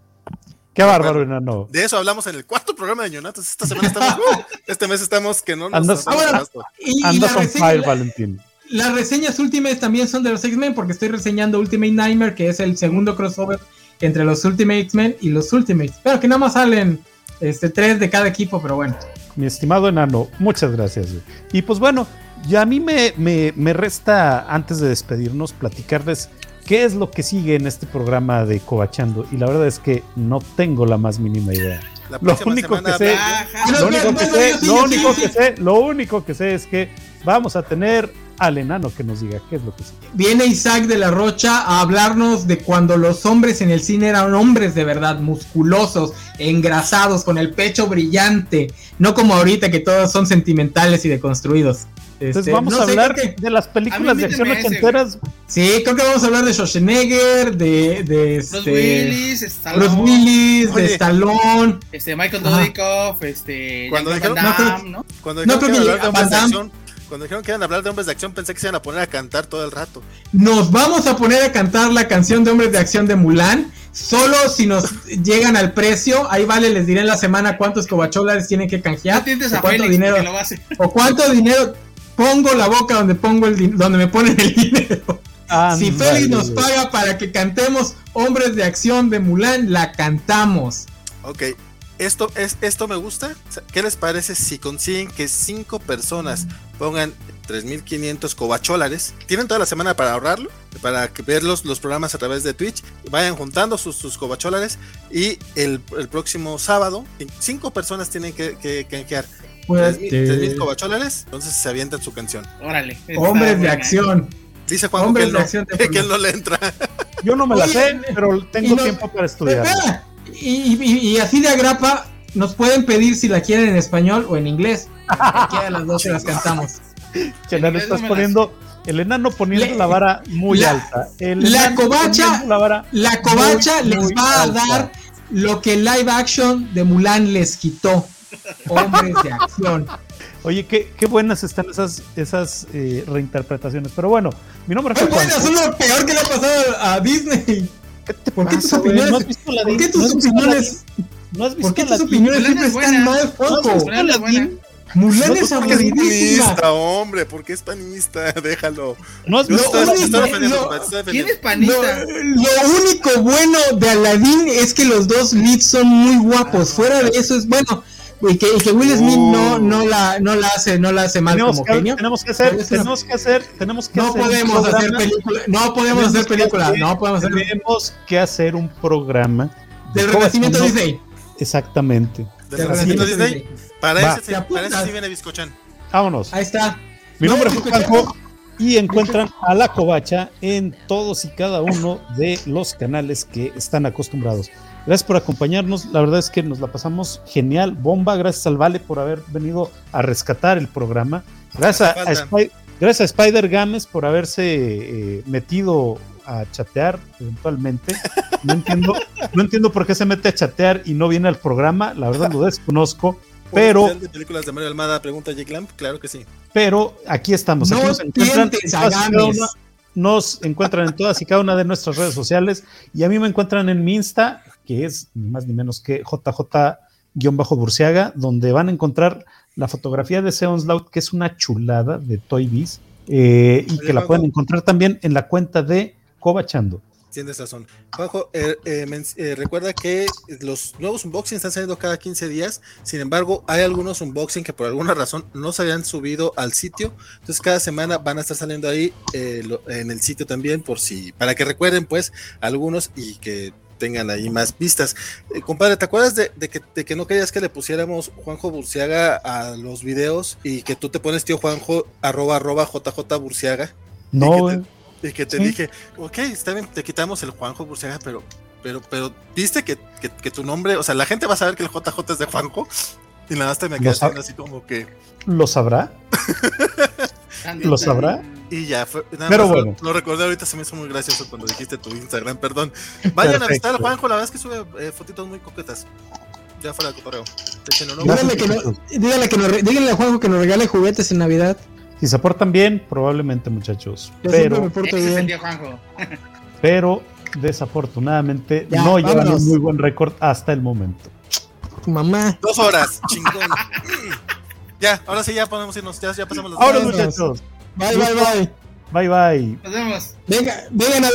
Qué bárbaro, no. De eso hablamos en el cuarto programa de Ñonatos. Esta semana estamos. Este mes estamos que no nos. Andas, ah, bueno, y, andas on fire, Valentín las reseñas últimas también son de los X-Men, porque estoy reseñando Ultimate Nightmare, que es el segundo crossover entre los Ultimate X-Men y los Ultimates. Pero que nada más salen este, tres de cada equipo, pero bueno. Mi estimado enano, muchas gracias. Y pues bueno, ya a mí me, me, resta, antes de despedirnos, platicarles qué es lo que sigue en este programa de Cobachando. Y la verdad es que no tengo la más mínima idea. Lo único que sé, lo único que sé, lo único que sé es que vamos a tener al enano que nos diga qué es lo que sigue. Viene Isaac de la Rocha a hablarnos de cuando los hombres en el cine eran hombres de verdad, musculosos, engrasados, con el pecho brillante, no como ahorita que todos son sentimentales y deconstruidos. Entonces este, vamos a hablar de las películas de acción ochenteras. Sí, creo que vamos a hablar de Schwarzenegger, de, de este, Bruce Willis, Stallone, Bruce Willis, de Stallone, este Michael Dudikoff, este cuando Van Damme, ¿no? Cuando dijeron no, que, que hablar de cuando dijeron que iban a hablar de hombres de acción, pensé que se iban a poner a cantar todo el rato. Nos vamos a poner a cantar la canción de hombres de acción de Mulan. Solo si nos llegan al precio, ahí vale, les diré en la semana cuántos cobacholares tienen que canjear. o cuánto dinero. O cuánto dinero pongo la boca donde pongo el donde me ponen el dinero. si Félix nos paga para que cantemos Hombres de Acción de Mulan, la cantamos. Ok, esto, es, esto me gusta. ¿Qué les parece si consiguen que cinco personas pongan 3.500 cobacholares? Tienen toda la semana para ahorrarlo, para ver los, programas a través de Twitch. Vayan juntando sus, sus cobacholares y el, próximo sábado, cinco personas tienen que, que canjear. 3.000 cobacholares, entonces se avientan su canción. Órale. Hombres de acción. Dice Juan que, él no, le entra. Yo no me la sé, pero tengo tiempo para estudiar. Y, así de agrapa, nos pueden pedir si la quieren en español o en inglés. Cualquiera de las dos se las cantamos. le estás poniendo, el enano poniendo la vara muy alta. la covacha, la, covacha les va a dar lo que live action de Mulan les quitó. Hombres de acción. Oye, qué, qué buenas están esas, esas eh, reinterpretaciones. Pero bueno, mi nombre es Juan. buenas, son lo peor que le ha pasado a Disney. ¿Por qué tus opiniones? ¿No has visto la ¿Por qué tus opiniones? ¿No has visto ¿Por qué tus opiniones siempre están mal, Foco? Mulan es panista, hombre, ¿por qué es panista? Déjalo. No es ¿Quién es panista? Lo, único bueno de Aladdin es que los dos leads son muy guapos. Fuera de eso es bueno. Y que, y que Will Smith no, no, la, no la hace, no la hace mal tenemos como que, genio. Tenemos que hacer, tenemos que hacer, tenemos que no hacer podemos hacer película, no podemos hacer película, no podemos hacer Tenemos que hacer un programa del renacimiento Disney. Exactamente. Del renacimiento Disney. Para ese, para ese sí viene Biscochan. Vámonos. Ahí está. Mi nombre es Juanjo y encuentran a la covacha en todos y cada uno de los canales que están acostumbrados. Gracias por acompañarnos. La verdad es que nos la pasamos genial, bomba. Gracias al Vale por haber venido a rescatar el programa. Gracias a, gracias a Spider Games por haberse eh, metido a chatear eventualmente. No entiendo, no entiendo por qué se mete a chatear y no viene al programa. La verdad lo desconozco. Pero. de películas de Mario Almada? Pregunta Jake Lamp. Claro que sí. Pero aquí estamos. Aquí nos, encuentran nos encuentran en todas y cada una de nuestras redes sociales. Y a mí me encuentran en mi Insta, que es ni más ni menos que JJ-Burciaga, donde van a encontrar la fotografía de Seon Loud, que es una chulada de Toy Biz, eh, y que la pueden encontrar también en la cuenta de Cobachando. Tienes razón. Juanjo, eh, eh, recuerda que los nuevos unboxings están saliendo cada 15 días. Sin embargo, hay algunos unboxing que por alguna razón no se habían subido al sitio. Entonces, cada semana van a estar saliendo ahí en el sitio también, por si, para que recuerden, pues, algunos y que tengan ahí más vistas. compadre, ¿te acuerdas de, que, no querías que le pusiéramos Juanjo Burciaga a los videos y que tú te pones tío Juanjo arroba arroba JJ Burciaga? No, y que te dije, ok, está bien, te quitamos el Juanjo Burciaga, pero, pero, pero, viste que, que, tu nombre, o sea, la gente va a saber que el JJ es de Juanjo, y nada más te me quedas así como que. ¿Lo sabrá? ¿Lo sabrá? Y ya, fue, nada pero bueno. Lo, recordé ahorita, se me hizo muy gracioso cuando dijiste tu Instagram, perdón. Vayan a visitar a Juanjo, la verdad es que sube eh, fotitos muy coquetas. Ya fuera del correo. Díganle, que no, díganle, que no, díganle a Juanjo que nos regale juguetes en Navidad. Si se portan bien, probablemente, muchachos. pero, pero desafortunadamente no llevan un muy buen récord hasta el momento. Mamá. Dos horas, chingón. ya, ahora sí, ya podemos irnos. Ya, ya pasamos las Ahora, muchachos. Bye, bye, bye. Bye, bye. Nos vemos. Venga, vengan a.